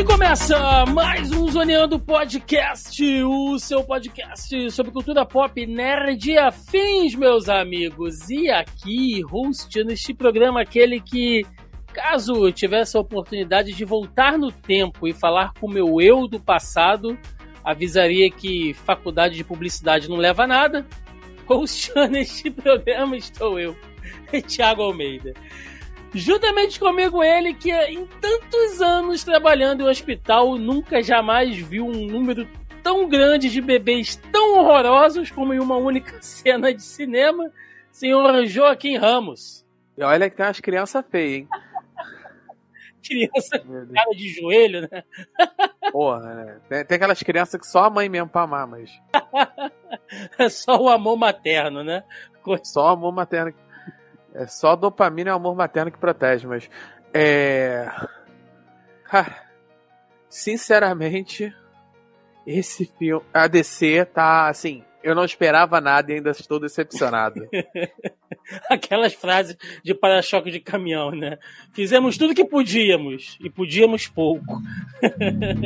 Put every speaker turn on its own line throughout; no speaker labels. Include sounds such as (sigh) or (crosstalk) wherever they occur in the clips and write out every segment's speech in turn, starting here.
E começa mais um Zoneando Podcast, o seu podcast sobre cultura pop, nerd e afins, meus amigos. E aqui, host neste programa, aquele que Caso tivesse a oportunidade de voltar no tempo e falar com o meu eu do passado, avisaria que faculdade de publicidade não leva a nada. Hosteando este (laughs) programa estou eu, Thiago Almeida. Juntamente comigo ele que em tantos anos trabalhando em um hospital nunca jamais viu um número tão grande de bebês tão horrorosos como em uma única (laughs) cena de cinema, senhor Joaquim Ramos.
E olha que tem umas crianças feias, hein? (laughs)
criança cara de joelho, né? (laughs)
Porra, né? Tem, tem, aquelas crianças que só a mãe mesmo pra amar, mas.
é só o amor materno, né?
Só o amor materno. É só dopamina e o amor materno que protege, mas. É. Cara, sinceramente, esse filme. A DC tá assim eu não esperava nada e ainda estou decepcionado. (laughs)
Aquelas frases de para-choque de caminhão, né? Fizemos tudo que podíamos e podíamos pouco.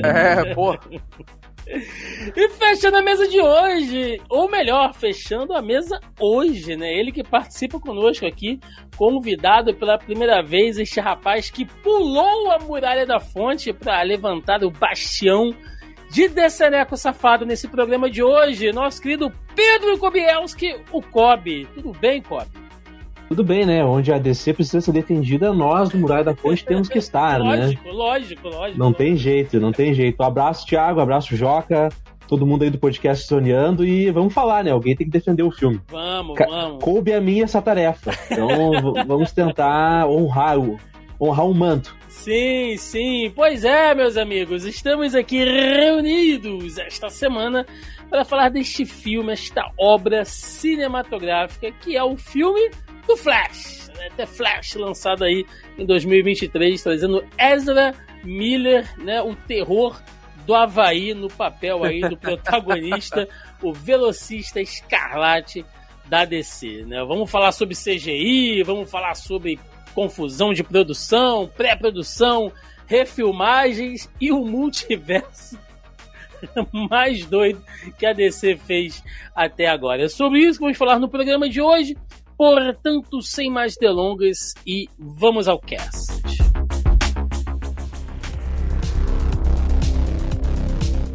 É, pô. (laughs) (laughs)
E fechando a mesa de hoje, ou melhor, fechando a mesa hoje, né? Ele que participa conosco aqui, convidado pela primeira vez, este rapaz que pulou a muralha da fonte para levantar o bastião de Decereco Safado nesse programa de hoje, nosso querido Pedro Kobielski, o Kobe. Tudo bem, Kobe?
Tudo bem, né? Onde a DC precisa ser defendida, nós do Muralha da Ponte temos que estar,
lógico,
né?
Lógico, lógico, lógico.
Não tem jeito, não tem jeito. Um abraço, Thiago, um abraço, Joca, todo mundo aí do podcast soneando e vamos falar, né? Alguém tem que defender o filme.
Vamos, Ca vamos.
Coube a mim essa tarefa. Então (laughs) vamos tentar honrar o, honrar o manto.
Sim, sim. Pois é, meus amigos, estamos aqui reunidos esta semana para falar deste filme, esta obra cinematográfica que é o filme do Flash. Né? The Flash, lançado aí em 2023, trazendo Ezra Miller, né? o terror do Havaí no papel aí do (laughs) protagonista, o velocista escarlate da DC. Né? Vamos falar sobre CGI, vamos falar sobre confusão de produção, pré-produção, refilmagens e o multiverso (laughs) mais doido que a DC fez até agora. É sobre isso que vamos falar no programa de hoje. Portanto, sem mais delongas e vamos ao cast.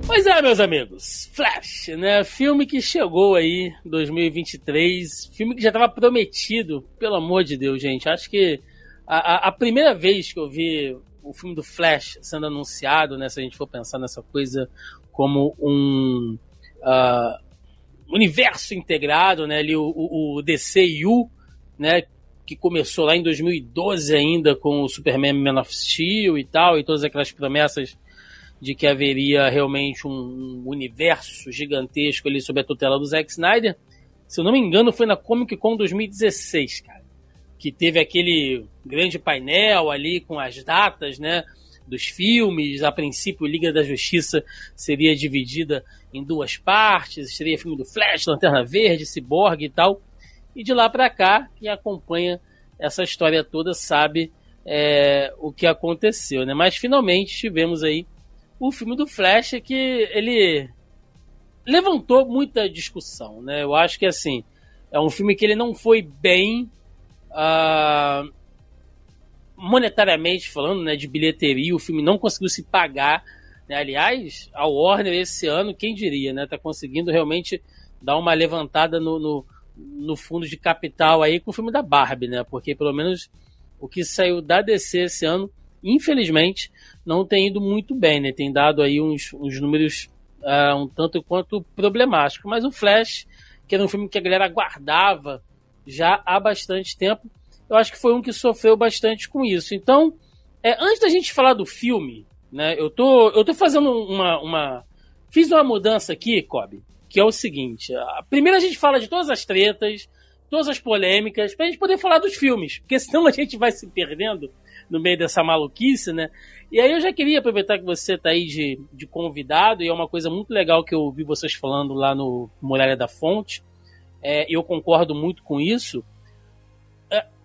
Pois é, meus amigos, Flash, né? Filme que chegou aí 2023, filme que já estava prometido, pelo amor de Deus, gente. Acho que a, a, primeira vez que eu vi o filme do Flash sendo anunciado, né, se a gente for pensar nessa coisa como um uh, universo integrado, né, ali o, o, o DCU, né, que começou lá em 2012 ainda com o Superman Man of Steel e tal, e todas aquelas promessas de que haveria realmente um universo gigantesco ali sob a tutela do Zack Snyder. Se eu não me engano, foi na Comic Con 2016, cara que teve aquele grande painel ali com as datas, né? Dos filmes, a princípio Liga da Justiça seria dividida em duas partes, seria filme do Flash, Lanterna Verde, Cyborg e tal. E de lá para cá, quem acompanha essa história toda sabe é, o que aconteceu, né? Mas finalmente tivemos aí o filme do Flash que ele levantou muita discussão, né? Eu acho que assim é um filme que ele não foi bem Uh, monetariamente falando, né, de bilheteria, o filme não conseguiu se pagar. Né? Aliás, a Warner esse ano, quem diria, né, tá conseguindo realmente dar uma levantada no, no, no, fundo de capital aí com o filme da Barbie, né? Porque pelo menos o que saiu da DC esse ano, infelizmente, não tem ido muito bem, né? Tem dado aí uns, uns números uh, um tanto quanto problemáticos. Mas o Flash, que era um filme que a galera aguardava já há bastante tempo. Eu acho que foi um que sofreu bastante com isso. Então, é, antes da gente falar do filme, né, eu tô, eu tô fazendo uma, uma. Fiz uma mudança aqui, Kobe, que é o seguinte: a, primeiro a gente fala de todas as tretas, todas as polêmicas, pra gente poder falar dos filmes, porque (laughs) senão a gente vai se perdendo no meio dessa maluquice, né? E aí eu já queria aproveitar que você tá aí de, de convidado, e é uma coisa muito legal que eu vi vocês falando lá no Muralha da Fonte, é, eu concordo muito com isso.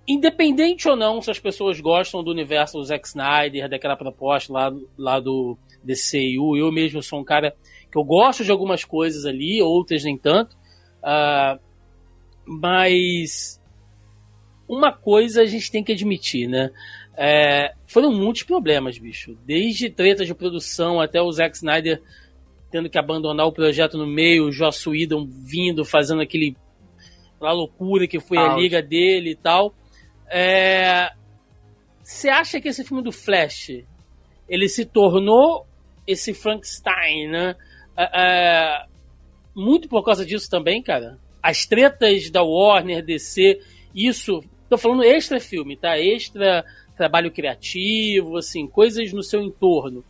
Independente ou não se as pessoas gostam do universo do Zack Snyder, daquela proposta lá, lá do DCU, eu mesmo sou um cara que eu gosto de algumas coisas ali, outras nem tanto. Uh, mas uma coisa a gente tem que admitir, né? É, foram muitos problemas, bicho. Desde treta de produção até o Zack Snyder tendo que abandonar o projeto no meio, o Joss Whedon vindo, fazendo aquele aquela loucura que foi a liga dele e tal. Você é, acha que esse filme do Flash ele se tornou esse Frankenstein, né? É, é, muito por causa disso também, cara. As tretas da Warner, DC, isso. Tô falando extra filme, tá? Extra trabalho criativo, assim, coisas no seu entorno.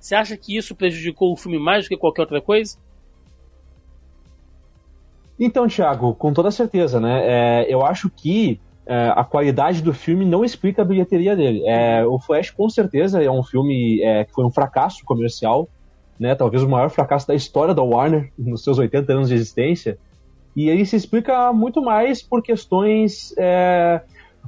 Você acha que isso prejudicou o filme mais do que qualquer outra coisa?
Então, Thiago, com toda certeza, né? É, eu acho que é, a qualidade do filme não explica a bilheteria dele. É, o Flash, com certeza, é um filme é, que foi um fracasso comercial, né? Talvez o maior fracasso da história da Warner nos seus 80 anos de existência. E ele se explica muito mais por questões é,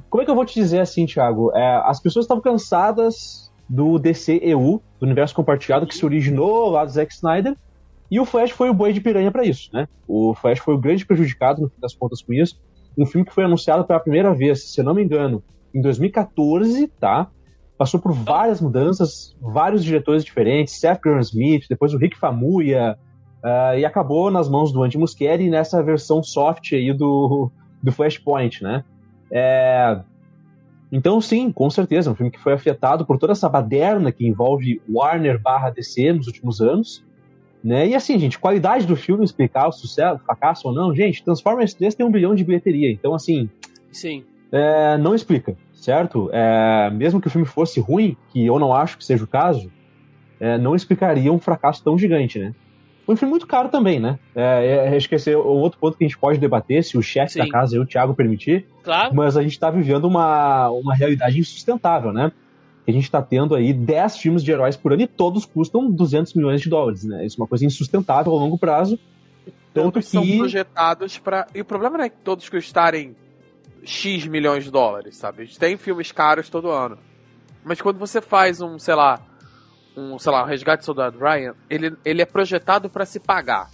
como é que eu vou te dizer assim, Thiago? É, as pessoas estavam cansadas do DCEU, do universo compartilhado, que se originou lá do Zack Snyder, e o Flash foi o boi de piranha para isso, né? O Flash foi o grande prejudicado, no fim das contas, com isso. Um filme que foi anunciado pela primeira vez, se eu não me engano, em 2014, tá? Passou por várias mudanças, vários diretores diferentes, Seth Graham Smith, depois o Rick Famuyiwa, uh, e acabou nas mãos do Andy Muschietti nessa versão soft aí do, do Flashpoint, né? É... Então, sim, com certeza, é um filme que foi afetado por toda essa baderna que envolve Warner barra DC nos últimos anos. Né? E assim, gente, qualidade do filme explicar o sucesso, fracasso ou não, gente, Transformers 3 tem um bilhão de bilheteria, então assim.
Sim.
É, não explica, certo? É, mesmo que o filme fosse ruim, que eu não acho que seja o caso, é, não explicaria um fracasso tão gigante, né? Foi um filme muito caro também, né? É, é, esquecer o outro ponto que a gente pode debater, se o chefe da casa e o Thiago permitir.
Claro.
Mas a gente está vivendo uma, uma realidade insustentável, né? A gente está tendo aí 10 filmes de heróis por ano e todos custam 200 milhões de dólares, né? Isso é uma coisa insustentável a longo prazo.
Tanto que... são projetados para. E o problema não é que todos custarem X milhões de dólares, sabe? A gente tem filmes caros todo ano. Mas quando você faz um, sei lá, um, sei lá, um Resgate Soldado Ryan, ele, ele é projetado para se pagar.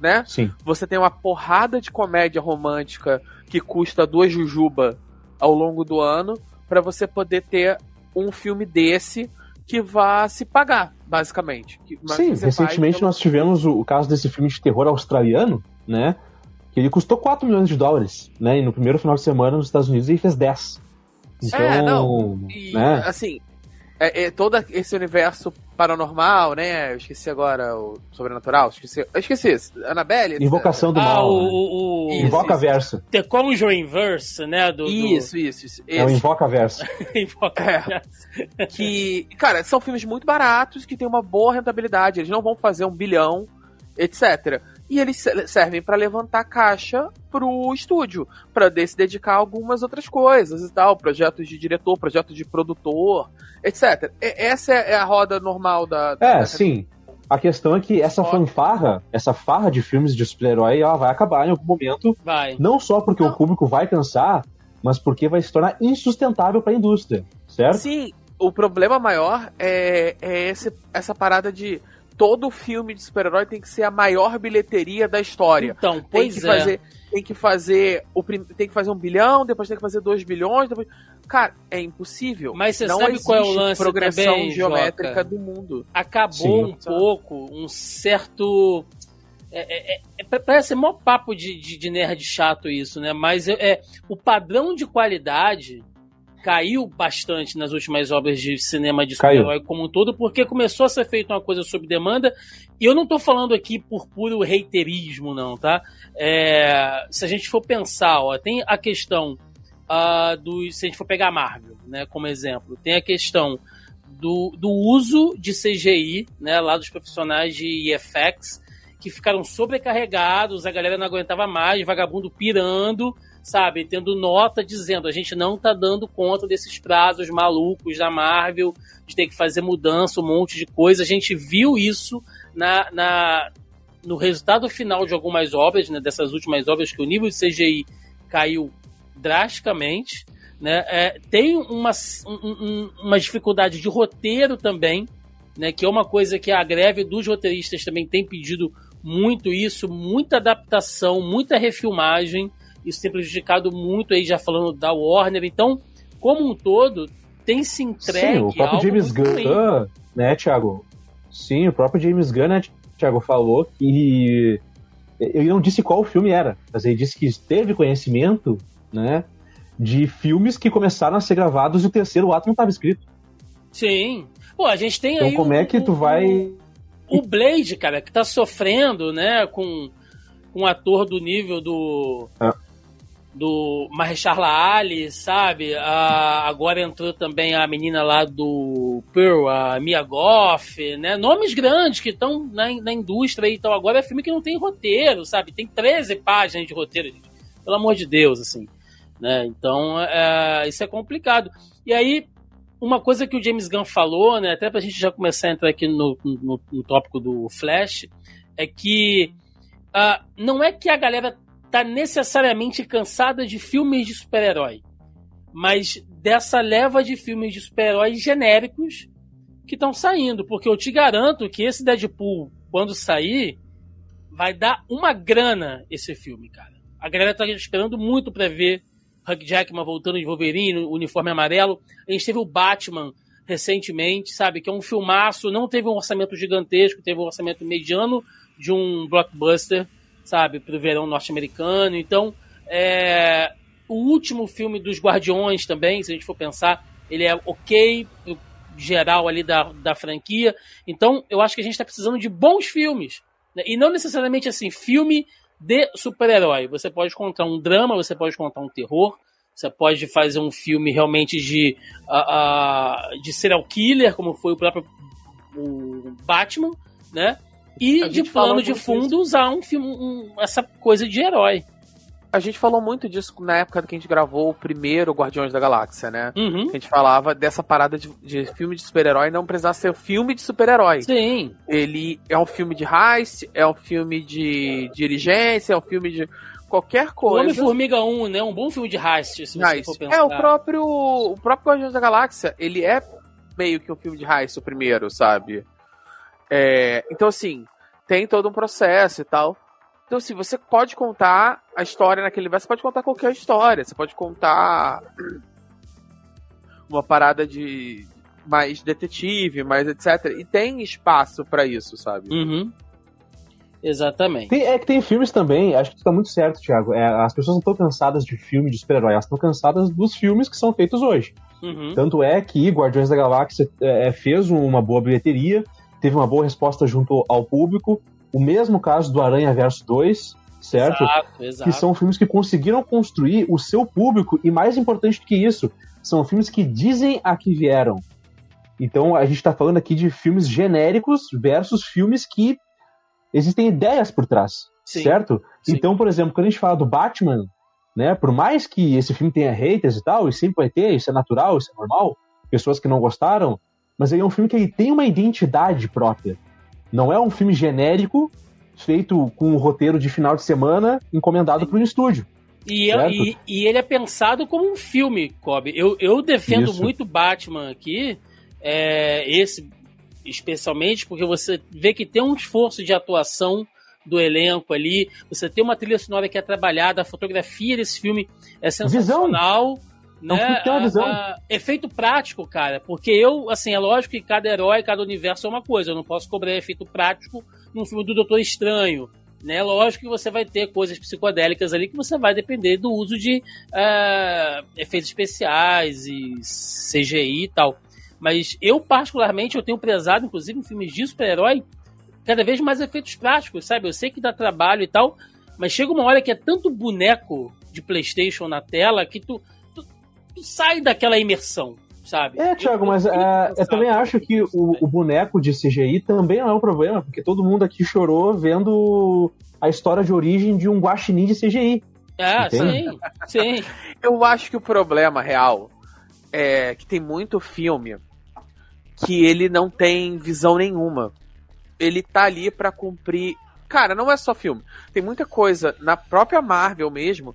Né?
Sim.
Você tem uma porrada de comédia romântica que custa duas jujuba ao longo do ano para você poder ter um filme desse que vá se pagar, basicamente.
Sim, recentemente nós tivemos o, o, caso desse filme de terror australiano, né? Que ele custou 4 milhões de dólares, né? E no primeiro final de semana nos Estados Unidos ele fez 10.
Então, é, não. E, né? assim, é, é, todo esse universo paranormal, né? Eu esqueci agora o sobrenatural. Esqueci, eu esqueci. Annabelle.
Invocação do
ah,
mal.
O, o, o...
Invoca verso.
The Conjuring Verse, né? Do,
isso, do... isso, isso.
É o Invoca verso. (laughs)
Invoca
é. que, cara, são filmes muito baratos que tem uma boa rentabilidade. Eles não vão fazer um bilhão, etc e eles servem para levantar caixa pro estúdio, para se dedicar a algumas outras coisas e tal, projetos de diretor, projetos de produtor, etc. essa é a roda normal da. da
é, da... sim. A questão é que essa fanfarra, essa farra de filmes de super-herói, ela vai acabar em algum momento.
Vai.
Não só porque não. o público vai cansar, mas porque vai se tornar insustentável para a indústria, certo?
Sim. O problema maior é, é esse, essa parada de todo filme de super-herói tem que ser a maior bilheteria da história.
Então, pois
tem que
é.
Fazer, tem que fazer o tem que fazer um bilhão, depois tem que fazer dois bilhões, depois... Cara, é impossível.
Mas você Não sabe qual é o lance
progressão
também,
geométrica
Joca?
do mundo.
Acabou Sim. um pouco um certo é, é, é, parece mó papo de, de, de, nerd chato isso, né? Mas é, é o padrão de qualidade caiu bastante nas últimas obras de cinema de super-herói como um todo, porque começou a ser feita uma coisa sob demanda. E eu não estou falando aqui por puro reiterismo, não, tá? É, se a gente for pensar, ó, tem a questão uh, do. Se a gente for pegar a Marvel, né, como exemplo, tem a questão do, do uso de CGI, né, lá dos profissionais de EFX, que ficaram sobrecarregados, a galera não aguentava mais, vagabundo pirando, sabe? Tendo nota dizendo: a gente não tá dando conta desses prazos malucos da Marvel, de ter que fazer mudança, um monte de coisa. A gente viu isso na, na no resultado final de algumas obras, né, dessas últimas obras, que o nível de CGI caiu drasticamente. Né? É, tem uma, um, uma dificuldade de roteiro também, né, que é uma coisa que a greve dos roteiristas também tem pedido muito isso, muita adaptação, muita refilmagem. Isso tem prejudicado muito aí, já falando da Warner. Então, como um todo, tem se entregue.
Sim, o próprio James Gunn, né, Thiago? Sim, o próprio James Gunn, né, Thiago, falou que. Ele não disse qual filme era, mas ele disse que teve conhecimento, né, de filmes que começaram a ser gravados e o terceiro ato não estava escrito.
Sim. Pô, a gente tem
então,
aí.
Então, como é que tu vai.
O Blade, cara, que tá sofrendo, né, com, com um ator do nível do. Ah do Mahershala Ali, sabe? A, agora entrou também a menina lá do Pearl, a Mia Goff, né? Nomes grandes que estão na, na indústria então agora é filme que não tem roteiro, sabe? Tem 13 páginas de roteiro, gente. Pelo amor de Deus, assim. Né? Então, é, isso é complicado. E aí, uma coisa que o James Gunn falou, né? Até pra gente já começar a entrar aqui no, no, no tópico do Flash, é que uh, não é que a galera tá necessariamente cansada de filmes de super-herói, mas dessa leva de filmes de super-heróis genéricos que estão saindo, porque eu te garanto que esse Deadpool, quando sair, vai dar uma grana esse filme, cara. A galera tá esperando muito para ver Hugh Jackman voltando de Wolverine, uniforme amarelo. A gente teve o Batman recentemente, sabe? Que é um filmaço, não teve um orçamento gigantesco, teve um orçamento mediano de um blockbuster, sabe, pro verão norte-americano. Então, é, o último filme dos Guardiões também, se a gente for pensar, ele é ok pro geral ali da, da franquia. Então, eu acho que a gente está precisando de bons filmes. Né? E não necessariamente assim, filme de super-herói. Você pode contar um drama, você pode contar um terror, você pode fazer um filme realmente de, uh, uh, de serial killer, como foi o próprio o Batman, né? E de plano de fundo usar um filme, um, essa coisa de herói.
A gente falou muito disso na época que a gente gravou o primeiro Guardiões da Galáxia, né? Uhum. A gente falava dessa parada de, de filme de super-herói não precisar ser filme de super-herói.
Sim.
Ele é um filme de heist, é um filme de dirigência, é um filme de qualquer coisa.
Homem-Formiga 1, né? Um bom filme de heist, se você for pensar.
É, o próprio, o próprio Guardiões da Galáxia, ele é meio que um filme de heist o primeiro, sabe? É, então, assim, tem todo um processo e tal. Então, assim, você pode contar a história naquele universo, você pode contar qualquer história. Você pode contar uma parada de mais detetive, mais etc. E tem espaço para isso, sabe?
Uhum. Exatamente.
Tem, é que tem filmes também, acho que tu tá muito certo, Thiago. É, as pessoas não estão cansadas de filme de super-herói, elas estão cansadas dos filmes que são feitos hoje. Uhum. Tanto é que Guardiões da Galáxia é, fez uma boa bilheteria, teve uma boa resposta junto ao público. O mesmo caso do Aranha Verso 2, certo?
Exato, exato.
Que são filmes que conseguiram construir o seu público e mais importante do que isso, são filmes que dizem a que vieram. Então a gente está falando aqui de filmes genéricos versus filmes que existem ideias por trás, Sim. certo? Sim. Então, por exemplo, quando a gente fala do Batman, né, por mais que esse filme tenha haters e tal, e sempre vai ter, isso é natural, isso é normal, pessoas que não gostaram, mas ele é um filme que ele tem uma identidade própria. Não é um filme genérico feito com um roteiro de final de semana encomendado para um estúdio.
E, é, e, e, ele é pensado como um filme, Kobe. Eu, eu defendo Isso. muito Batman aqui, é, esse especialmente porque você vê que tem um esforço de atuação do elenco ali, você tem uma trilha sonora que é trabalhada, a fotografia desse filme é sensacional. Visão né?
Tem uma visão. A,
a, efeito prático, cara. Porque eu, assim, é lógico que cada herói, cada universo é uma coisa. Eu não posso cobrar efeito prático num filme do Doutor Estranho. Né? Lógico que você vai ter coisas psicodélicas ali que você vai depender do uso de uh, efeitos especiais e CGI e tal. Mas eu, particularmente, eu tenho prezado, inclusive, em filmes de super-herói, cada vez mais efeitos práticos, sabe? Eu sei que dá trabalho e tal, mas chega uma hora que é tanto boneco de PlayStation na tela que tu tu sai daquela imersão, sabe?
É, Thiago,
Eu-
mas
eu-
é, eu também acho que o, o boneco de CGI também não é um problema, porque todo mundo aqui chorou vendo a história de origem de um guaxinim de CGI.
Ah,
Entende?
sim, sim.
Eu acho que o problema real é que tem muito filme que ele não tem visão nenhuma. Ele tá ali pra cumprir. Cara, não é só filme. Tem muita coisa na própria Marvel mesmo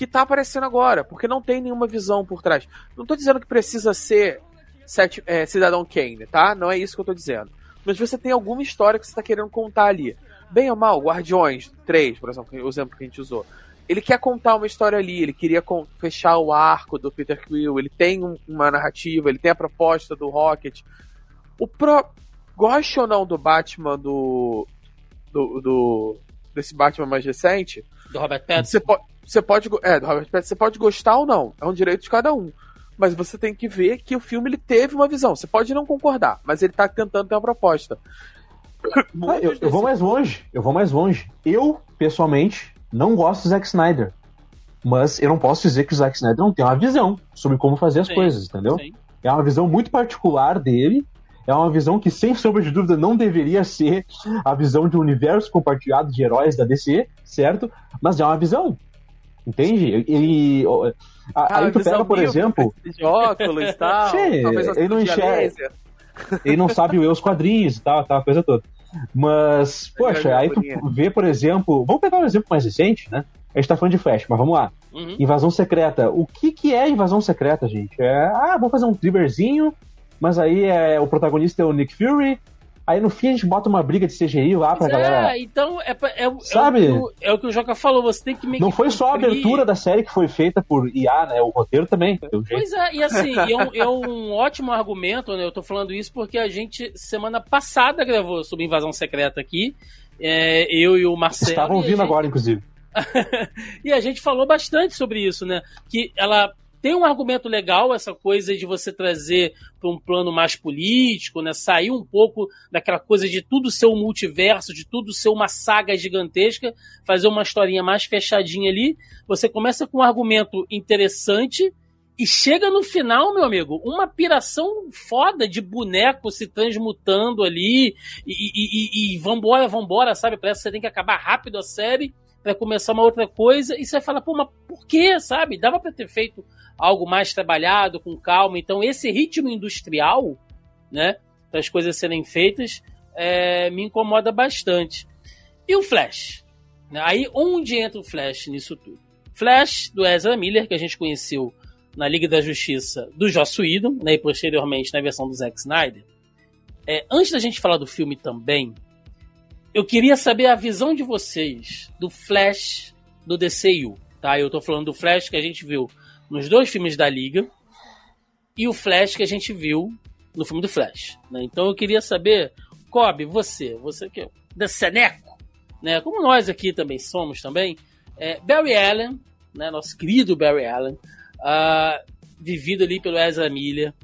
que tá aparecendo agora, porque não tem nenhuma visão por trás. Não tô dizendo que precisa ser sete- é, Cidadão Kane, tá? Não é isso que eu tô dizendo. Mas você tem alguma história que você tá querendo contar ali. Bem ou mal, Guardiões 3, por exemplo, o exemplo que a gente usou ele quer contar uma história ali, ele queria fechar o arco do Peter Quill, ele tem um- uma narrativa, ele tem a proposta do Rocket. O pro... Goste ou não do Batman do. do, do- desse Batman mais recente,
Do Robert Pattinson.
você pode. Você pode. É, do Robert Pattinson, você pode gostar ou não. É um direito de cada um. Mas você tem que ver que o filme ele teve uma visão. Você pode não concordar, mas ele tá tentando ter uma proposta. (coughs)
Ah, eu, eu vou mais longe, eu vou mais longe. Eu, pessoalmente, não gosto do Zack Snyder. Mas eu não posso dizer que o Zack Snyder não tem uma visão sobre como fazer as
Sim,
coisas, entendeu?
Sim.
É uma visão muito particular dele. É uma visão que, sem sombra de dúvida, não deveria ser a visão de um universo compartilhado de heróis da DC, certo? Mas é uma visão. Entende?
Ah,
aí tu pega, por exemplo, (laughs)
De óculos e tal.
Sim, ele não enxerga- ele não sabe ler os quadrinhos e tal, aquela coisa toda. Mas, poxa, aí tu vê, por exemplo. Vamos pegar um exemplo mais recente, né? A gente tá falando de Flash, mas vamos lá.
Uhum.
Invasão secreta. O que, que é invasão secreta, gente? É, ah, vou fazer um triberzinho, mas aí é, o protagonista é o Nick Fury. Aí no fim a gente bota uma briga de CGI lá pra
Pois
galera.
É, então é, é, o-
Sabe?
É o, que o- é o que o Joca falou, você tem que meio
Não
que
foi só a
cumprir-
abertura da série que foi feita por IA, né? O roteiro também.
Pois é, e assim, é um, é um ótimo argumento, né? Eu tô falando isso porque a gente, semana passada, gravou sobre invasão secreta aqui. É, eu e o Marcelo.
Estavam
a
ouvindo
gente-
agora, inclusive. (laughs)
E a gente falou bastante sobre isso, né? Que ela tem um argumento legal, essa coisa de você trazer para um plano mais político, né? Sair um pouco daquela coisa de tudo ser um multiverso, de tudo ser uma saga gigantesca, fazer uma historinha mais fechadinha ali. Você começa com um argumento interessante e chega no final, meu amigo, uma piração foda de boneco se transmutando ali e, e, e, e vambora, vambora, sabe? Parece que você tem que acabar rápido a série para começar uma outra coisa e você fala, pô, mas por quê, sabe? Dava para ter feito algo mais trabalhado, com calma. Então, esse ritmo industrial, né, para as coisas serem feitas, é, me incomoda bastante. E o Flash? Né? Aí, onde entra o Flash nisso tudo? Flash, do Ezra Miller, que a gente conheceu na Liga da Justiça do Joss Whedon, né, e posteriormente na versão do Zack Snyder. É, antes da gente falar do filme também, eu queria saber a visão de vocês do Flash do DCU, tá? Eu tô falando do Flash que a gente viu nos dois filmes da Liga e o Flash que a gente viu no filme do Flash, né? Então eu queria saber, Kobe, você, você que é da Seneco, né? Como nós aqui também somos também, é, Barry Allen, né? Nosso querido Barry Allen, uh, vivido ali pelo Ezra Miller,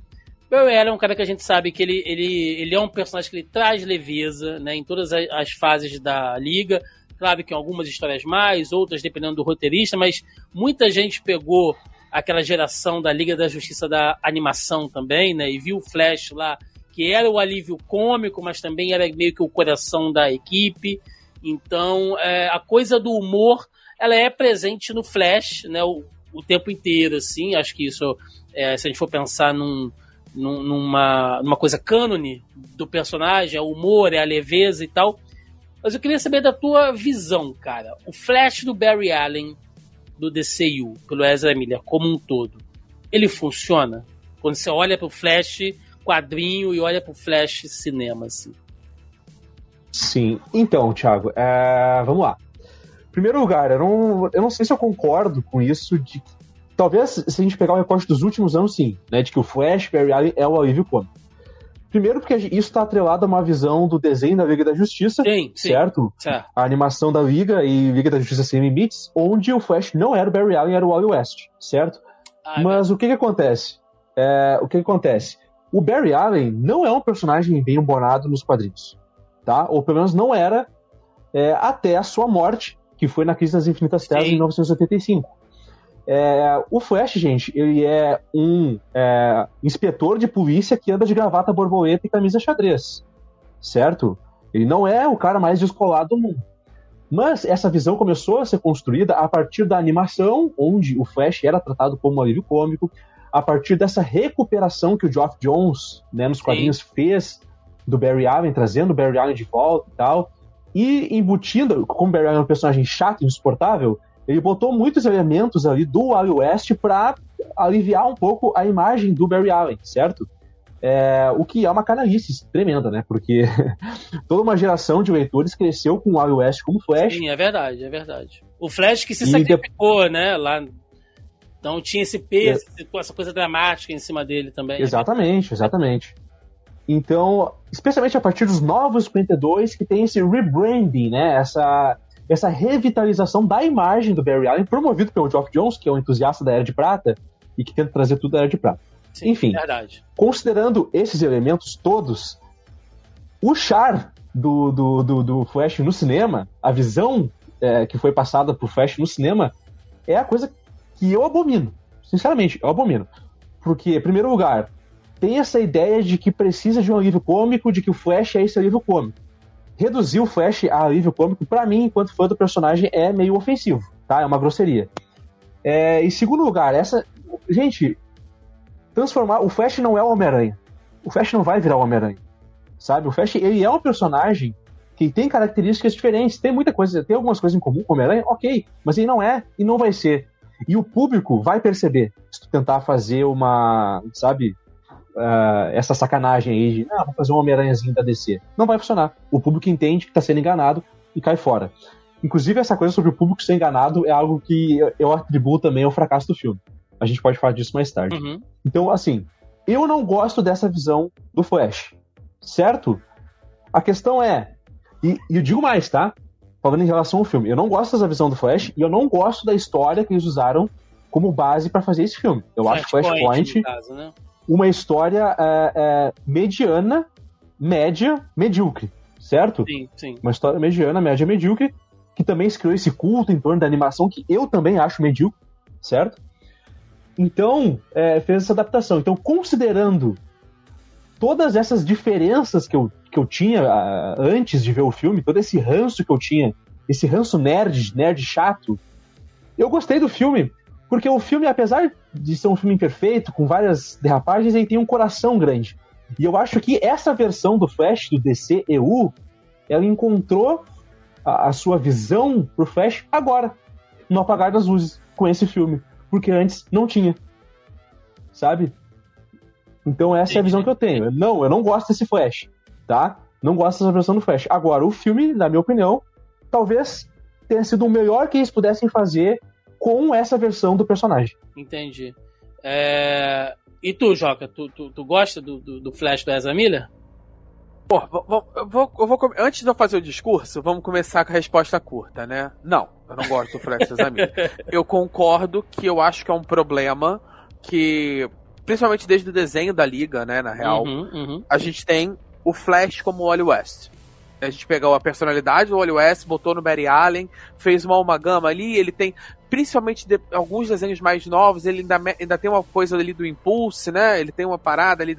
Barry Allen é um cara que a gente sabe que ele, ele, ele é um personagem que ele traz leveza né, em todas as, as fases da liga. Claro que algumas histórias mais, outras dependendo do roteirista, mas muita gente pegou aquela geração da Liga da Justiça da animação também, né? E viu o Flash lá, que era o alívio cômico, mas também era meio que o coração da equipe. Então, é, a coisa do humor, ela é presente no Flash, né? O, o tempo inteiro, assim. Acho que isso, é, se a gente for pensar num, numa, numa coisa cânone do personagem, é o humor, é a leveza e tal. Mas eu queria saber da tua visão, cara. O Flash do Barry Allen do DCU, pelo Ezra Miller, como um todo, ele funciona? Quando você olha pro Flash quadrinho e olha pro Flash cinema, assim.
Sim. Então, Thiago, é... vamos lá. Em primeiro lugar, eu não, eu não sei se eu concordo com isso de Talvez, se a gente pegar o recorte dos últimos anos, sim, né? De que o Flash, Barry Allen é o alívio cômico. Primeiro porque isso está atrelado a uma visão do desenho da Liga da Justiça,
sim, sim.
certo?
certo?
A animação da Liga e Liga da Justiça Sem Limites, onde o Flash não era o Barry Allen, era o Wally West, certo?
Ai,
Mas o que que acontece? É, o que que acontece? O Barry Allen não é um personagem bem humorado nos quadrinhos, tá? Ou pelo menos não era é, até a sua morte, que foi na Crise das Infinitas Terras em 1985. É, o Flash, gente, ele é um é, inspetor de polícia que anda de gravata borboleta e camisa xadrez, certo? Ele não é o cara mais descolado do mundo. Mas essa visão começou a ser construída a partir da animação, onde o Flash era tratado como um alívio cômico, a partir dessa recuperação que o Geoff Jones, né, nos quadrinhos, Sim. fez do Barry Allen, trazendo o Barry Allen de volta e tal, e embutindo, como o Barry Allen é um personagem chato e insuportável, ele botou muitos elementos ali do Wally West para aliviar um pouco a imagem do Barry Allen, certo? É, o que é uma canalice tremenda, né? Porque (laughs) toda uma geração de leitores cresceu com o Wally West como Flash.
Sim, é verdade, é verdade. O Flash que se e sacrificou, de... né? Lá. Então tinha esse peso, é. essa coisa dramática em cima dele também.
Exatamente, exatamente. Então, especialmente a partir dos novos 52, que tem esse rebranding, né? Essa, essa revitalização da imagem do Barry Allen, promovido pelo Geoff Jones, que é um entusiasta da Era de Prata, e que tenta trazer tudo da Era de Prata. Sim, Enfim, verdade. considerando esses elementos todos, o char do, do, do, do Flash no cinema, a visão é, que foi passada pro Flash no cinema, é a coisa que eu abomino. Sinceramente, eu abomino. Porque, em primeiro lugar, tem essa ideia de que precisa de um alívio cômico, de que o Flash é esse alívio cômico. Reduzir o Flash a alívio cômico, para mim, enquanto fã do personagem, é meio ofensivo, tá? É uma grosseria. É, em segundo lugar, essa. Gente, transformar. O Flash não é o Homem-Aranha. O Flash não vai virar o Homem-Aranha. Sabe? O Flash, ele é um personagem que tem características diferentes. Tem muita coisa, tem algumas coisas em comum com o Homem-Aranha, ok. Mas ele não é e não vai ser. E o público vai perceber se tu tentar fazer uma, sabe, uh, essa sacanagem aí de, ah, vou fazer um Homem-Aranhazinho da DC. Não vai funcionar. O público entende que está sendo enganado e cai fora. Inclusive, essa coisa sobre o público ser enganado é algo que eu atribuo também ao fracasso do filme. A gente pode falar disso mais tarde. Uhum. Então, assim, eu não gosto dessa visão do Flash, certo? A questão é, e, e eu digo mais, tá? Falando em relação ao filme, eu não gosto dessa visão do Flash e eu não gosto da história que eles usaram como base para fazer esse filme. Eu Flash acho Flashpoint caso, né? Uma história é, é, mediana, média, medíocre, certo?
Sim, sim.
Uma história mediana, média, medíocre, que também se criou esse culto em torno da animação que eu também acho medíocre, certo? Então, é, fez essa adaptação. Então, considerando todas essas diferenças que eu, que eu tinha uh, antes de ver o filme, todo esse ranço que eu tinha, esse ranço nerd, nerd chato, eu gostei do filme, porque o filme, apesar de ser um filme imperfeito, com várias derrapagens, ele tem um coração grande. E eu acho que essa versão do Flash, do DC EU, ela encontrou a, a sua visão pro Flash agora, no apagar das luzes, com esse filme. Porque antes não tinha. Sabe? Então essa é a visão que eu tenho. Não, eu não gosto desse Flash, tá? Não gosto dessa versão do Flash. Agora, o filme, na minha opinião, talvez tenha sido o melhor que eles pudessem fazer com essa versão do personagem.
Entendi. É... E tu, Joca, tu, tu, tu gosta do, do, do, Flash do Ezra Miller?
Pô, vou, vou, eu vou, antes de eu fazer o discurso, vamos começar com a resposta curta, né? Não, eu não gosto do Flash do Ezra Miller. (laughs) eu concordo que eu acho que é um problema que, principalmente desde o desenho da Liga, né, na real, uhum, uhum. a gente tem o Flash como o Wally West. A gente pegou a personalidade do Wally West, botou no Barry Allen, fez uma amagama ali, ele tem principalmente de, alguns desenhos mais novos, ele ainda, ainda tem uma coisa ali do Impulse, né? Ele tem uma parada ali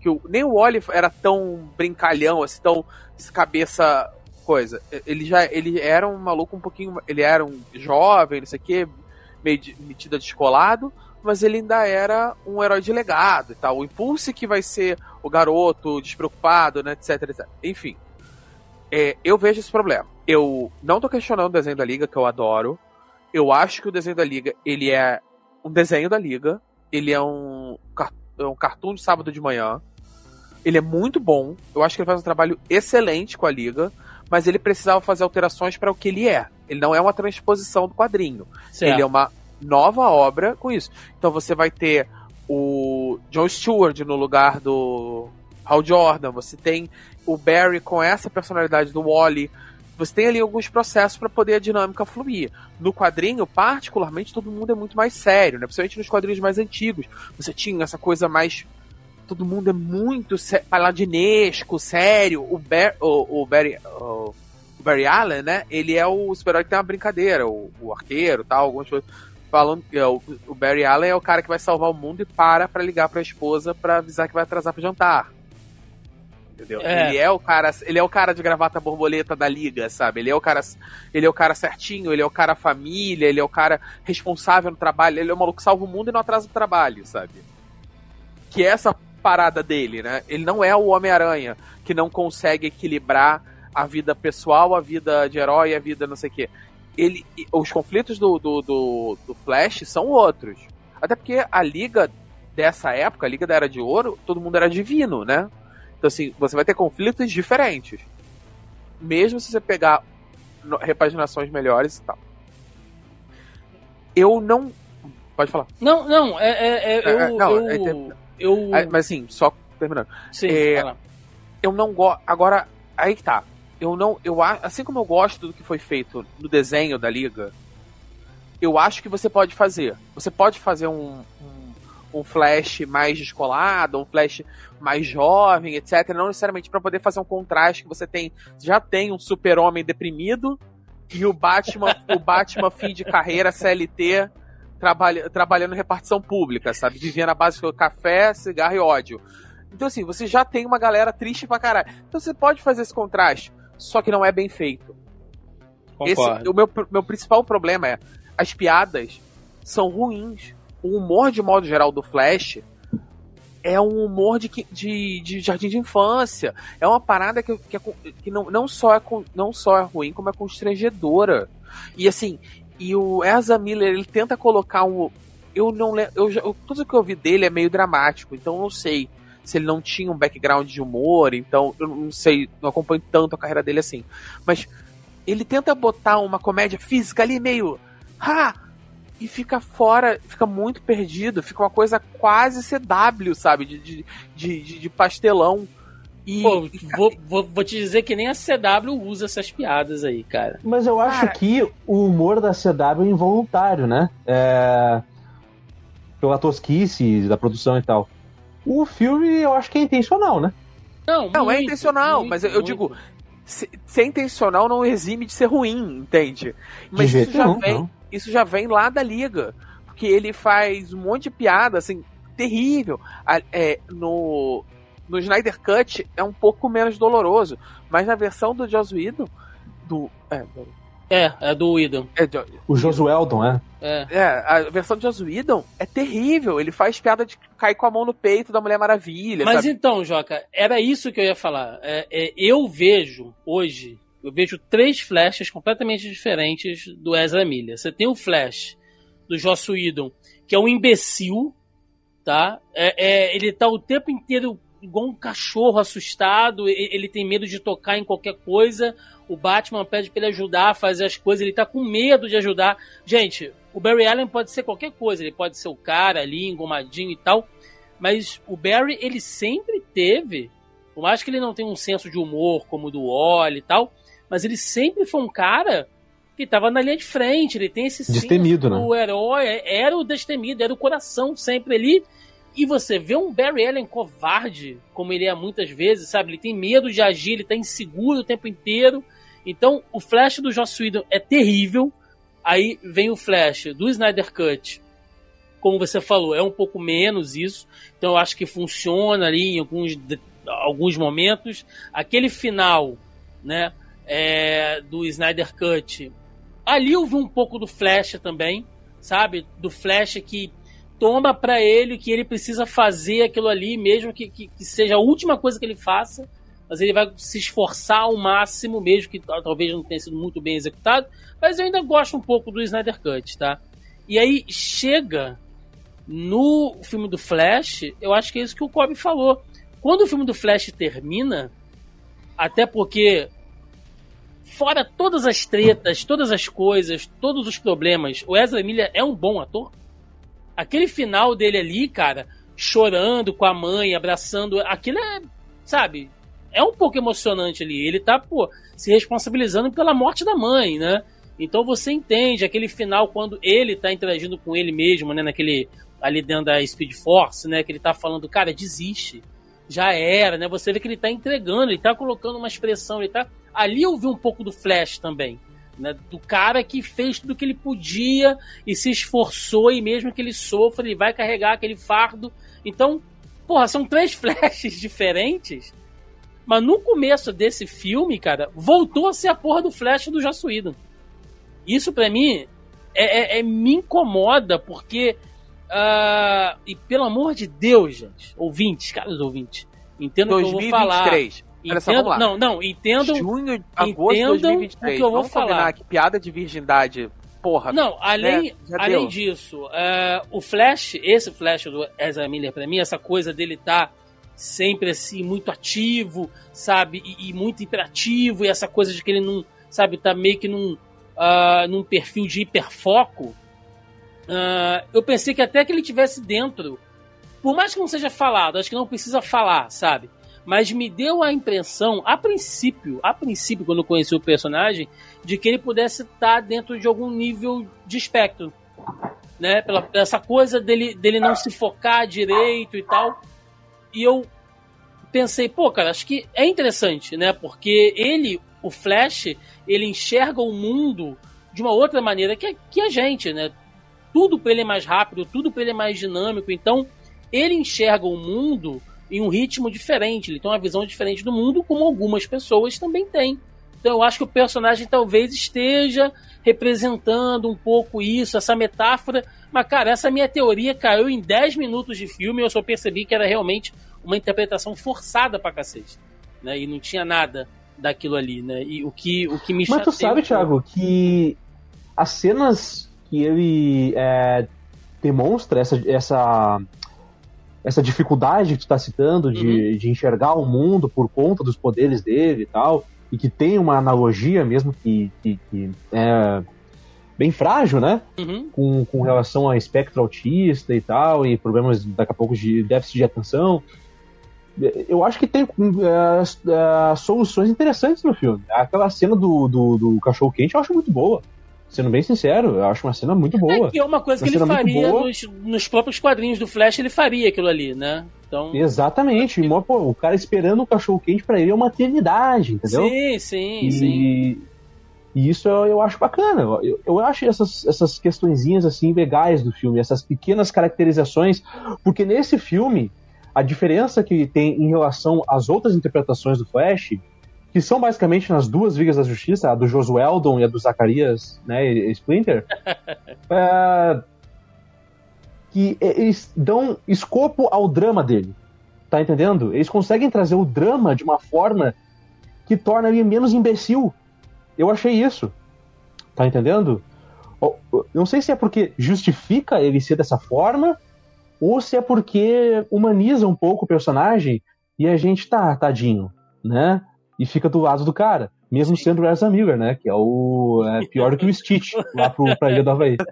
que o, nem o Wally era tão brincalhão, assim, tão cabeça coisa. Ele já ele era um maluco um pouquinho, ele era um jovem, não sei o quê, meio de, metido descolado, mas ele ainda era um herói de legado e tal. O Impulse que vai ser o garoto despreocupado, né, etc, etc. Enfim, é, eu vejo esse problema. Eu não tô questionando o desenho da Liga, que eu adoro. Eu acho que o desenho da Liga, ele é um desenho da Liga. Ele é um, é um cartoon de sábado de manhã. Ele é muito bom. Eu acho que ele faz um trabalho excelente com a Liga. Mas ele precisava fazer alterações para o que ele é. Ele não é uma transposição do quadrinho. Certo. Ele é uma nova obra com isso. Então você vai ter o John Stewart no lugar do Hal Jordan. Você tem o Barry com essa personalidade do Wally. Você tem ali alguns processos para poder a dinâmica fluir. No quadrinho, particularmente, todo mundo é muito mais sério, né? Principalmente nos quadrinhos mais antigos. Você tinha essa coisa mais. Todo mundo é muito paladinesco, sério. O, Bar o, o Barry. O, Barry Allen, né? Ele é o super-herói que tem uma brincadeira, o, o arqueiro tal, algumas coisas. falam que é, o, o Barry Allen é o cara que vai salvar o mundo e para pra ligar pra esposa pra avisar que vai atrasar pro jantar. Entendeu?
É.
Ele é o cara, ele é o cara de gravata borboleta da liga, sabe? Ele é o cara, ele é o cara certinho, ele é o cara família, ele é o cara responsável no trabalho, ele é o maluco que salva o mundo e não atrasa o trabalho, sabe? Que é essa parada dele, né? Ele não é o Homem-Aranha que não consegue equilibrar a vida pessoal, a vida de herói, a vida não sei o quê. Ele, os conflitos do, do, do, do Flash são outros. Até porque a liga dessa época, a liga da Era de Ouro, todo mundo era divino, né? Então, assim, você vai ter conflitos diferentes. Mesmo se você pegar repaginações melhores e tal. Eu não. Pode falar.
Não, não, é, é, é, eu,
É, não,
eu,
é,
eu,
Mas assim, só terminando.
sim,
é. Eu não gosto. Agora, aí que tá. Eu não. Eu, assim como eu gosto do que foi feito no desenho da Liga, eu acho que você pode fazer. Você pode fazer um, um, um flash mais descolado, um flash mais jovem, etc. Não necessariamente para poder fazer um contraste que você tem. Já tem um super-homem deprimido e o Batman, o Batman fim de carreira, CLT, trabalha, trabalhando em repartição pública, sabe? Vivendo à base de café, cigarro e ódio. Então, assim, você já tem uma galera triste pra caralho. Então você pode fazer esse contraste, só que não é bem feito. Esse, o meu, meu principal problema é as piadas são ruins. O humor, de modo geral, do Flash é um humor de, de, de jardim de infância. É uma parada que, que, é que não, não, só é, não só é ruim, como é constrangedora. E assim, e o Ezra Miller, ele tenta colocar um. Eu não. Eu, eu- tudo que eu vi dele é meio dramático, então eu não sei se ele não tinha um background de humor, então eu não sei, não acompanho tanto a carreira dele assim. Mas ele tenta botar uma comédia física ali meio. Ha! E fica fora, fica muito perdido, fica uma coisa quase CW, sabe? De, de, de, de- pastelão. E,
Pô,
e-
vou, vou, vou te dizer que nem a CW usa essas piadas aí, cara.
Mas eu acho
Cara.
que o humor da CW é involuntário, né? É... Pela tosquice da produção e tal. O filme eu acho que é intencional, né?
Não,
Não, é
muito,
intencional,
muito,
mas eu- eu digo, se, ser intencional não exime de ser ruim, entende? Mas
De jeito
isso já
nenhum,
vem,
não.
Isso já vem lá da liga. Porque ele faz um monte de piada, assim, terrível. É, no, no Snyder Cut é um pouco menos doloroso. Mas na versão do Joss Whedon, do. É, do-
É, é do Idon.
é, do-
O Josueldon, é.
É.
é, a versão do Joss Whedon é terrível. Ele faz piada de cair com a mão no peito da Mulher Maravilha,
Mas
sabe?
então, Joca, era isso que eu ia falar. É, é, eu vejo hoje, eu vejo três flashes completamente diferentes do Ezra Miller. Você tem o flash do Joss Whedon, que é um imbecil, tá? É, é, ele tá o tempo inteiro igual um cachorro assustado, ele tem medo de tocar em qualquer coisa. O Batman pede pra ele ajudar a fazer as coisas, ele tá com medo de ajudar. Gente, o Barry Allen pode ser qualquer coisa, ele pode ser o cara ali, engomadinho e tal. Mas o Barry, ele sempre teve, por mais que ele não tenha um senso de humor como o do Wally e tal, mas ele sempre foi um cara que tava na linha de frente, ele tem esse
Destemido, né?
do herói, era o destemido, era o coração sempre ali. E você vê um Barry Allen covarde, como ele é muitas vezes, sabe? Ele tem medo de agir, ele tá inseguro o tempo inteiro. Então, o Flash do Joss Whedon é terrível. Aí vem o Flash do Snyder Cut, como você falou, é um pouco menos isso. Então eu acho que funciona ali em alguns, alguns momentos. Aquele final, né, é, do Snyder Cut, ali eu vi um pouco do Flash também, sabe? Do Flash que toma pra ele que ele precisa fazer aquilo ali, mesmo que, que, que seja a última coisa que ele faça. Mas ele vai se esforçar ao máximo, mesmo que tal- talvez não tenha sido muito bem executado. Mas eu ainda gosto um pouco do Snyder Cut, tá? E aí chega no filme do Flash, eu acho que é isso que o Kobe falou. Quando o filme do Flash termina, até porque fora todas as tretas, todas as coisas, todos os problemas, o Ezra Miller é um bom ator. Aquele final dele ali, cara, chorando com a mãe, abraçando, aquilo é, sabe, é um pouco emocionante ali. Ele tá, pô, se responsabilizando pela morte da mãe, né? Então você entende aquele final quando ele tá interagindo com ele mesmo, né, naquele ali dentro da Speed Force, né, que ele tá falando, cara, desiste. Já era, né? Você vê que ele tá entregando, ele tá colocando uma expressão, ele tá ali eu vi um pouco do Flash também, Né, do cara que fez tudo o que ele podia e se esforçou, e mesmo que ele sofra, ele vai carregar aquele fardo. Então, porra, são três (laughs) flashes diferentes. Mas no começo desse filme, cara, voltou a ser a porra do flash do Joss. Isso para mim é, é, é, me incomoda, porque. Uh, e pelo amor de Deus, gente, ouvintes, caros ouvintes, entendo o que eu vou falar.
Olha só.
Não, não, entendam.
Junho, agosto de 2023.
o que eu vou
vamos
falar.
Que piada de virgindade, porra.
Não, além,
né?
além disso, uh, o Flash, esse Flash do Ezra Miller, pra mim, essa coisa dele tá sempre assim, muito ativo, sabe? E, e muito imperativo, e essa coisa de que ele não, sabe, tá meio que num, uh, num perfil de hiperfoco. Uh, eu pensei que até que ele tivesse dentro, por mais que não seja falado, acho que não precisa falar, sabe? Mas me deu a impressão, a princípio, a princípio, quando eu conheci o personagem, de que ele pudesse estar dentro de algum nível de espectro. Né? Pela, essa coisa dele, dele não se focar direito e tal. E eu pensei, pô, cara, acho que é interessante, né? Porque ele, o Flash, ele enxerga o mundo de uma outra maneira que, que a gente, né? Tudo para ele é mais rápido, tudo para ele é mais dinâmico. Então, ele enxerga o mundo em um ritmo diferente, ele tem uma visão diferente do mundo, como algumas pessoas também têm. Então eu acho que o personagem talvez esteja representando um pouco isso, essa metáfora. Mas, cara, essa minha teoria caiu em 10 minutos de filme e eu só percebi que era realmente uma interpretação forçada pra cacete. Né? E não tinha nada daquilo ali, né? E o que, o que me
Mas tu sabe, Thiago, que as cenas que ele é, demonstra essa, essa, essa dificuldade que tu tá citando de, de enxergar o mundo por conta dos poderes dele e tal, e que tem uma analogia mesmo que, que, que é bem frágil, né?
Uhum.
com, com relação a espectro autista e tal, e problemas daqui a pouco de déficit de atenção. Eu acho que tem é, é, soluções interessantes no filme. Aquela cena do, do, do cachorro quente eu acho muito boa. Sendo bem sincero, eu acho uma cena muito boa.
É que é uma coisa
Uma
que ele faria nos, nos próprios quadrinhos do Flash, ele faria aquilo ali, né? Então.
Exatamente. E, pô, o cara esperando o cachorro quente pra ele é uma eternidade, entendeu?
Sim, sim, sim.
E, e isso eu, eu acho bacana. Eu, eu acho essas, essas questõezinhas assim legais do filme, essas pequenas caracterizações, porque nesse filme a diferença que tem em relação às outras interpretações do Flash, que são basicamente nas duas Ligas da Justiça, a do Josueldon e a do Zacarias, né, Splinter, (laughs) é, que eles dão escopo ao drama dele. Tá entendendo? Eles conseguem trazer o drama de uma forma que torna ele menos imbecil. Eu achei isso. Tá entendendo? Não sei se é porque justifica ele ser dessa forma, ou se é porque humaniza um pouco o personagem e a gente tá, tadinho, né? E fica do lado do cara. Mesmo sendo o Ezra Miller, né? Que é o é pior do que o Stitch lá pro, pra Ilha do Havaí. (laughs)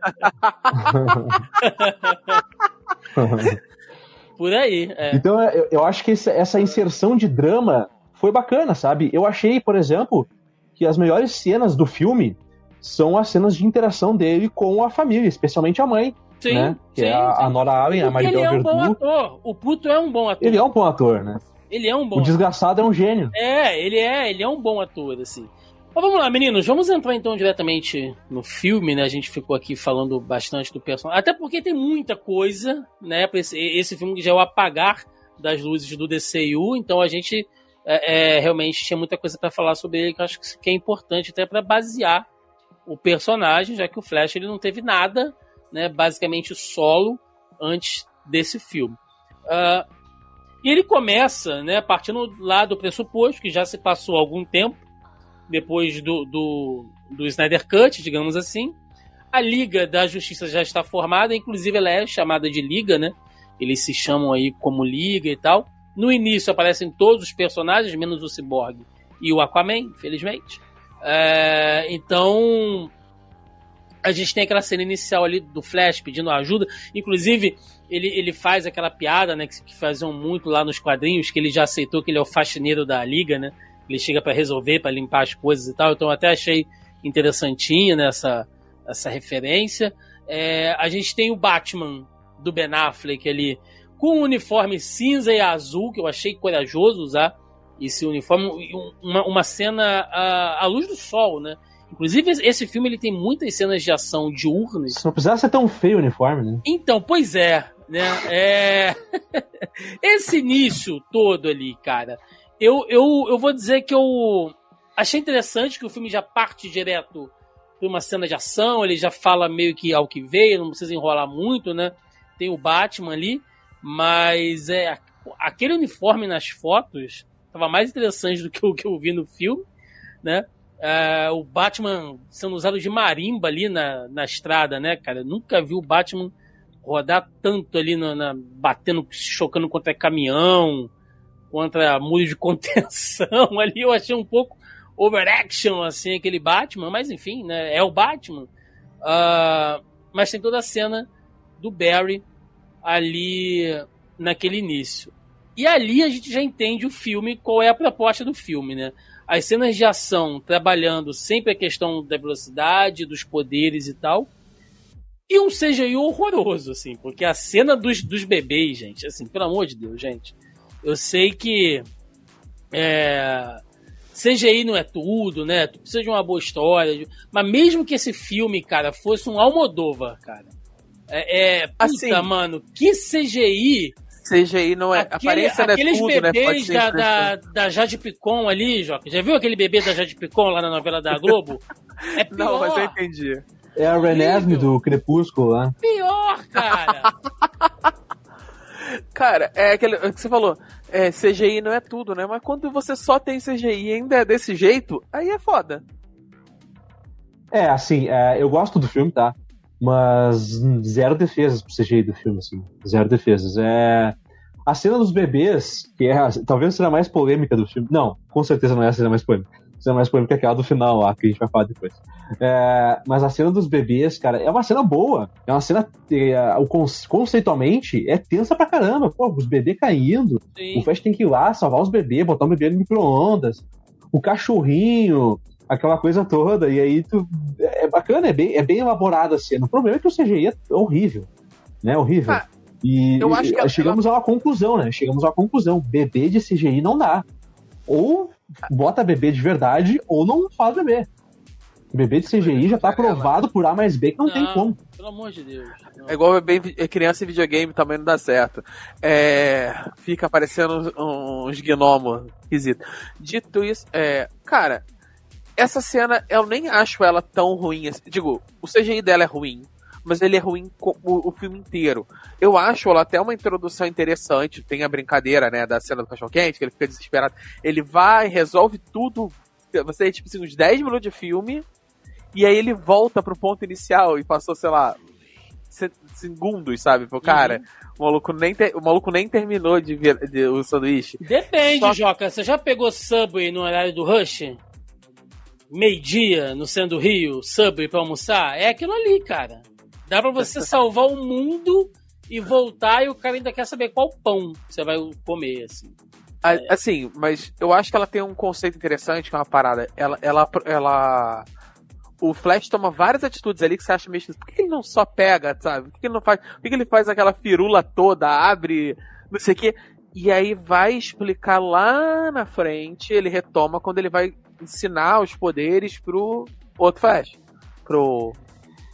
Por aí, é.
Então eu, eu acho que essa, essa inserção de drama foi bacana, sabe? Eu achei, por exemplo, que as melhores cenas do filme são as cenas de interação dele com a família, especialmente a mãe,
Sim,
né? Que
sim,
é a,
sim.
a Nora Allen, a
Porque ele
Maribel
é um bom
Verdú.
ator. O puto é um bom ator.
Ele é um bom ator, né?
Ele é um bom
O desgraçado é um gênio.
É, ele é, ele é um bom ator, assim. Mas vamos lá, meninos, vamos entrar então diretamente no filme, né? A gente ficou aqui falando bastante do personagem. Até porque tem muita coisa, né? Esse, esse filme que já é o apagar das luzes do DCU, então a gente é, é, realmente tinha muita coisa pra falar sobre ele que eu acho que é importante até pra basear o personagem, já que o Flash ele não teve nada, né? Basicamente solo antes desse filme. Ah, e ele começa, né, partindo lá do pressuposto que já se passou algum tempo depois do, do, do Snyder Cut, digamos assim. A Liga da Justiça já está formada, inclusive ela é chamada de Liga, né? Eles se chamam aí como Liga e tal. No início aparecem todos os personagens, menos o Cyborg e o Aquaman, infelizmente. É, então, a gente tem aquela cena inicial ali do Flash pedindo ajuda. Inclusive, ele, ele faz aquela piada, né, que, que faziam muito lá nos quadrinhos, que ele já aceitou que ele é o faxineiro da liga, né? Ele chega para resolver, para limpar as coisas e tal. Então, eu até achei interessantinha nessa essa referência. É, a gente tem o Batman do Ben Affleck ali com um uniforme cinza e azul, que eu achei corajoso usar esse uniforme. Uma, uma cena à, à luz do sol, né? Inclusive, esse filme ele tem muitas cenas de ação diurnas.
Não precisava ser tão feio o uniforme, né?
Então, pois é, né? É... (laughs) esse início todo ali, cara, eu, eu, eu vou dizer que eu achei interessante que o filme já parte direto para uma cena de ação, ele já fala meio que ao que veio, não precisa enrolar muito, né? Tem o Batman ali, mas é aquele uniforme nas fotos estava mais interessante do que o que eu vi no filme, né? Uh, o Batman sendo usado de marimba ali na, na estrada, né, cara? Eu nunca vi o Batman rodar tanto ali, na, na batendo, se chocando contra caminhão, contra muro de (laughs) contenção ali. Eu achei um pouco overaction, assim, aquele Batman, mas enfim, né? É o Batman. Uh, mas tem toda a cena do Barry ali naquele início. E ali a gente já entende o filme, qual é a proposta do filme, né? As cenas de ação trabalhando sempre a questão da velocidade, dos poderes e tal. E um CGI horroroso, assim, porque a cena dos, dos bebês, gente, assim, pelo amor de Deus, gente. Eu sei que é, CGI não é tudo, né? Tu precisa de uma boa história. Mas mesmo que esse filme, cara, fosse um Almodóvar, cara. É, é puta, assim, mano, que CGI.
CGI não é. Aquele, aparência não é
aqueles
tudo,
né? bebês né? da, da, da Jade Picon ali, Joca. Já viu aquele bebê da Jade Picon lá na novela da Globo? (laughs)
É pior. Não, mas eu entendi.
É a Renesme do Crepúsculo lá.
Pior, cara. (laughs)
Cara, é aquele é que você falou, é, CGI não é tudo, né? Mas quando você só tem CGI e ainda é desse jeito, aí é foda.
É, assim, é, eu gosto do filme, tá? Mas zero defesas pro CGI do filme, assim. Zero defesas. É. A cena dos bebês, que é talvez seja a mais polêmica do filme. Não, com certeza não é a cena mais polêmica. A cena mais polêmica é aquela do final lá, que a gente vai falar depois. É, mas a cena dos bebês, cara, é uma cena boa. É uma cena. É, o conceitualmente é tensa pra caramba. Pô, os bebês caindo. Sim. O Flash tem que ir lá salvar os bebês, botar um bebê no micro-ondas. O cachorrinho, aquela coisa toda. E aí tu. É bacana, é bem, é bem elaborada a cena. O problema é que o CGI é horrível. Né? Horrível. Ah, e, eu acho que chegamos ela... a uma conclusão, né? Chegamos a uma conclusão. Bebê de CGI não dá. Ou bota bebê de verdade, ou não faz bebê. Bebê de CGI já tá aprovado por A mais B que não, não, tem como.
Pelo amor de Deus.
Não. É igual bebê é criança em videogame também não dá certo. É, fica aparecendo uns gnomos esquisitos. Dito isso, é, cara, essa cena eu nem acho ela tão ruim. Assim. Digo, o CGI dela é ruim, mas ele é ruim o, o filme inteiro. Eu acho ela até uma introdução interessante. Tem a brincadeira, né, da cena do cachorro quente, que ele fica desesperado. Ele vai, resolve tudo. Você tem, tipo assim, uns 10 minutos de filme e aí ele volta pro ponto inicial e passou, sei lá, segundos, sabe? Pro cara. Uhum. O, maluco nem te, o maluco nem terminou de ver de, o sanduíche.
Depende, Só... Joca. Você já pegou Subway no horário do Rush? Meio-dia no centro do Rio, Subway pra almoçar? É aquilo ali, cara. Dá pra você (laughs) salvar o mundo e voltar e o cara ainda quer saber qual pão você vai comer, assim.
Assim, mas eu acho que ela tem um conceito interessante, que é uma parada. Ela, ela, ela o Flash toma várias atitudes ali que você acha meio. Por que ele não só pega, sabe? Por que ele não faz. Por que ele faz aquela firula toda, abre, não sei o quê? E aí vai explicar lá na frente, ele retoma quando ele vai ensinar os poderes pro outro Flash. Pro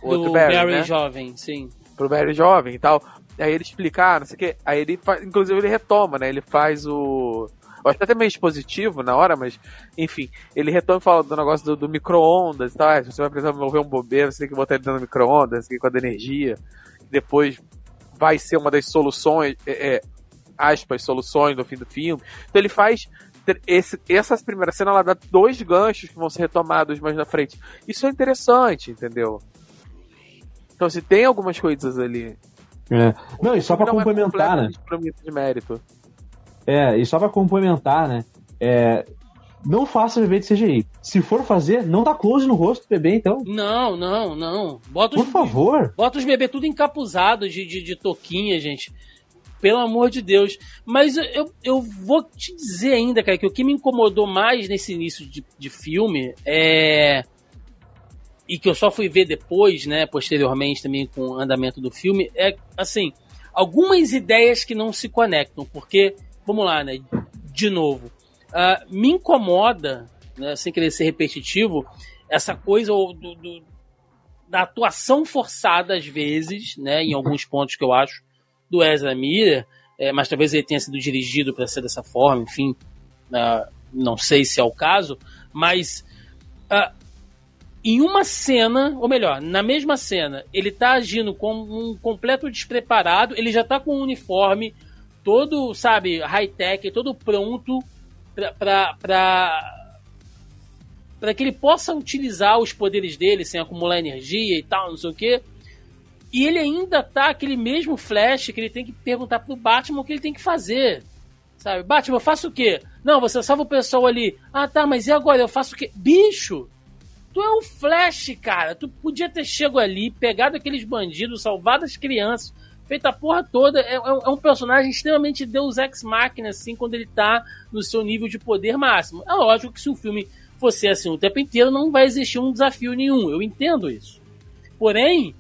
Do Barry, Barry né? jovem, sim.
Pro Barry jovem e tal. Aí ele explica, ah, não sei o quê. Aí ele faz, inclusive ele retoma, né? Ele faz o eu acho até meio expositivo na hora, mas enfim, ele retoma e fala do negócio do, do micro-ondas e tal. Ah, você vai precisar mover um bombeiro, você tem que botar ele dentro do micro-ondas, com a energia. Depois vai ser uma das soluções, é, é, aspas, soluções no fim do filme. Então ele faz. Esse, essa primeira cena ela dá dois ganchos que vão ser retomados mais na frente. Isso é interessante, entendeu? Então, se tem algumas coisas ali.
É. Não, e só pra é complementar, é né?
De mérito.
É, e só pra complementar, né? É, não faça bebê de CGI. Se for fazer, não dá close no rosto do bebê, então.
Não, não, não. Bota
Por os, favor.
Bota os bebês tudo encapuzados de, de, de toquinha, gente. Pelo amor de Deus. Mas eu, eu vou te dizer ainda, cara, que o que me incomodou mais nesse início de, de filme é. E que eu só fui ver depois, né, posteriormente também com o andamento do filme, é, assim, algumas ideias que não se conectam, porque vamos lá, né? De novo. Uh, me incomoda, né, sem querer ser repetitivo, essa coisa do, do, da atuação forçada às vezes, né, em alguns (laughs) pontos que eu acho, do Ezra Miller, é, mas talvez ele tenha sido dirigido para ser dessa forma, enfim, uh, não sei se é o caso, mas uh, em uma cena, ou melhor, na mesma cena, ele tá agindo como um completo despreparado, ele já tá com o um uniforme todo, sabe, high-tech, todo pronto para para que ele possa utilizar os poderes dele sem acumular energia e tal, não sei o quê. E ele ainda tá aquele mesmo Flash que ele tem que perguntar pro Batman o que ele tem que fazer. Sabe? Batman, eu faço o quê? Não, você salva o pessoal ali. Ah, tá, mas e agora? Eu faço o quê? Bicho! Tu é um Flash, cara. Tu podia ter chegado ali, pegado aqueles bandidos, salvado as crianças, feito a porra toda. É, é, é um personagem extremamente Deus Ex Machina, assim, quando ele tá no seu nível de poder máximo. É lógico que se o filme fosse assim o tempo inteiro, não vai existir um desafio nenhum. Eu entendo isso. Porém,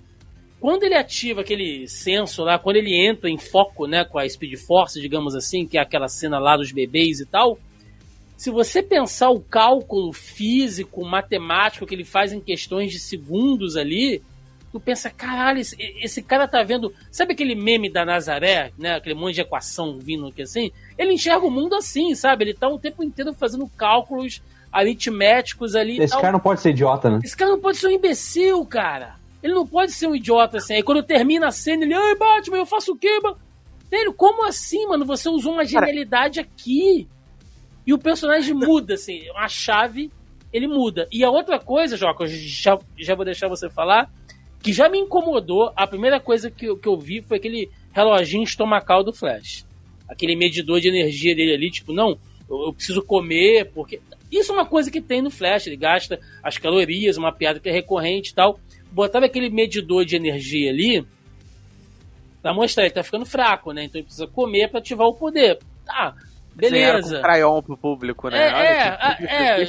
quando ele ativa aquele senso lá, quando ele entra em foco, né, com a Speed Force, digamos assim, que é aquela cena lá dos bebês e tal, se você pensar o cálculo físico, matemático que ele faz em questões de segundos ali, tu pensa, caralho, esse, esse, cara tá vendo. Sabe aquele meme da Nazaré, né? Aquele monte de equação vindo aqui assim? Ele enxerga o mundo assim, sabe? Ele tá o tempo inteiro fazendo cálculos aritméticos ali.
Esse cara não pode ser idiota, né?
Esse cara não pode ser um imbecil, cara. Ele não pode ser um idiota assim. Aí quando termina a cena, ele, ai, Batman, eu faço o quê, mano? Velho, como assim, mano? Você usou uma genialidade aqui. E o personagem muda, assim, uma chave, ele muda. E a outra coisa, Joca, já, já vou deixar você falar, que já me incomodou, a primeira coisa que, que eu vi foi aquele reloginho estomacal do Flash. Aquele medidor de energia dele ali, tipo, não, eu, eu preciso comer, porque. Isso é uma coisa que tem no Flash, ele gasta as calorias, uma piada que é recorrente e tal. Botava aquele medidor de energia ali pra mostrar, ele tá ficando fraco, né? Então ele precisa comer para ativar o poder. Tá, Beleza.
Crayon pro público, né?
É, Olha, é,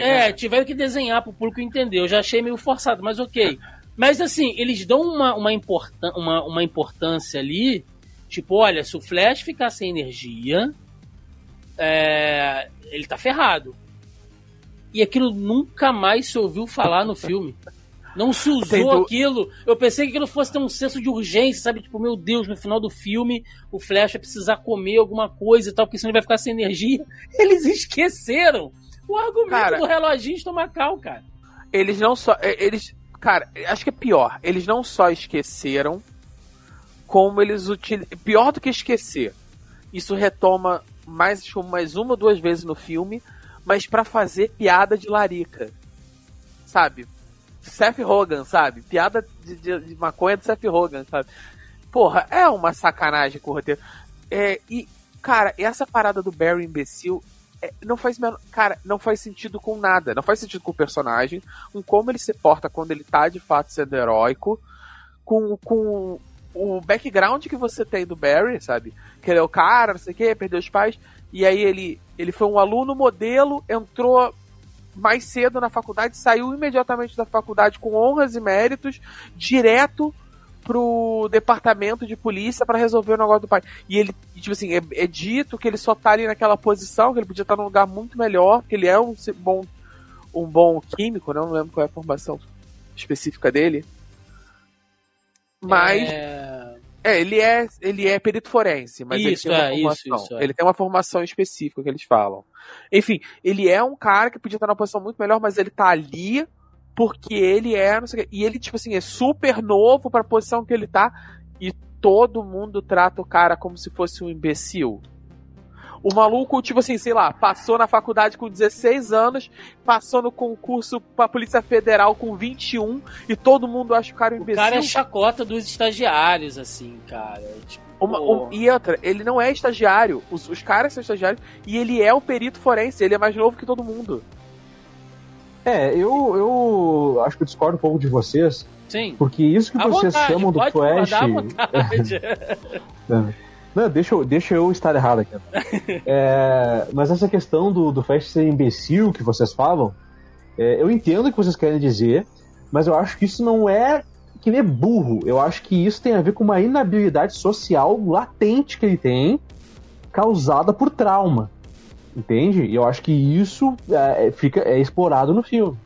é, é, tiveram que desenhar pro público entender. Eu já achei meio forçado, mas ok. Mas assim, eles dão uma, uma, importan uma, uma importância ali, tipo, olha, se o Flash ficar sem energia, é, ele tá ferrado. E aquilo nunca mais se ouviu falar no filme. Não se usou aquilo. Eu pensei que aquilo fosse ter um senso de urgência, sabe? Tipo, meu Deus, no final do filme o Flash vai precisar comer alguma coisa e tal, porque senão ele vai ficar sem energia. (laughs) Eles esqueceram o argumento cara, do reloginho estomacal, cara.
Eles não só. É, eles. Cara, acho que é pior. Eles não só esqueceram, como eles utilizam. Pior do que esquecer. Isso retoma mais, mais uma ou duas vezes no filme, mas para fazer piada de larica. Sabe? Seth Rogen, sabe? Piada de, de, de maconha do Seth Rogen, sabe? Porra, é uma sacanagem com o roteiro. É, e, cara, essa parada do Barry imbecil é, não faz cara, não faz sentido com nada. Não faz sentido com o personagem, com como ele se porta quando ele tá de fato sendo heróico, com, com o background que você tem do Barry, sabe? Que ele é o cara, não sei o que, perdeu os pais, e aí ele, ele foi um aluno modelo, entrou mais cedo na faculdade, saiu imediatamente da faculdade com honras e méritos, direto pro departamento de polícia para resolver o negócio do pai. E ele, tipo assim, é, é, dito que ele só tá ali naquela posição, que ele podia estar num lugar muito melhor, que ele é um bom, um bom químico, né? não lembro qual é a formação específica dele. Mas. É... É, ele é, ele é perito forense, mas
isso,
ele tem uma
é,
formação.
Isso, isso,
é. Ele tem uma formação específica que eles falam. Enfim, ele é um cara que podia estar numa posição muito melhor, mas ele tá ali porque ele é, não sei o quê. E ele, tipo assim, é super novo para a posição que ele tá. E todo mundo trata o cara como se fosse um imbecil. O maluco, tipo assim, sei lá, passou na faculdade com 16 anos, passou no concurso pra Polícia Federal com 21 e todo mundo acha o cara um imbecil.
O cara é chacota dos estagiários, assim, cara. Tipo,
uma, um, e outra, ele não é estagiário. Os, os caras são estagiários e ele é o perito forense, ele é mais novo que todo mundo.
É, eu, eu acho que eu discordo um pouco de vocês.
Sim.
Porque isso que vocês vontade, chamam do Flash. (laughs) (laughs) é. Não, deixa eu, deixa eu estar errado aqui. (laughs) é, mas essa questão do, do Flash ser imbecil que vocês falam, é, eu entendo o que vocês querem dizer, mas eu acho que isso não é que nem burro. Eu acho que isso tem a ver com uma inabilidade social latente que ele tem, causada por trauma. Entende? E eu acho que isso é, fica, é explorado no filme.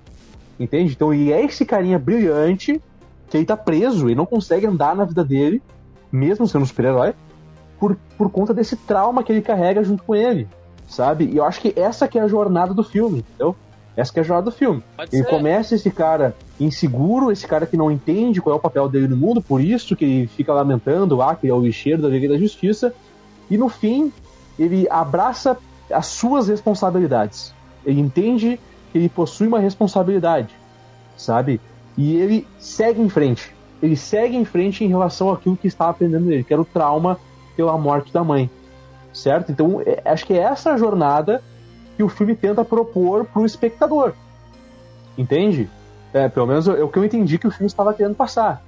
Entende? Então, e é esse carinha brilhante que ele tá preso e não consegue andar na vida dele, mesmo sendo um super-herói, por, por conta desse trauma que ele carrega junto com ele, sabe? E eu acho que essa que é a jornada do filme, entendeu? Essa que é a jornada do filme.
Pode
Ele
ser.
começa esse cara inseguro, esse cara que não entende qual é o papel dele no mundo, por isso que ele fica lamentando, ah, que ele é o lixeiro da Liga da Justiça, e no fim, ele abraça as suas responsabilidades. Ele entende que ele possui uma responsabilidade, sabe? E ele segue em frente. Ele segue em frente em relação àquilo que está aprendendo dele, que era o trauma pela morte da mãe, certo? Então, é- acho que é essa jornada que o filme tenta propor pro espectador. Entende? É, pelo menos é o que eu entendi que o filme estava querendo passar.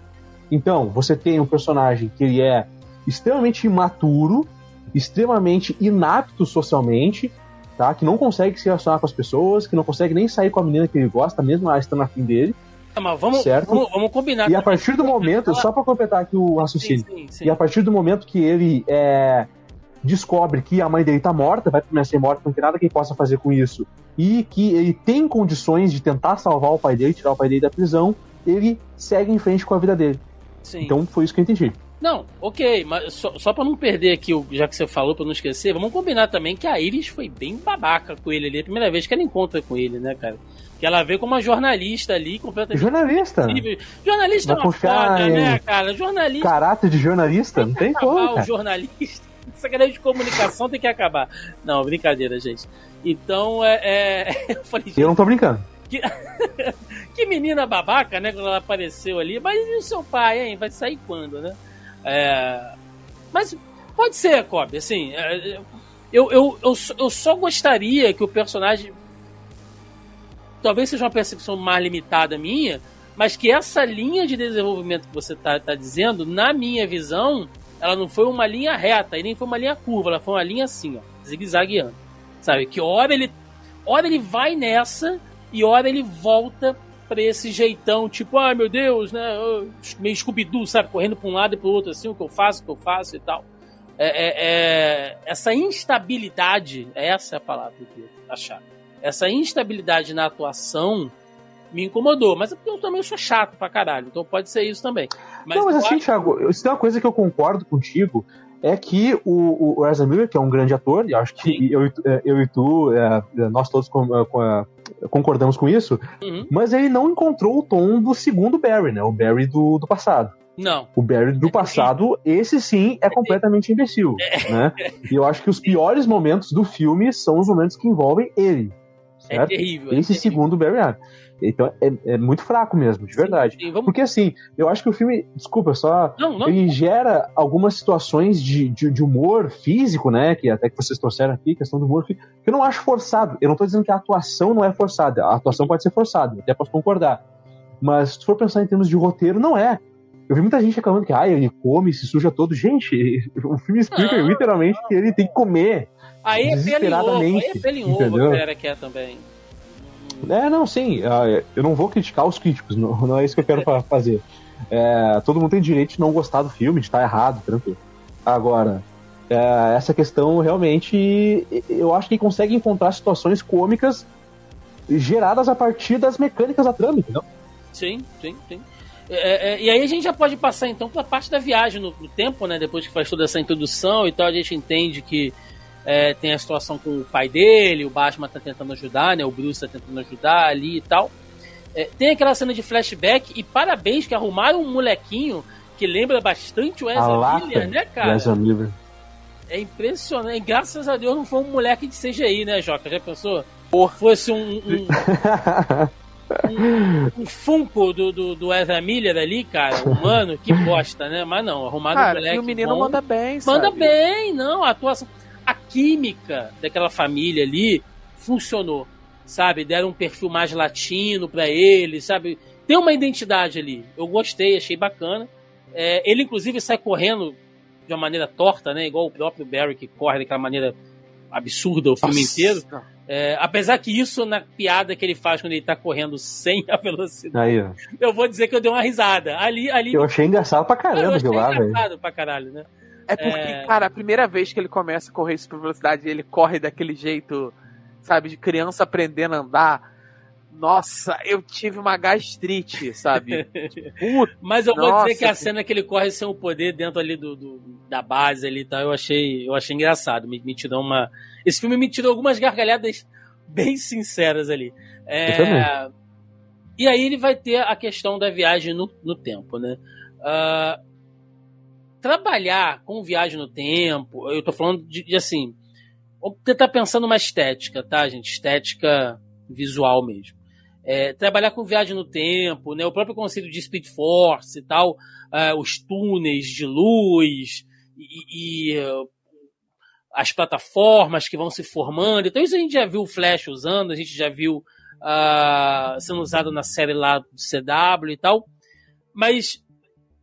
Então, você tem um personagem que ele é extremamente imaturo, extremamente inapto socialmente, tá? Que não consegue se relacionar com as pessoas, que não consegue nem sair com a menina que ele gosta, mesmo ela estando afim dele.
Tá, mas vamos,
Certo.
vamos, vamos combinar.
E a partir do momento, só para completar aqui o
Sim,
raciocínio,
sim, sim.
e a partir do momento que ele é, descobre que a mãe dele tá morta, vai permanecer morta, não tem nada que ele possa fazer com isso, e que ele tem condições de tentar salvar o pai dele, tirar o pai dele da prisão, ele segue em frente com a vida dele.
Sim.
Então foi isso que eu entendi.
Não, ok, mas só, só pra não perder aqui, o- já que você falou, pra não esquecer, vamos combinar também que a Iris foi bem babaca com ele ali, a primeira vez que ela encontra com ele, né, cara? Que ela vê como uma jornalista ali, completamente.
Jornalista.
possível. Jornalista é
Vai
uma
confiar
foda, né, cara? Jornalista.
Caráter de jornalista? Não tem como,
o
cara.
jornalista. (laughs) Secretário de comunicação tem que acabar. Não, brincadeira, gente. Então, é. é... (laughs) Eu falei,
Eu não tô brincando. (laughs)
que menina babaca, né? Quando ela apareceu ali. Mas e o seu pai, hein? Vai sair quando, né? É... Mas pode ser, Kobe, assim. é, Eu, eu, eu, só- eu só gostaria que o personagem. Talvez seja uma percepção mais limitada minha, mas que essa linha de desenvolvimento que você tá, tá dizendo, na minha visão, ela não foi uma linha reta e nem foi uma linha curva, ela foi uma linha assim, ó, zigue-zagueando. Sabe? Que hora ele, hora ele vai nessa e hora ele volta pra esse jeitão, tipo, ai meu Deus, né? eu- Meio Scooby-Doo, sabe? Correndo pra um lado e pro outro, assim, o que eu faço, o que eu faço e tal. É, é- é- essa instabilidade, essa é a palavra que eu achar. Essa instabilidade na atuação me incomodou, mas é porque eu também sou chato pra caralho, então pode ser isso também. Mas
não, mas
eu
assim,
acho-
Thiago, eu- se tem uma coisa que eu concordo contigo, é que o, o Ezra Miller, que é um grande ator, e acho que
Sim.
eu, e tu- é, eu e tu, é, nós todos é, é, concordamos com isso,
Uhum.
mas ele não encontrou o tom do segundo Barry, né? O Barry do, do passado.
Não,
O Barry do passado, esse sim é completamente imbecil, né? E eu acho que os piores momentos do filme são os momentos que envolvem ele,
é
certo?
terrível. é
Esse
terrível.
segundo Barry Allen. Então é, é muito fraco mesmo, de verdade.
Sim, vamos...
Porque assim, eu acho que o filme, desculpa, só
Não, não,
ele gera algumas situações de, de, de humor físico, né? Que até que vocês trouxeram aqui, questão do humor físico, que eu não acho forçado. Eu não tô dizendo que a atuação não é forçada. A atuação pode ser forçada, até posso concordar. Mas se for pensar em termos de roteiro, não é. Eu vi muita gente reclamando que ah, ele come, se suja todo. Gente, (laughs) o filme explica
Não,
literalmente que ele tem que comer.
aí é pelo ovo, aí é pelo ovo que quer também.
É, não, sim. ah, Eu não vou criticar os críticos, não, não é isso que eu quero fa- fazer. É, todo mundo tem direito de não gostar do filme, de estar errado, tranquilo. Agora, é, essa questão realmente, eu acho que consegue encontrar situações cômicas geradas a partir das mecânicas da trama, entendeu?
Sim, sim, sim. É, é, e aí a gente já pode passar então para a parte da viagem no, no tempo, né? Depois que faz toda essa introdução e tal, a gente entende que é, tem a situação com o pai dele, o Batman tá tentando ajudar, né? O Bruce tá tentando ajudar ali e tal. É, tem aquela cena de flashback e parabéns que arrumaram um molequinho que lembra bastante o
A
Ezra Miller, né, cara?
Ezra Miller.
É impressionante. Graças a Deus não foi um moleque de CGI, né, Joca? Já pensou?
Porra.
Fosse um, um, (laughs) um, um Funko do, do, do Ezra Miller ali, cara, humano, que bosta, né? Mas não, arrumaram um
Cara,
moleque
e o menino
bom.
manda bem,
Manda
sabe?
bem, não, a atuação, a química daquela família ali funcionou, sabe? Deram um perfil mais latino pra ele, sabe? Tem uma identidade ali. Eu gostei, achei bacana. É, ele, inclusive, sai correndo de uma maneira torta, né? Igual o próprio Barry que corre daquela maneira absurda o filme
Nossa.
inteiro. É, apesar que isso, na piada que ele faz quando ele tá correndo sem a velocidade,
Aí,
eu vou dizer que eu dei uma risada. Ali, ali
Eu achei engraçado pra
eu
caramba
achei
aquilo lá, velho.
engraçado pra caralho, né?
É porque,
É.
cara, a primeira vez que ele começa a correr super velocidade, ele corre daquele jeito, sabe, de criança aprendendo a andar. Nossa, eu tive uma gastrite, sabe? (laughs)
Puta, Mas eu vou nossa, dizer que a cena que ele corre sem o poder dentro ali do, do da base ali tá, eu achei, eu achei engraçado. Me, me tirou uma. Esse filme me tirou algumas gargalhadas bem sinceras ali. É... E aí ele vai ter a questão da viagem no, no tempo, né? Uh, trabalhar com viagem no tempo, eu tô falando de, de assim, vamos tentar pensar numa estética, tá, gente? Estética visual mesmo. É, trabalhar com viagem no tempo, né? O próprio conceito de Speed Force e tal, uh, os túneis de luz e, e uh, as plataformas que vão se formando. Então isso a gente já viu o Flash usando, a gente já viu uh, sendo usado na série lá do CW e tal. Mas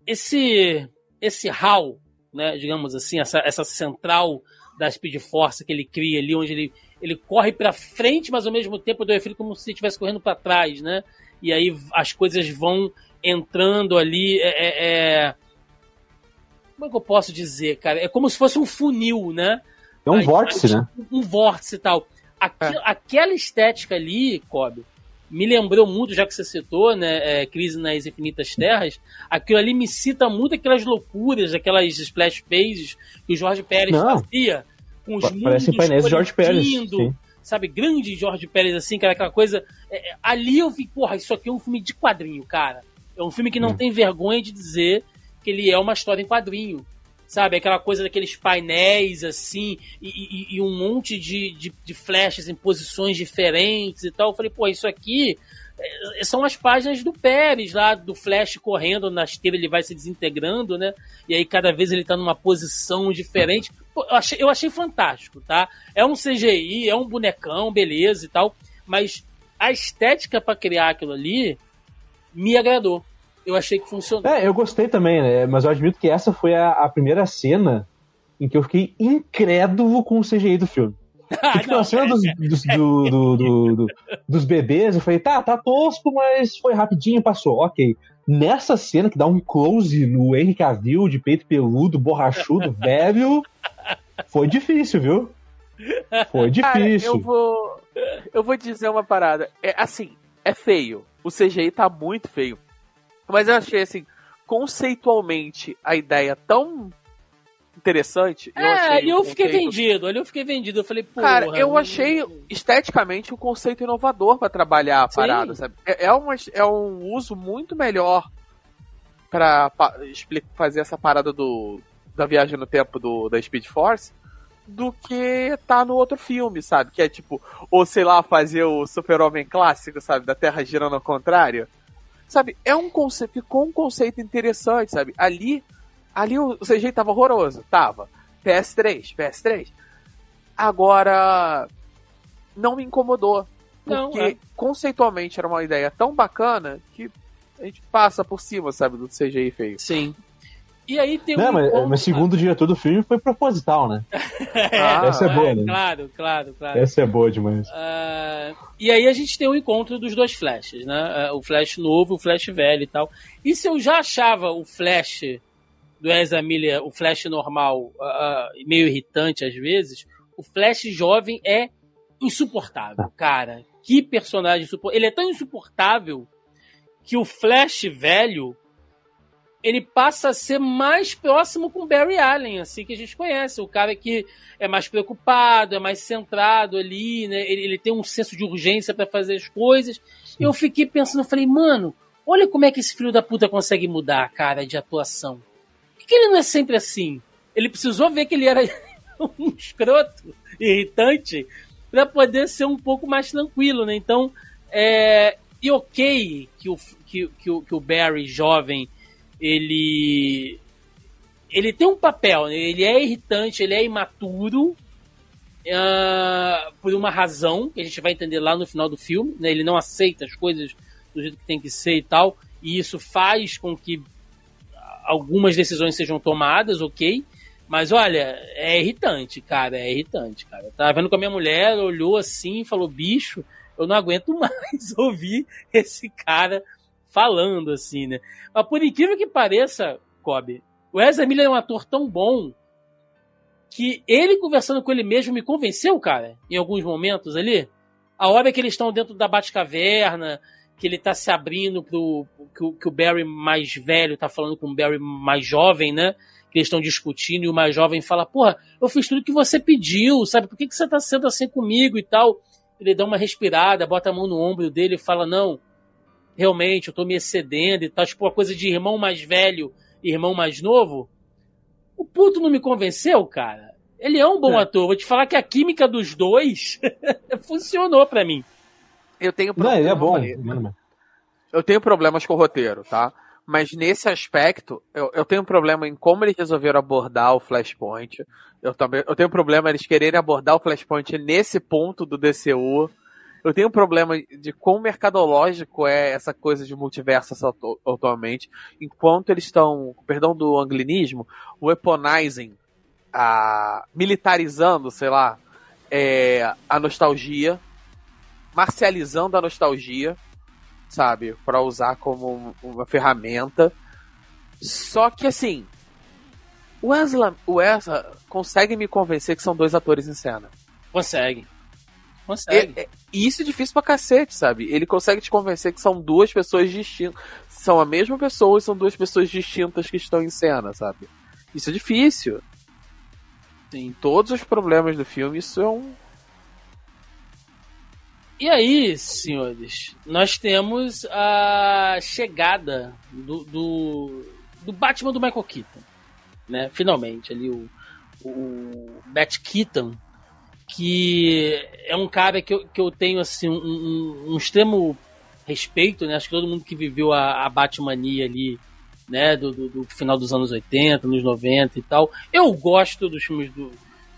esse esse HAL, né, digamos assim, essa, essa central da Speed Force que ele cria ali, onde ele, ele corre para frente, mas ao mesmo tempo deu efeito como se estivesse correndo para trás, né? E aí as coisas vão entrando ali. É, é, é, Como é que eu posso dizer, cara? É como se fosse um funil, né?
É um aí, vórtice, né?
Um vórtice e tal. Aquilo, é. Aquela estética ali, Kobe, me lembrou muito, já que você citou, né, é, Crise nas Infinitas Terras, aquilo ali me cita muito aquelas loucuras, aquelas splash pages que o Jorge Pérez Não. fazia, com os
Parecem painéis de Jorge Pérez.
Sabe, grande Jorge Pérez, assim, cara, aquela coisa. É, é, ali eu vi, porra, isso aqui é um filme de quadrinho, cara. É um filme que não hum. tem vergonha de dizer que ele é uma história em quadrinho sabe? Aquela coisa daqueles painéis, assim, e, e, e um monte de, de, de, flashes em posições diferentes e tal. Eu falei, pô, isso aqui é, são as páginas do Pérez lá, do Flash correndo na esteira, ele vai se desintegrando, né? E aí cada vez ele tá numa posição diferente. Pô, eu, achei, eu achei fantástico, tá? É um CGI, é um bonecão, beleza e tal, mas a estética para criar aquilo ali me agradou eu achei que funcionou.
É, eu gostei também, né? Mas eu admito que essa foi a, a primeira cena em que eu fiquei incrédulo com o CGI do filme. (laughs) Ah, tipo, a cena dos, dos, do, do, do, dos bebês, eu falei, tá, tá tosco, mas foi rapidinho, passou, ok. Nessa cena que dá um close no Henry Cavill de peito peludo, borrachudo, (laughs) velho, foi difícil, viu? Foi difícil.
Cara, eu vou, eu vou dizer uma parada. É assim, é feio. O CGI tá muito feio. Mas eu achei assim, conceitualmente, a ideia tão interessante.
Eu é, e eu fiquei vendido, ali eu fiquei vendido. Eu falei, pô.
Cara, eu achei esteticamente um conceito inovador para trabalhar a parada, Sim. sabe? É, é, uma, é um uso muito melhor pra, fazer essa parada do, da viagem no tempo do, da Speed Force do que tá no outro filme, sabe? Que é tipo, ou sei lá, fazer o Super-Homem clássico, sabe? Da Terra girando ao contrário. Sabe, é um conceito, ficou um conceito interessante, sabe? Ali, ali o CGI tava horroroso, tava. PS3, PS3. Agora, não me incomodou. Porque não, é. conceitualmente era uma ideia tão bacana que a gente passa por cima, sabe, do CGI feio.
Sim. E aí tem
não, um. Mas, ponto, mas segundo o diretor do filme foi proposital, né?
ah, (laughs) Essa é boa, é, né? Claro, claro, claro.
Essa é boa demais.
Uh, e aí a gente tem o encontro dos dois Flashes, né? Uh, o Flash novo, o Flash velho e tal. E se eu já achava o Flash do Ezra Miller, o Flash normal, uh, meio irritante às vezes, o Flash jovem é insuportável, cara. Que personagem insuportável. Ele é tão insuportável que o Flash velho ele passa a ser mais próximo com Barry Allen, assim que a gente conhece, o cara que é mais preocupado, é mais centrado ali, né? Ele, ele tem um senso de urgência para fazer as coisas. Sim. Eu fiquei pensando, falei, mano, olha como é que esse filho da puta consegue mudar a cara de atuação. Por que ele não é sempre assim? Ele precisou ver que ele era (laughs) um escroto, irritante, para poder ser um pouco mais tranquilo, né? Então, é, e ok que o, que, que, que o Barry jovem ele ele tem um papel, ele é irritante, ele é imaturo uh, por uma razão que a gente vai entender lá no final do filme. Né? Ele não aceita as coisas do jeito que tem que ser e tal, e isso faz com que algumas decisões sejam tomadas, ok. Mas olha, é irritante, cara, é irritante, cara. Tava vendo com a minha mulher, olhou assim e falou: bicho, eu não aguento (laughs) mais ouvir esse cara falando, assim, né? Mas por incrível que pareça, Kobe, o Ezra Miller é um ator tão bom que ele conversando com ele mesmo me convenceu, cara, em alguns momentos ali, A hora que eles estão dentro da Batcaverna, que ele tá se abrindo pro. Que o, que o Barry mais velho tá falando com o Barry mais jovem, né? Que eles estão discutindo e o mais jovem fala: Porra, eu fiz tudo que você pediu, sabe? Por que, que você tá sendo assim comigo e tal? Ele dá uma respirada, bota a mão no ombro dele e fala: Não, realmente, eu tô me excedendo e tal. Tipo, uma coisa de irmão mais velho e irmão mais novo. O puto não me convenceu, cara. Ele é um bom é. ator. Vou te falar que a química dos dois (laughs) funcionou para mim.
Eu tenho
Não, ele é bom. Né?
Eu tenho problemas com o roteiro, tá? Mas nesse aspecto, eu, eu tenho um problema em como eles resolveram abordar o Flashpoint. Eu também eu tenho um problema eles quererem abordar o Flashpoint nesse ponto do DCU. Eu tenho um problema de quão mercadológico é essa coisa de multiverso atualmente, enquanto eles estão, perdão do anglinismo, weaponizing, a, militarizando, sei lá, é, a nostalgia marcializando a nostalgia, sabe? para usar como uma ferramenta. Só que assim, o Wesley consegue me convencer que são dois atores em cena.
Consegue. Consegue.
É, é, e isso é difícil pra cacete, sabe? Ele consegue te convencer que são duas pessoas distintas. São a mesma pessoa e são duas pessoas distintas que estão em cena, sabe? Isso é difícil. Em todos os problemas do filme, isso é um,
e aí, senhores, nós temos a chegada do, do, do Batman do Michael Keaton. Né? Finalmente, ali o, o Bat Keaton, que é um cara que eu, que eu tenho assim, um, um, um extremo respeito, né? Acho que todo mundo que viveu a, a Batmania ali, né, do, do, do, final dos anos 80, nos 90 e tal. Eu gosto dos filmes do,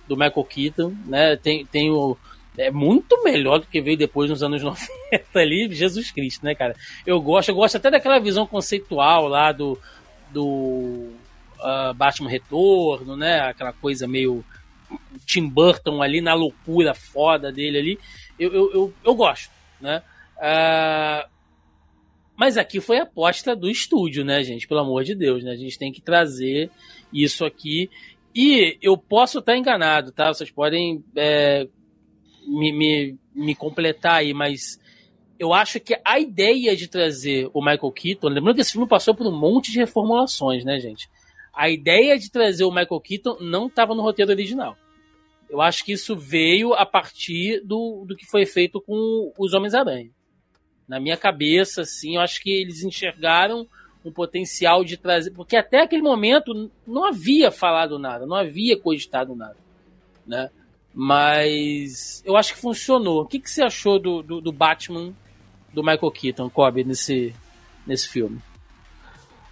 do Michael Keaton, né? Tem, tenho é muito melhor do que veio depois nos anos (laughs) 90 ali, Jesus Cristo, né, cara? Eu gosto, eu gosto até daquela visão conceitual lá do, do uh, Batman Retorno, né? Aquela coisa meio Tim Burton ali na loucura foda dele ali. Eu, eu, eu, eu gosto, né? Uh, mas aqui foi a aposta do estúdio, né, gente? Pelo amor de Deus, né? A gente tem que trazer isso aqui. E eu posso estar enganado, tá? Vocês podem é, me, me, me completar aí, mas eu acho que a ideia de trazer o Michael Keaton, lembrando que esse filme passou por um monte de reformulações, né, gente? A ideia de trazer o Michael Keaton não estava no roteiro original. Eu acho que isso veio a partir do, do que foi feito com os Homens-Aranha. Na minha cabeça, assim, eu acho que eles enxergaram um potencial de trazer. Porque até aquele momento não havia falado nada, não havia cogitado nada. Né? Mas eu acho que funcionou. O que, que você achou do, do, do Batman do Michael Keaton, Kobe, nesse, nesse filme?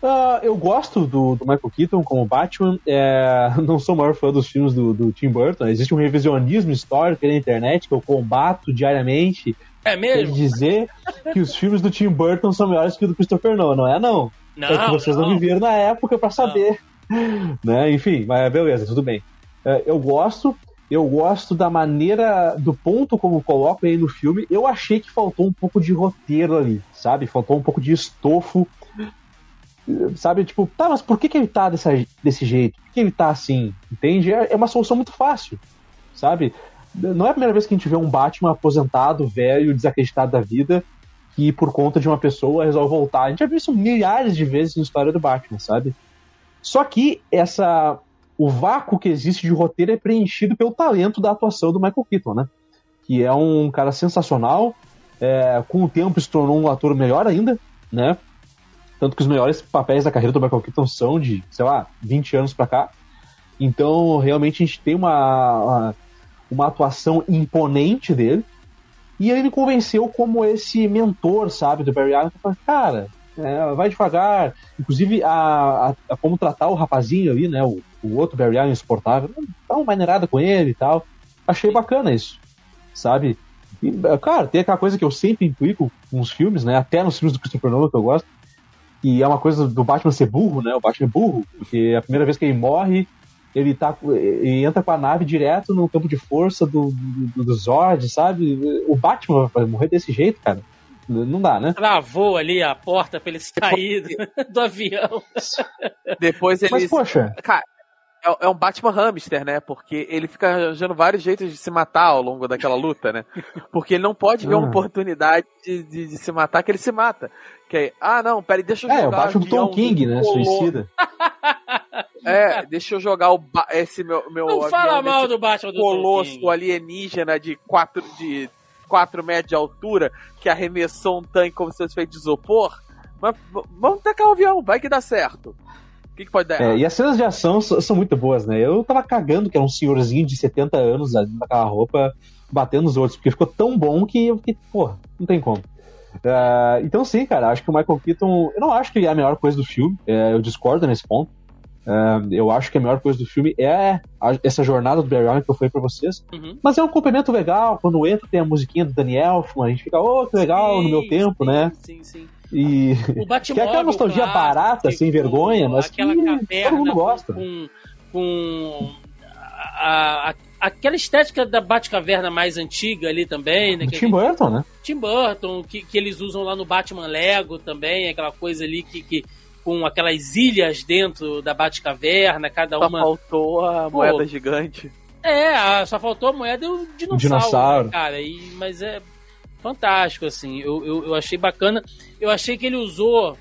Uh, eu gosto do, do, Michael Keaton como Batman. É, (laughs) não sou o maior fã dos filmes do, do, Tim Burton. Existe um revisionismo histórico na internet que eu combato diariamente.
É mesmo?
Quer dizer que os filmes do Tim Burton são melhores que o do Christopher Nolan, não é não?
Não,
é que vocês não, não viveram na época para saber. (laughs) Né? Enfim, mas beleza, tudo bem. É, eu gosto eu gosto da maneira, do ponto como coloco ele no filme. Eu achei que faltou um pouco de roteiro ali, sabe? Faltou um pouco de estofo. Sabe, tipo, tá, mas por que, que ele tá dessa, desse jeito? Por que ele tá assim? Entende? É, é uma solução muito fácil, sabe? Não é a primeira vez que a gente vê um Batman aposentado, velho, desacreditado da vida, que por conta de uma pessoa resolve voltar. A gente já viu isso milhares de vezes na história do Batman, sabe? Só que essa o vácuo que existe de roteiro é preenchido pelo talento da atuação do Michael Keaton, né? Que é um cara sensacional, é, com o tempo se tornou um ator melhor ainda, né? Tanto que os melhores papéis da carreira do Michael Keaton são de, sei lá, 20 anos pra cá. Então, realmente, a gente tem uma, uma, uma atuação imponente dele. E ele me convenceu como esse mentor, sabe, do Barry Allen. Cara, é, vai devagar. Inclusive, a, a, a, como tratar o rapazinho ali, né? O, o outro Barry Allen insuportável. Dá uma maneirada com ele e tal. Achei bacana isso, sabe? E, cara, tem aquela coisa que eu sempre implico com os filmes, né? Até nos filmes do Christopher Nolan que eu gosto. E é uma coisa do Batman ser burro, né? O Batman é burro, porque a primeira vez que ele morre, ele, tá, ele entra com a nave direto no campo de força do, do, do Zord, sabe? O Batman vai morrer desse jeito, cara. Não dá, né?
Travou ali a porta pra ele sair do, do avião.
Depois ele.
Mas, poxa.
Cara, é, é um Batman hamster, né? Porque ele fica arranjando vários jeitos de se matar ao longo daquela luta, né? Porque ele não pode ver uma
Ah.
oportunidade de, de- de se matar, que ele se mata. Que é, ah, não, peraí, deixa eu jogar
É, o Batman Tom King, né? Suicida.
É, deixa eu jogar o esse meu, meu
Não
avião
fala mal do Batman do
colosso
King.
alienígena de 4 de quatro metros de altura que arremessou um tanque como se fosse feito de isopor. Mas vamos tacar o avião, vai que dá certo. Que, que pode dar
É, e as cenas de ação são muito boas, né? Eu tava cagando que era um senhorzinho de 70 anos ali naquela roupa batendo os outros, porque ficou tão bom que eu fiquei, porra, não tem como. Ah, então sim, cara, acho que o Michael Keaton. Eu não acho que é a melhor coisa do filme, é, eu discordo nesse ponto. Ah, eu acho que a melhor coisa do filme é a- essa jornada do Barry Allen que eu falei pra vocês.
Uhum.
Mas é um complemento legal, quando entra tem a musiquinha do Daniel a gente fica, oh, que legal, no meu
Sim,
tempo,
sim,
né?
Sim, sim.
E
O Batmóvel, (laughs)
Que é aquela nostalgia
clássico,
barata, sem vergonha, mas que todo mundo gosta.
Com, com a, a- aquela estética da Batcaverna mais antiga ali também, né?
Tim Burton, né?
Tim Burton, que, que eles usam lá no Batman Lego também, aquela coisa ali que, que com aquelas ilhas dentro da Batcaverna, cada
Só
uma.
faltou a
Pô.
moeda gigante.
É, só faltou a moeda e o dinossauro,
dinossauro.
né, cara. E, mas é fantástico, assim. Eu, eu, eu achei bacana. Eu achei que ele usou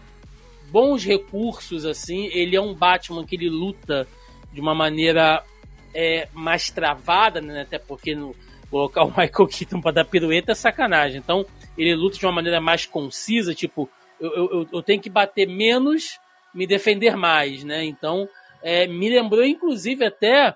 bons recursos, assim. Ele é um Batman que ele luta de uma maneira é, mais travada, né? Até porque no, colocar o Michael (laughs) Keaton pra dar pirueta é sacanagem. Então, ele luta de uma maneira mais concisa, tipo, eu, eu, eu- tenho que bater menos, me defender mais, né? Então, é, me lembrou, inclusive, até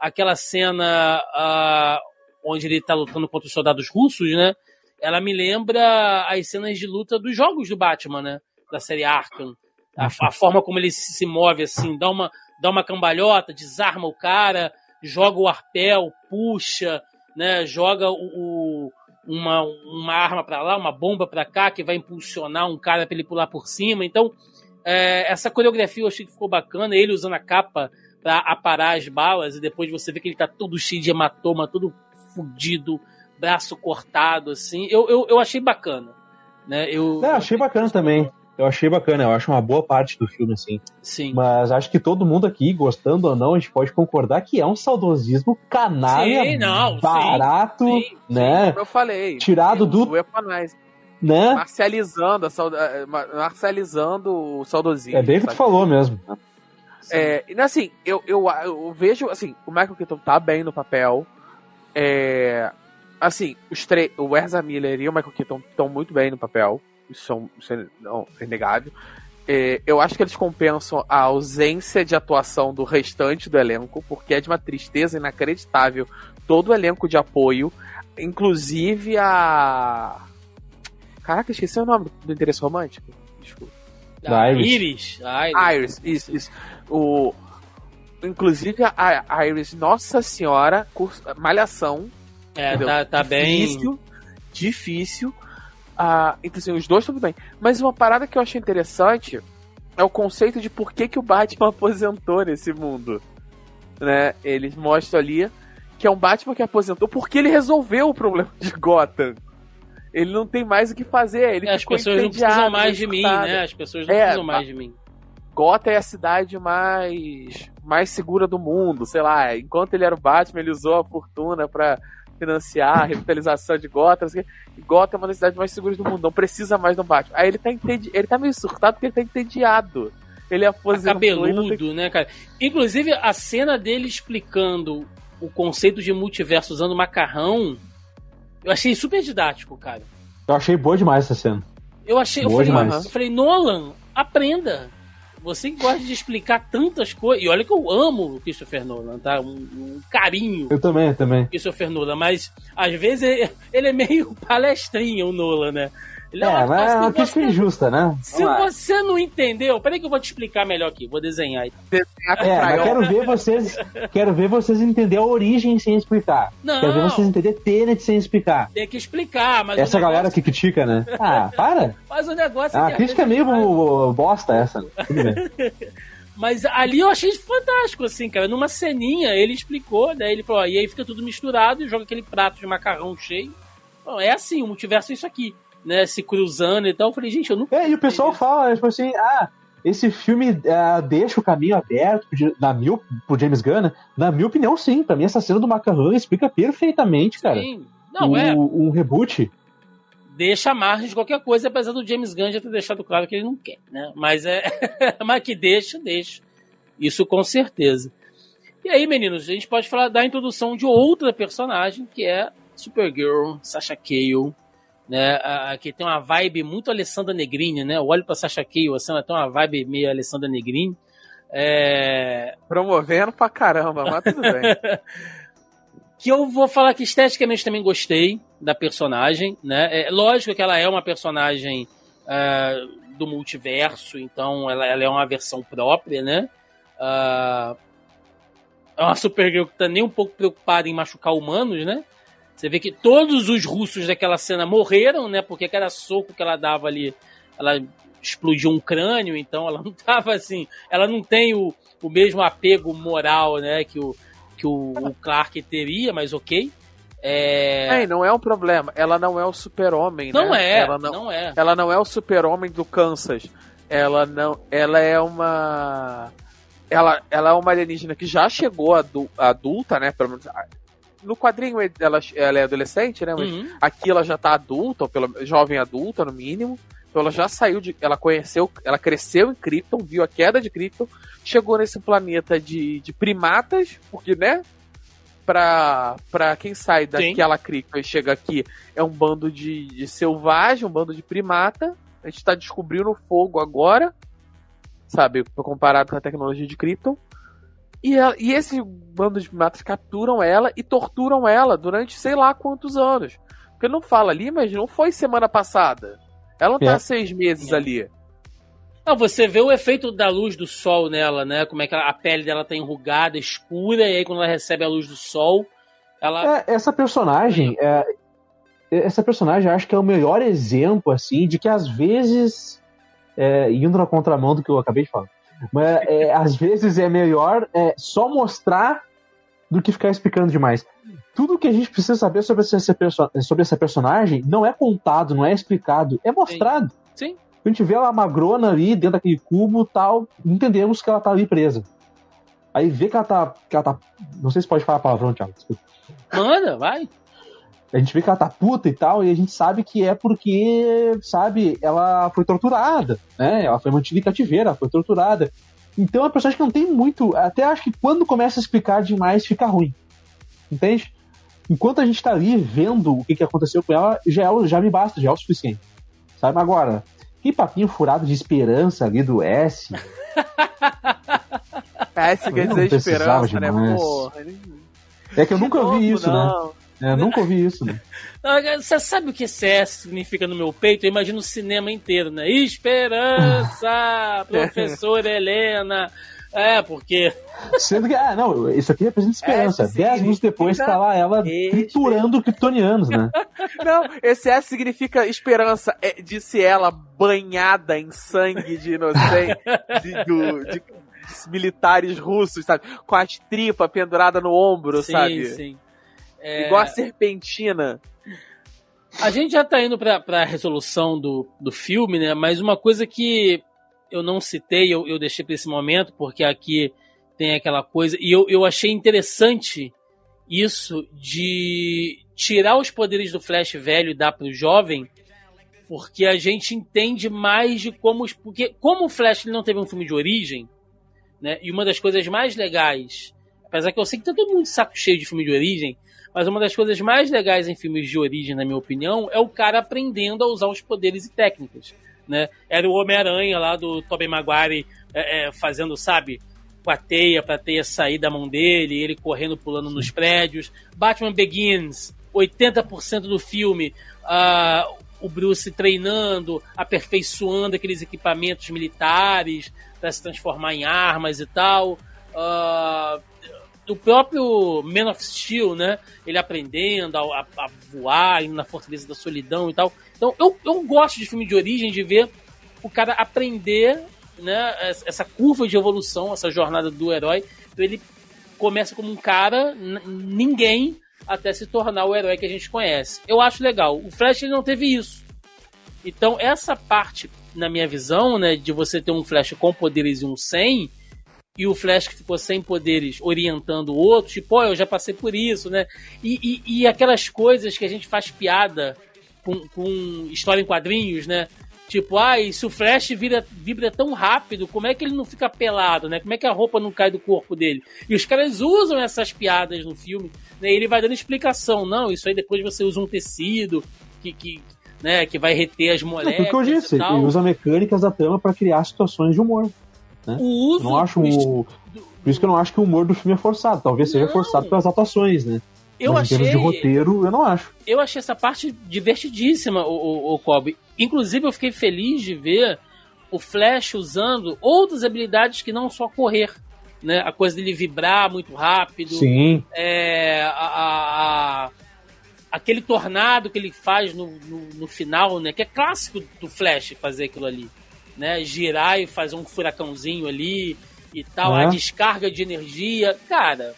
aquela cena ah, onde ele tá lutando contra os soldados russos, né? Ela me lembra as cenas de luta dos jogos do Batman, né? Da série Arkham. A, a forma como ele se move, assim, dá uma, dá uma cambalhota, desarma o cara, joga o arpel, puxa, né? Joga o, o- uma, uma arma pra lá, uma bomba pra cá, que vai impulsionar um cara pra ele pular por cima. Então, é, essa coreografia eu achei que ficou bacana. Ele usando a capa pra aparar as balas, e depois você vê que ele tá todo cheio de hematoma, todo fudido, braço cortado, assim. Eu, eu, eu achei bacana. Né? Eu,
achei bacana também. Eu achei bacana, eu acho uma boa parte do filme, assim.
Sim.
Mas acho que todo mundo aqui, gostando ou não, a gente pode concordar que é um saudosismo canalha,
Sim, não, sim,
barato,
sim,
né?
Como eu falei.
Tirado do- né?
Marcializando, a marcializando o saudosismo.
É bem o que tu falou mesmo.
É, assim, eu, eu, eu vejo, assim, o Michael Keaton tá bem no papel. É, assim, os três, o Ezra Miller e o Michael Keaton estão muito bem no papel. Isso, são, isso é, não, é inegável. É, eu acho que eles compensam a ausência de atuação do restante do elenco, porque é de uma tristeza inacreditável todo o elenco de apoio, inclusive a. Caraca, esqueci o nome do interesse romântico. Desculpa.
Da
Iris.
Iris. Iris.
Iris, isso, isso. O, inclusive a a Iris, Nossa Senhora, curso, malhação.
É,
entendeu?
tá, tá bem.
Difícil, difícil. Ah, então, assim, os dois tudo bem. Mas uma parada que eu achei interessante é o conceito de por que, que o Batman (laughs) aposentou nesse mundo. Né? Eles mostram ali que é um Batman que aposentou porque ele resolveu o problema de Gotham. Ele não tem mais o que fazer. Ele
É, as pessoas não precisam mais de mim, né? As pessoas não
É,
precisam mais de mim.
Gotham é a cidade mais mais segura do mundo, sei lá. Enquanto ele era o Batman, ele usou a fortuna pra financiar a revitalização de Gotham. E Gotham é uma das cidades mais seguras do mundo, não precisa mais do Batman. Aí ele tá entedi... ele tá meio surtado porque ele tá entediado. Ele é
Tá
aposentou e não tem...
cabeludo, né, cara? Inclusive, a cena dele explicando o conceito de multiverso usando macarrão, eu achei super didático, cara.
Eu achei boa demais essa cena.
Eu achei, eu
Boa
falei,
demais.
eu falei, Nolan, aprenda. Você que gosta de explicar tantas coisas. E olha que eu amo o Christopher Nolan, tá? Um, um carinho
Eu também, eu também.
Christopher Nolan, mas às vezes ele, (laughs) ele é meio palestrinha, o Nolan, né? Ele
É,
uma-
mas é uma crítica
você-
injusta, né?
Se
Vamos lá.
você não entendeu, peraí que eu vou te explicar melhor aqui, vou desenhar.
desenhar com
É, quero ver vocês. Quero ver vocês entender a origem sem explicar.
Não.
Quero ver vocês entender Tenet sem explicar.
Tem que explicar, mas
Essa galera
negócio,
que critica, né? Ah, (laughs) para!
Mas o negócio
A
que às
crítica é meio bo- bosta essa. né? Tudo bem. (laughs)
Mas ali eu achei fantástico, assim, cara. Numa ceninha ele explicou, daí ele falou, ó, e aí fica tudo misturado e joga aquele prato de macarrão cheio. Bom, é assim, o multiverso é isso aqui, né? Se cruzando e tal. Eu falei, gente, eu não.
É, e o pessoal fala, tipo assim, ah, esse filme uh, deixa o caminho aberto na mil, pro James Gunn? Né? Na minha opinião, sim. Pra mim, essa cena do Macarrão explica perfeitamente, cara. Sim. Não, o, é. Um reboot.
Deixa a margem de qualquer coisa, apesar do James Gunn já ter deixado claro que ele não quer, né? Mas é. (laughs) Mas que deixa, deixa. Isso com certeza. E aí, meninos, a gente pode falar da introdução de outra personagem, que é Supergirl, Sasha Cale, né? que tem uma vibe muito Alessandra Negrini, né? Eu olho pra Sasha Cale, assim, ela tem uma vibe meio Alessandra Negrini. É...
Promovendo pra caramba, mas tudo bem. (laughs)
que eu vou falar que esteticamente também gostei da personagem, né? É lógico que ela é uma personagem uh, do multiverso, então ela, ela, é uma versão própria, né? Uh, é uma Supergirl que tá nem um pouco preocupada em machucar humanos, né? Você vê que todos os russos daquela cena morreram, né? Porque cada soco que ela dava ali, ela explodiu um crânio, então ela não tava assim. Ela não tem o, o mesmo apego moral, né? Que o, que o, o Clark teria, mas ok.
É... é, não é um problema. Ela não é o super-homem,
não
né?
É,
ela
não, não é.
Ela não é o super-homem do Kansas. Ela não. Ela é uma. Ela, ela é uma alienígena que já chegou adulta, né? Pelo menos no quadrinho ela, ela é adolescente, né? Mas uhum. aqui ela já tá adulta, ou pelo jovem adulta, no mínimo. Então ela já saiu de. Ela conheceu. Ela cresceu em Krypton, viu a queda de Krypton, chegou nesse planeta de, de primatas, porque, né? Pra, pra quem sai daquela Krypton e chega aqui, é um bando de, de selvagem, um bando de primata. A gente tá descobrindo o fogo agora, sabe? Comparado com a tecnologia de Krypton. E, ela, e esse bando de primatas capturam ela e torturam ela durante sei lá quantos anos. Porque não fala ali, mas não foi semana passada. Ela não tá é. tá seis meses é. ali.
Não, você vê o efeito da luz do sol nela, né? Como é que a pele dela tá enrugada, escura, e aí quando ela recebe a luz do sol, ela.
É, essa personagem. É, essa personagem acho que é o melhor exemplo, assim, de que às vezes. É, indo na contramão do que eu acabei de falar. Mas é, às vezes é melhor é, só mostrar do que ficar explicando demais. Tudo que a gente precisa saber sobre essa, sobre essa personagem não é contado, não é explicado, é mostrado.
Sim. Sim.
A gente vê ela magrona ali dentro daquele cubo tal, entendemos que ela tá ali presa. Aí vê que ela tá. Que ela tá não sei se pode falar palavrão, Thiago. Desculpa.
Manda, vai
a gente vê que ela tá puta e tal, e a gente sabe que é porque, sabe, ela foi torturada, né? Ela foi mantida em cativeiro, ela foi torturada. Então é uma personagem que não tem muito. Até acho que quando começa a explicar demais, fica ruim. Entende? Enquanto a gente tá ali vendo o que, que aconteceu com ela, já, é, já me basta, já é o suficiente. Sabe? Agora, que papinho furado de esperança ali do S. (laughs)
S quer dizer esperança, né? Porra.
É que eu nunca vi isso, né? não. né? É, nunca ouvi isso, né? (laughs)
Você sabe o que CS significa no meu peito? Eu imagino o cinema inteiro, né? Esperança, (laughs) professora Helena. É, porque.
Sendo que, ah, não, isso aqui representa esperança. S Dez minutos depois tá lá ela triturando kryptonianos, né? (laughs)
Não, esse S significa esperança. É, disse ela, banhada em sangue de inocente, de, do, de, de militares russos, sabe? Com as tripas penduradas no ombro,
sim,
sabe?
Sim, sim.
É... Igual a serpentina.
A gente já tá indo pra, pra resolução do, do filme, né? Mas uma coisa que eu não citei, eu, eu deixei para esse momento, porque aqui tem aquela coisa. E eu, eu achei interessante isso de tirar os poderes do Flash velho e dar pro jovem, porque a gente entende mais de como. Porque, como o Flash não teve um filme de origem, né? E uma das coisas mais legais, apesar que eu sei que tá todo mundo de saco cheio de filme de origem, mas uma das coisas mais legais em filmes de origem, na minha opinião, é o cara aprendendo a usar os poderes e técnicas. Né? Era o Homem-Aranha lá do Tobey Maguire é, é, fazendo, sabe, com a teia pra teia sair da mão dele, ele correndo, pulando nos prédios. Batman Begins, 80% do filme, uh, o Bruce treinando, aperfeiçoando aqueles equipamentos militares para se transformar em armas e tal. Uh, o próprio Man of Steel, né? Ele aprendendo a, a, a, voar, indo na Fortaleza da Solidão e tal. Então, eu, eu gosto de filme de origem, de ver o cara aprender, né? Essa curva de evolução, essa jornada do herói. Então, ele começa como um cara, ninguém, até se tornar o herói que a gente conhece. Eu acho legal. O Flash ele não teve isso. Então, essa parte, na minha visão, né, de você ter um Flash com poderes e um sem, e o Flash que ficou sem poderes orientando o outro, tipo, oh, eu já passei por isso, né? E, e, e aquelas coisas que a gente faz piada com, com história em quadrinhos, né? Tipo, ah, e se o Flash vira, vibra tão rápido, como é que ele não fica pelado, né? Como é que a roupa não cai do corpo dele? E os caras usam essas piadas no filme, né? E ele vai dando explicação. Não, isso aí depois você usa um tecido que, que, né, que vai reter as moléculas.
É o que eu disse, ele usa mecânicas da trama para criar situações de humor. Né?
O uso.
Não acho o... Por isso que eu não acho que o humor do filme é forçado. Talvez seja
Não.
forçado pelas atuações, né?
Eu
Mas em
achei.
termos de roteiro, eu não acho.
eu achei essa parte divertidíssima, o, o, o Kobe. Inclusive, eu fiquei feliz de ver o Flash usando outras habilidades que não só correr. Né? A coisa dele vibrar muito rápido.
Sim.
É, a, a- a- aquele tornado que ele faz no, no, no final, né? Que é clássico do Flash fazer aquilo ali. Né? Girar e fazer um furacãozinho ali e tal.
É.
A descarga de energia. Cara,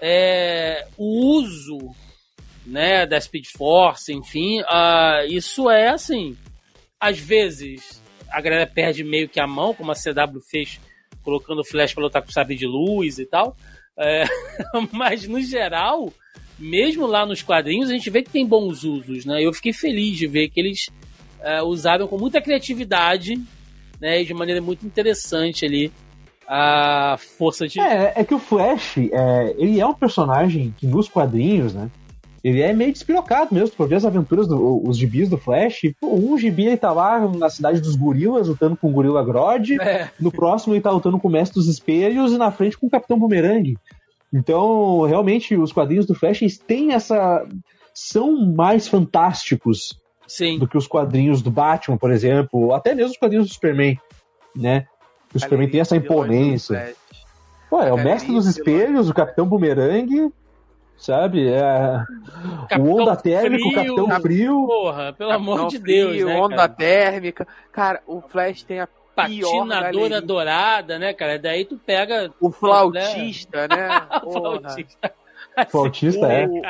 é, o uso né, da Speed Force, enfim, ah, isso é assim. Às vezes a galera perde meio que a mão, como a CW fez, colocando o Flash pra lutar com o sabre de luz e tal. É, (laughs) mas no geral, mesmo lá nos quadrinhos, a gente vê que tem bons usos, né? Eu fiquei feliz de ver que eles é, usaram com muita criatividade, né, e de maneira muito interessante ali a força de.
É, é que o Flash, é, ele é um personagem que nos quadrinhos, né? Ele é meio despirocado mesmo, por ver as aventuras, do, os gibis do Flash. Pô, um gibi ele tá lá na cidade dos gorilas, lutando com o gorila Grodd.
É.
No próximo ele tá lutando com o Mestre dos Espelhos e na frente com o Capitão Boomerang. Então, realmente, os quadrinhos do Flash eles têm essa. são mais fantásticos
Sim.
do que os quadrinhos do Batman, por exemplo, ou até mesmo os quadrinhos do Superman, né? O Superman tem essa imponência. Pô, é o
Galeria
Mestre dos Espelhos, o Capitão Boomerang, sabe? É... o Onda Térmico, o Capitão
Frio. Porra, pelo amor
Capitão
de Deus,
Frio,
né,
onda
cara?
térmica. Cara, o Flash tem a
Patinadora
galeria.
dourada, né, cara? Daí tu pega
O flautista, né? (laughs) Porra.
flautista.
Flautista é.
O-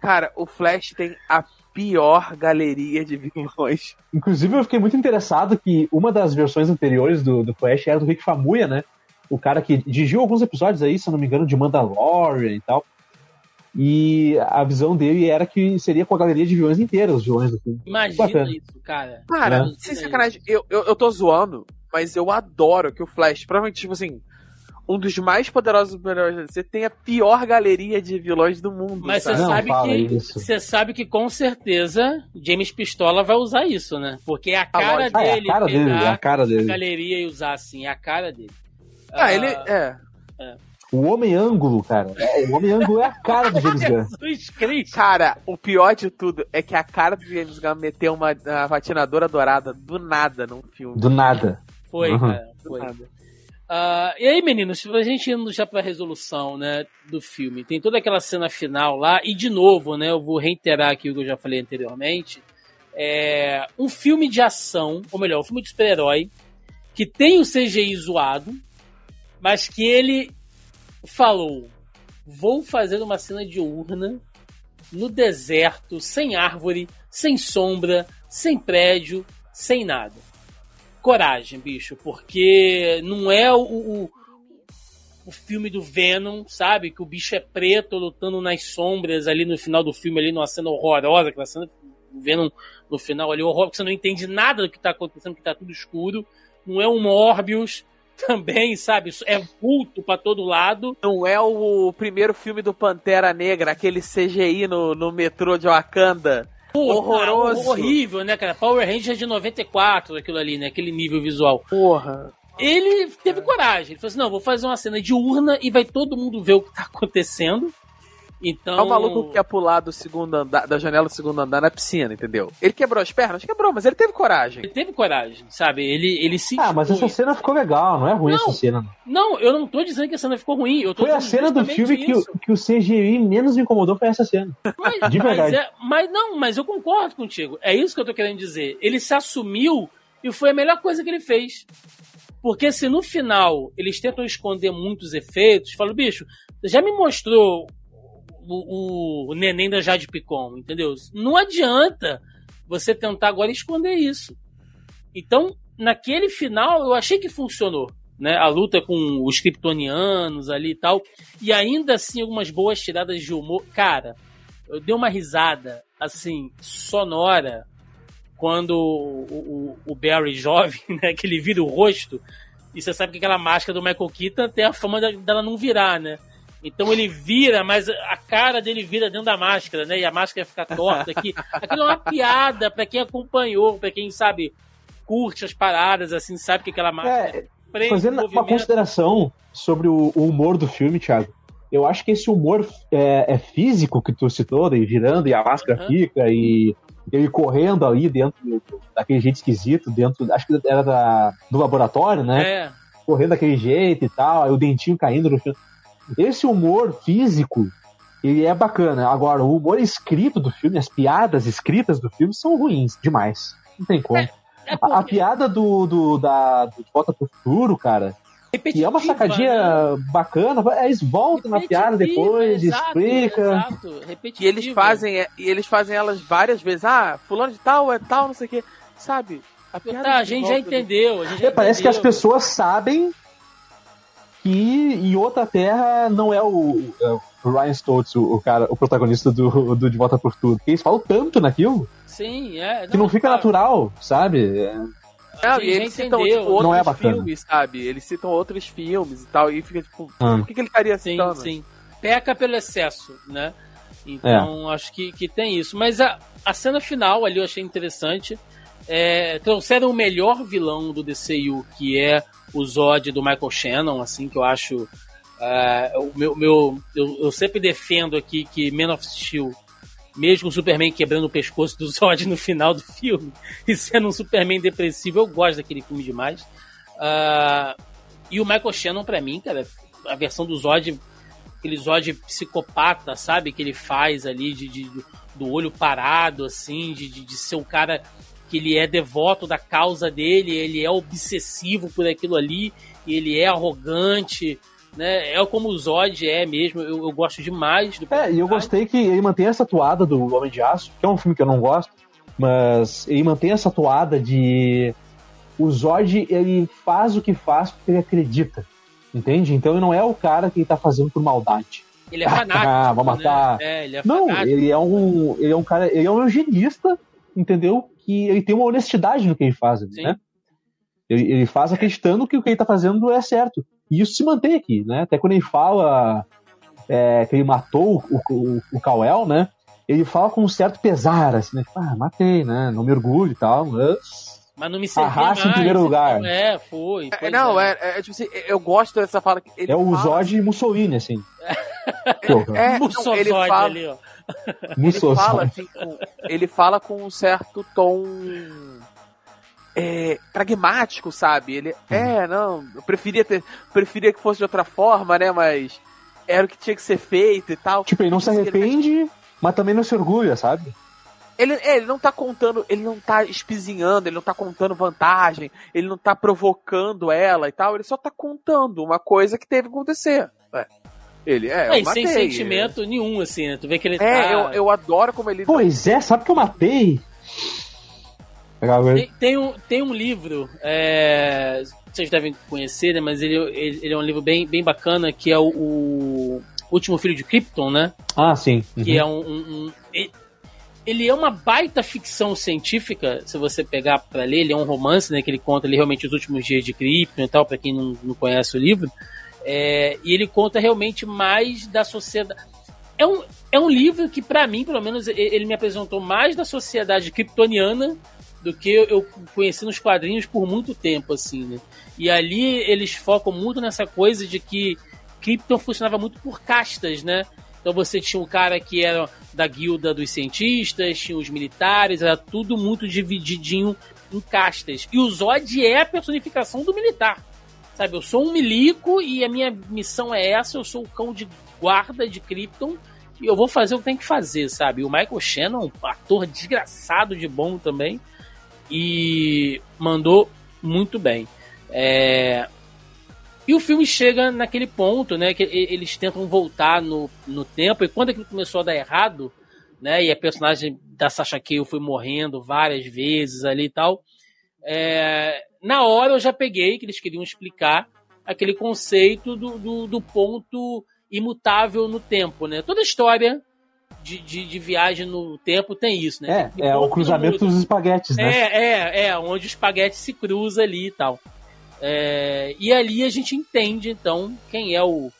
Cara, o Flash tem a pior galeria de vilões.
Inclusive, eu fiquei muito interessado que uma das versões anteriores do, do Flash era do Rick Famuyiwa, né? O cara que dirigiu alguns episódios aí, se eu não me engano, de Mandalorian e tal. E a visão dele era que seria com a galeria de vilões inteira, os vilões do filme.
Imagina
Bacana.
isso, cara.
Cara,
Imagina
sem sacanagem, eu, eu, eu tô zoando, mas eu adoro que o Flash, provavelmente, tipo assim, um dos mais poderosos super-heróis da DC, tem a pior galeria de vilões do mundo.
Mas você
sabe?
Que você sabe que com certeza James Pistola vai usar isso, né? Porque é a cara.
Ah, é a
dele
cara dele, é a cara
a
dele.
galeria e usar assim, é a cara dele.
Ah, ele. É.
O Homem Ângulo, cara. O Homem Ângulo é a cara do James Gunn.
Jesus Cristo.
Cara, o pior de tudo é que a cara do James Gunn meteu uma, uma patinadora dourada do nada num filme.
Do nada.
Foi,
Uhum.
cara,
Do
foi.
nada.
Ah, e aí, meninos, a gente indo já pra resolução, né, do filme. Tem toda aquela cena final lá, e de novo, né, eu vou reiterar aqui o que eu já falei anteriormente. É um filme de ação, ou melhor, um filme de super-herói, que tem o CGI zoado, mas que ele falou: vou fazer uma cena de urna no deserto, sem árvore, sem sombra, sem prédio, sem nada coragem, bicho, porque não é o, o, o filme do Venom, sabe? Que o bicho é preto lutando nas sombras ali no final do filme, ali numa cena horrorosa, aquela cena do Venom no final ali, horror, que você não entende nada do que tá acontecendo, que tá tudo escuro. Não é um Morbius (laughs) também, sabe? É vulto pra todo lado.
Não é o primeiro filme do Pantera Negra, aquele CGI no, no metrô de Wakanda.
Pô,
Horroroso.
horrível, né, cara? Power Ranger de 94, aquilo ali, né? Aquele nível visual.
Porra.
ele teve coragem. Ele falou assim: não, vou fazer uma cena de urna e vai todo mundo ver o que tá acontecendo. Então.
É o maluco que quer pular do segundo andar, da janela do segundo andar na piscina, entendeu? Ele quebrou as pernas? Quebrou, mas ele teve coragem.
Ele teve coragem, sabe? Ele, ele se.
Ah, mas essa cena ficou legal, não é ruim
Não.
essa cena.
Não, eu não tô dizendo que a cena ficou ruim. Eu tô
Foi a cena do filme que,
isso.
que o CGI menos me incomodou foi essa cena.
Mas,
De
mas
verdade.
é- mas não, mas eu concordo contigo. É isso que eu tô querendo dizer. Ele se assumiu e foi a melhor coisa que ele fez. Porque se no final eles tentam esconder muitos efeitos, falo, bicho, já me mostrou o, o, neném da Jade Picon, entendeu? Não adianta você tentar agora esconder isso. Então, naquele final, eu achei que funcionou. Né, a luta com os kryptonianos ali e tal. E ainda assim, algumas boas tiradas de humor. Cara, eu dei uma risada, assim, sonora, quando o, o, o Barry (laughs) jovem, né, que ele vira o rosto, e você sabe que aquela máscara do Michael Keaton tem a fama dela não virar, né? Então ele vira, mas a cara dele vira dentro da máscara, né? E a máscara fica torta aqui. Aquilo é uma piada para quem acompanhou, para quem sabe curte as paradas, assim, sabe que aquela máscara.
É, fazendo uma consideração sobre o, o, humor do filme, Thiago. Eu acho que esse humor é, é físico que tu citou, daí virando e a máscara uhum. fica e ele correndo ali dentro daquele jeito esquisito, dentro, acho que era da, do laboratório, né? É. Correndo daquele jeito e tal, aí o dentinho caindo no filme. Esse humor físico, ele é bacana. Agora, o humor escrito do filme, as piadas escritas do filme são ruins demais. Não tem como. É, é porque... a, a, piada do, do, da, do Volta pro Futuro, cara, que é uma sacadinha né? bacana, eles voltam na piada depois, exato, explica. Exato,
e eles fazem, é, e eles fazem elas várias vezes. Ah, fulano de tal é tal, não sei o que. Sabe?
A, tá, a gente já entendeu. A gente
já Parece entendeu. que as pessoas sabem que em outra terra não é o, é o Ryan Stoltz, o, o, cara, o protagonista do, do De Volta por Tudo. Eles falam tanto naquilo.
Sim, é.
Não, que não fica natural, sabe?
É. Não, e eles citam tipo, outros é filmes, sabe? Eles citam outros filmes e tal, e fica tipo, hum. por que, que ele estaria citando?
Sim, sim. Peca pelo excesso, né? Então, é. acho que, que tem isso. Mas a, a cena final ali eu achei interessante. É, trouxeram o melhor vilão do DCU, que é o Zod do Michael Shannon, assim, que eu acho. Uh, o meu, meu eu, eu, sempre defendo aqui que Man of Steel, mesmo o Superman quebrando o pescoço do Zod no final do filme (laughs) e sendo um Superman depressivo, eu gosto daquele filme demais. Uh, e o Michael Shannon, para mim, cara, a versão do Zod, aquele Zod psicopata, sabe? Que ele faz ali de, de do olho parado, assim, de, de, de ser um cara que ele é devoto da causa dele, ele é obsessivo por aquilo ali, ele é arrogante, né? É como o Zod é mesmo, eu, eu gosto demais do
É, e eu gostei que ele mantém essa toada do Homem de Aço, que é um filme que eu não gosto, mas ele mantém essa toada de o Zod, ele faz o que faz porque ele acredita, entende? Então ele não é o cara que ele tá fazendo por maldade.
Ele é fanático. (laughs)
ah, vou matar.
Né? É, ele é
não, ele é um, ele é um cara, ele é um eugenista, entendeu? Que ele tem uma honestidade no que ele faz, né? Ele, ele, faz acreditando que o que ele está fazendo é certo. E isso se mantém aqui, né? Até quando ele fala é, que ele matou o, o, o Cauel, né? Ele fala com um certo pesar, assim, né? Ah, matei, né? Não me orgulho e tal, mas...
Mas não me servia
Arraste mais, em primeiro lugar.
É, foi.
É, não, é. É, é, tipo assim, eu gosto dessa fala.
é o
fala...
Zod assim. Mussolini, assim.
é, é, não, ele fala... ali, ó. ele fala, assim, com, ele fala com um certo tom é, pragmático, sabe? Ele, é, uhum. não, eu preferia, ter, preferia que fosse de outra forma, né? Mas era o que tinha que ser feito e tal.
Tipo, ele não se arrepende, ele... mas também não se orgulha, sabe?
Ele, é, ele não tá contando, ele não tá espizinhando, ele não tá contando vantagem, ele não tá provocando ela e tal, ele só tá contando uma coisa que teve que acontecer. É. Ele é,
é eu matei. sem sentimento nenhum, assim, né? Tu vê que ele é, tá...
É, eu, eu adoro como ele...
Pois é, sabe que eu matei?
Tem, tem, um, tem um livro, é, vocês devem conhecer, né? Mas ele, ele, ele, é um livro bem, bem bacana, que é o, o Último Filho de Krypton, né?
Ah, sim.
Uhum. Que é um, um, um ele é uma baita ficção científica, se você pegar para ler, ele é um romance, né, que ele conta ali realmente os últimos dias de Krypton e tal, para quem não, não conhece o livro. É, e ele conta realmente mais da sociedade. É um, é um livro que, para mim, pelo menos, ele me apresentou mais da sociedade kryptoniana do que eu conheci nos quadrinhos por muito tempo, assim, né? E ali eles focam muito nessa coisa de que Krypton funcionava muito por castas, né? Então você tinha um cara que era da guilda dos cientistas, tinha os militares, era tudo muito divididinho em castas. E o Zod é a personificação do militar. Sabe, eu sou um milico e a minha missão é essa, eu sou o cão de guarda de Krypton e eu vou fazer o que tem que fazer, sabe? O Michael Shannon, um ator desgraçado de bom também, e mandou muito bem. É... E o filme chega naquele ponto, né? Que eles tentam voltar no, no tempo, e quando aquilo começou a dar errado, né? E a personagem da Sasha Cale foi morrendo várias vezes ali e tal. É, na hora eu já peguei que eles queriam explicar aquele conceito do, do, do ponto imutável no tempo, né? Toda história de, de, de, viagem no tempo tem isso,
né? É, é o cruzamento dos espaguetes, né?
É, é, é, onde o espaguete se cruza ali e tal. É, e ali a gente entende, então, quem é o.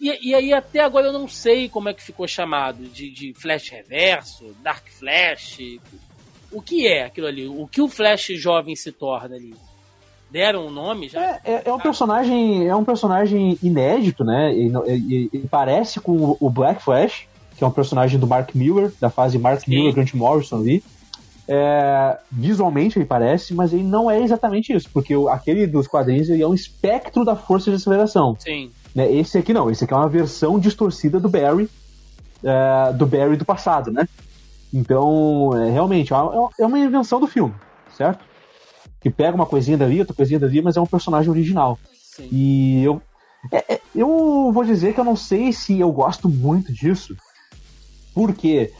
E, e, aí até agora eu não sei como é que ficou chamado, de, de Flash Reverso, Dark Flash. O que é aquilo ali? O que o Flash jovem se torna ali? deram um nome já?
É, é, é, um personagem, é um personagem inédito, né? Ele, parece com o Black Flash, que é um personagem do Mark Miller, da fase Mark Sim. Miller, Grant Morrison ali. É, visualmente ele parece, mas ele não é exatamente isso, porque o, aquele dos quadrinhos ele é um espectro da força de aceleração.
Sim.
Né? Esse aqui não, esse aqui é uma versão distorcida do Barry, é, do Barry do passado, né? Então, é, realmente, é uma, é uma invenção do filme, certo? que pega uma coisinha dali, outra coisinha dali, mas é um personagem original. Sim. E eu, é, é, eu vou dizer que eu não sei se eu gosto muito disso, porque,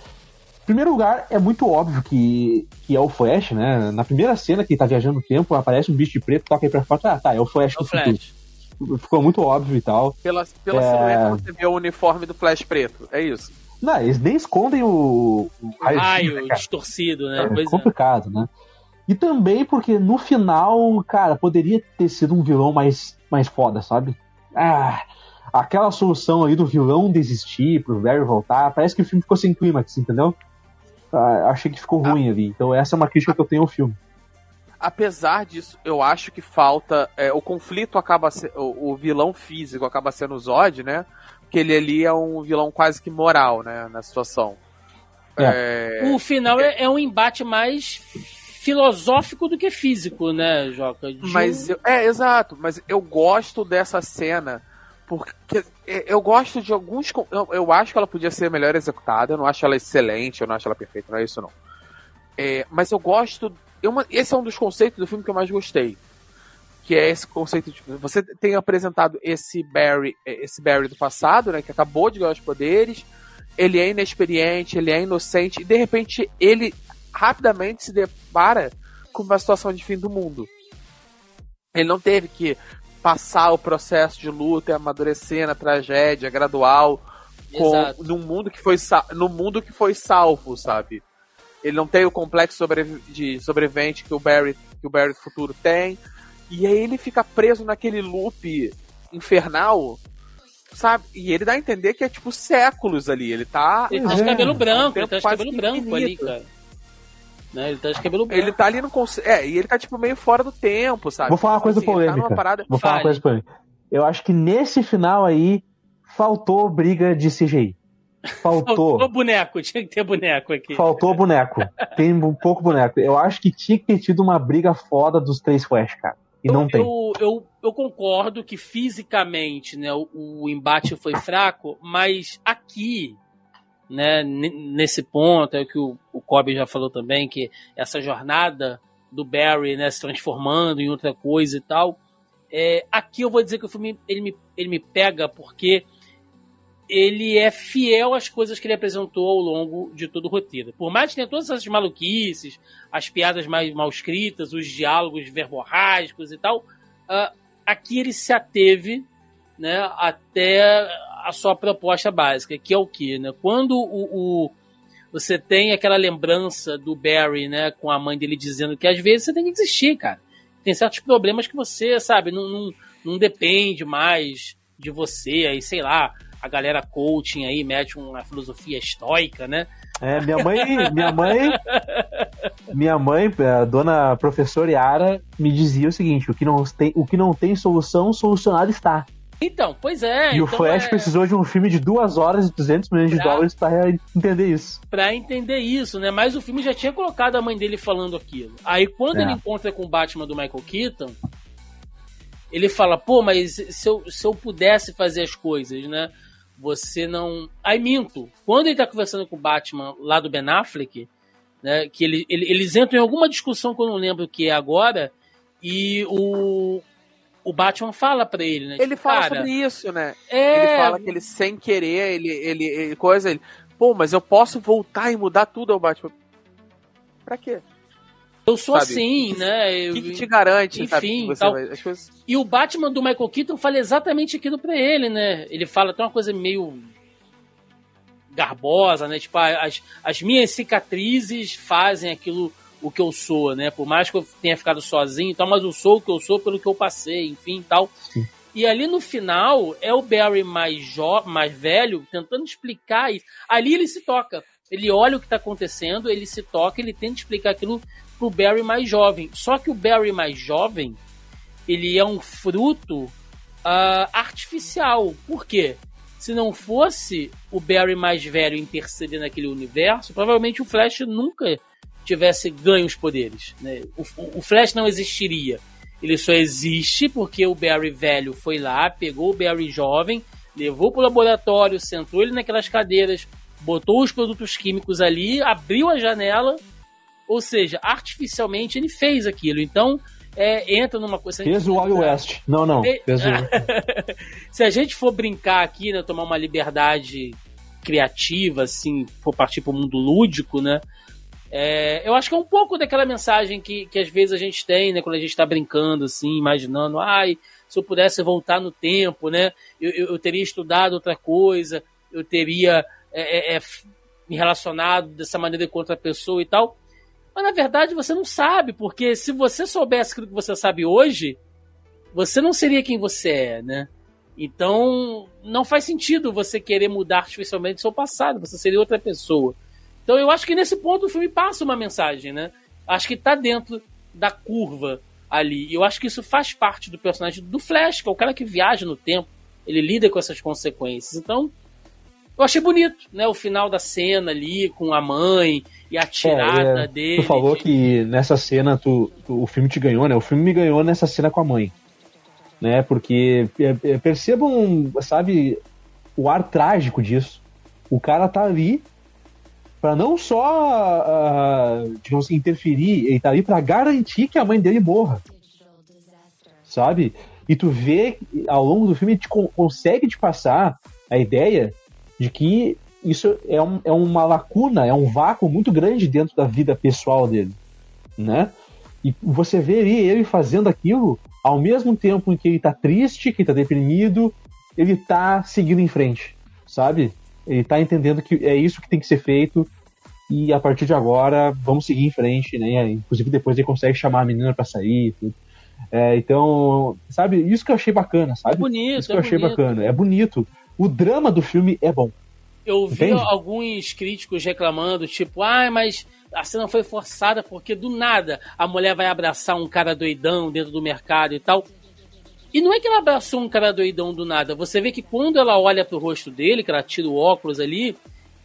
primeiro lugar, é muito óbvio que, que é o Flash, né? Na primeira cena que ele tá viajando no tempo, aparece um bicho de preto, toca aí pra fora, ah, tá, é o Flash é o Flash. Ficou muito óbvio e tal.
Pela, pela é... silhueta você vê o uniforme do Flash preto, é isso.
Não, eles nem escondem o,
o raio, raio né, distorcido, né?
É, é complicado, né? E também porque no final, cara, poderia ter sido um vilão mais, mais foda, sabe? Ah, aquela solução aí do vilão desistir pro Barry voltar, parece que o filme ficou sem clímax, entendeu? Ah, achei que ficou ruim ah. ali. Então essa é uma crítica que eu tenho ao filme.
Apesar disso, eu acho que falta. É, o conflito acaba se, o, o, vilão físico acaba sendo o Zod, né? Porque ele ali é um vilão quase que moral, né? Na situação.
É. É... O final é, é um embate mais filosófico do que físico, né, Joca?
De mas eu, é, exato, mas eu gosto dessa cena porque eu gosto de alguns. Eu, eu, acho que ela podia ser melhor executada, eu não acho ela excelente, eu não acho ela perfeita, não é isso não. É, mas eu gosto. Eu, esse é um dos conceitos do filme que eu mais gostei. Que é esse conceito de. Você tem apresentado esse Barry, esse Barry do passado, né? Que acabou de ganhar os poderes. Ele é inexperiente, ele é inocente, e de repente ele rapidamente se depara com uma situação de fim do mundo. Ele não teve que passar o processo de luta e amadurecer na tragédia gradual com, num mundo que foi no mundo que foi salvo, sabe? Ele não tem o complexo sobrevi de sobrevivente que o Barry que o Barry do futuro tem. E aí ele fica preso naquele loop infernal, sabe? E ele dá a entender que é tipo séculos ali. Ele tá.
Ele tá de cabelo branco, ele tá de cabelo branco ali, cara. Né? Ele tá de cabelo branco.
Ele tá ali no conceito. É, e ele tá tipo meio fora do tempo, sabe?
Vou falar uma coisa assim, polêmica. Tá parada... Vou falar uma coisa polêmica. Eu acho que nesse final aí faltou briga de CGI. Faltou.
Faltou boneco, tinha que ter boneco aqui.
Faltou boneco. Tem um pouco boneco. Eu acho que tinha que ter tido uma briga foda dos três Flash, cara. E eu, não tem.
Eu, eu, eu, concordo que fisicamente né, o, o embate foi fraco, mas aqui né, nesse ponto, é o que o, o Kobe já falou também, que essa jornada do Barry né, se transformando em outra coisa e tal. É, aqui eu vou dizer que o filme ele me, ele me pega porque ele é fiel às coisas que ele apresentou ao longo de todo o roteiro. Por mais que tenha todas essas maluquices, as piadas mais mal escritas, os diálogos verborrágicos e tal, uh, aqui ele se ateve né, até a sua proposta básica, que é o que, né? Quando o, o, você tem aquela lembrança do Barry, né, com a mãe dele dizendo que às vezes você tem que desistir, cara. Tem certos problemas que você, sabe, não, não, não depende mais de você, aí sei lá, a galera coaching aí mete uma filosofia estoica, né?
É, minha mãe, minha mãe, minha mãe, a dona professora Yara, me dizia o seguinte: o que não tem, o que não tem solução, solucionado está.
Então, pois é.
E
então
o Flash
é...
precisou de um filme de duas horas e 200 milhões pra... de dólares para entender isso.
Para entender isso, né? Mas o filme já tinha colocado a mãe dele falando aquilo. Aí quando é. ele encontra com o Batman do Michael Keaton, ele fala: pô, mas se eu, se eu pudesse fazer as coisas, né? Você não. Aí minto. Quando ele tá conversando com o Batman lá do Ben Affleck, né? Que ele, ele, eles entram em alguma discussão que eu não lembro o que é agora. E o, o Batman fala pra ele, né?
Ele fala
cara,
sobre isso, né? É... Ele fala que ele, sem querer, ele, ele, ele, coisa, ele, pô, mas eu posso voltar e mudar tudo ao Batman. Pra quê?
Eu sou sabe? assim, né?
O que, que, te garante,
Enfim,
sabe.
Vai... Coisas... E o Batman do Michael Keaton fala exatamente aquilo pra ele, né? Ele fala até uma coisa meio garbosa, né? Tipo, as, as minhas cicatrizes fazem aquilo o que eu sou, né? Por mais que eu tenha ficado sozinho e tal, mas eu sou o que eu sou pelo que eu passei, enfim, tal. Sim. E ali no final é o Barry mais mais velho, tentando explicar isso. Ali ele se toca. Ele olha o que está acontecendo, ele se toca, ele tenta explicar aquilo pro Barry mais jovem. Só que o Barry mais jovem, ele é um fruto uh, artificial. Por quê? Se não fosse o Barry mais velho interceder naquele universo, provavelmente o Flash nunca tivesse ganho os poderes. Né? O, o, Flash não existiria. Ele só existe porque o Barry velho foi lá, pegou o Barry jovem, levou pro laboratório, sentou ele naquelas cadeiras, botou os produtos químicos ali, abriu a janela ou seja, artificialmente ele fez aquilo. Então, é, entra numa coisa.
Fez o Wild West. Não, não. Fez o... (laughs)
Se a gente for brincar aqui, né, tomar uma liberdade criativa, assim, for partir para o mundo lúdico, né? É, eu acho que é um pouco daquela mensagem que, que às vezes a gente tem, né? Quando a gente está brincando, assim, imaginando, ai, se eu pudesse voltar no tempo, né? Eu, eu, eu teria estudado outra coisa, eu teria é, é, é me relacionado dessa maneira com outra pessoa e tal. Mas na verdade você não sabe, porque se você soubesse aquilo que você sabe hoje, você não seria quem você é, né? Então não faz sentido você querer mudar artificialmente seu passado, você seria outra pessoa. Então eu acho que nesse ponto o filme passa uma mensagem, né? Acho que tá dentro da curva ali. E eu acho que isso faz parte do personagem do Flash, que é o cara que viaja no tempo, ele lida com essas consequências. Então, eu achei bonito, né? O final da cena ali com a mãe e a tirada é, é, dele.
Tu falou de... que nessa cena tu, tu, o filme te ganhou, né? O filme me ganhou nessa cena com a mãe. Né? Porque é, é, percebam, sabe, o ar trágico disso. O cara tá ali para não só, uh, digamos, interferir, ele tá ali para garantir que a mãe dele morra. Sabe? E tu vê ao longo do filme, te consegue te passar a ideia de que isso é, um, é uma lacuna, é um vácuo muito grande dentro da vida pessoal dele, né? E você vê ele fazendo aquilo ao mesmo tempo em que ele tá triste, que ele tá deprimido, ele tá seguindo em frente, sabe? Ele tá entendendo que é isso que tem que ser feito e a partir de agora vamos seguir em frente, né? Inclusive depois ele consegue chamar a menina para sair, tudo. É, então, sabe, isso que eu achei bacana, sabe? É
bonito,
isso que eu
é
achei
bonito.
bacana. É bonito. O drama do filme é bom.
Eu vi Entende? alguns críticos reclamando, tipo, ah, mas a cena foi forçada porque do nada a mulher vai abraçar um cara doidão dentro do mercado e tal. E não é que ela abraçou um cara doidão do nada. Você vê que quando ela olha pro rosto dele, que ela tira o óculos ali,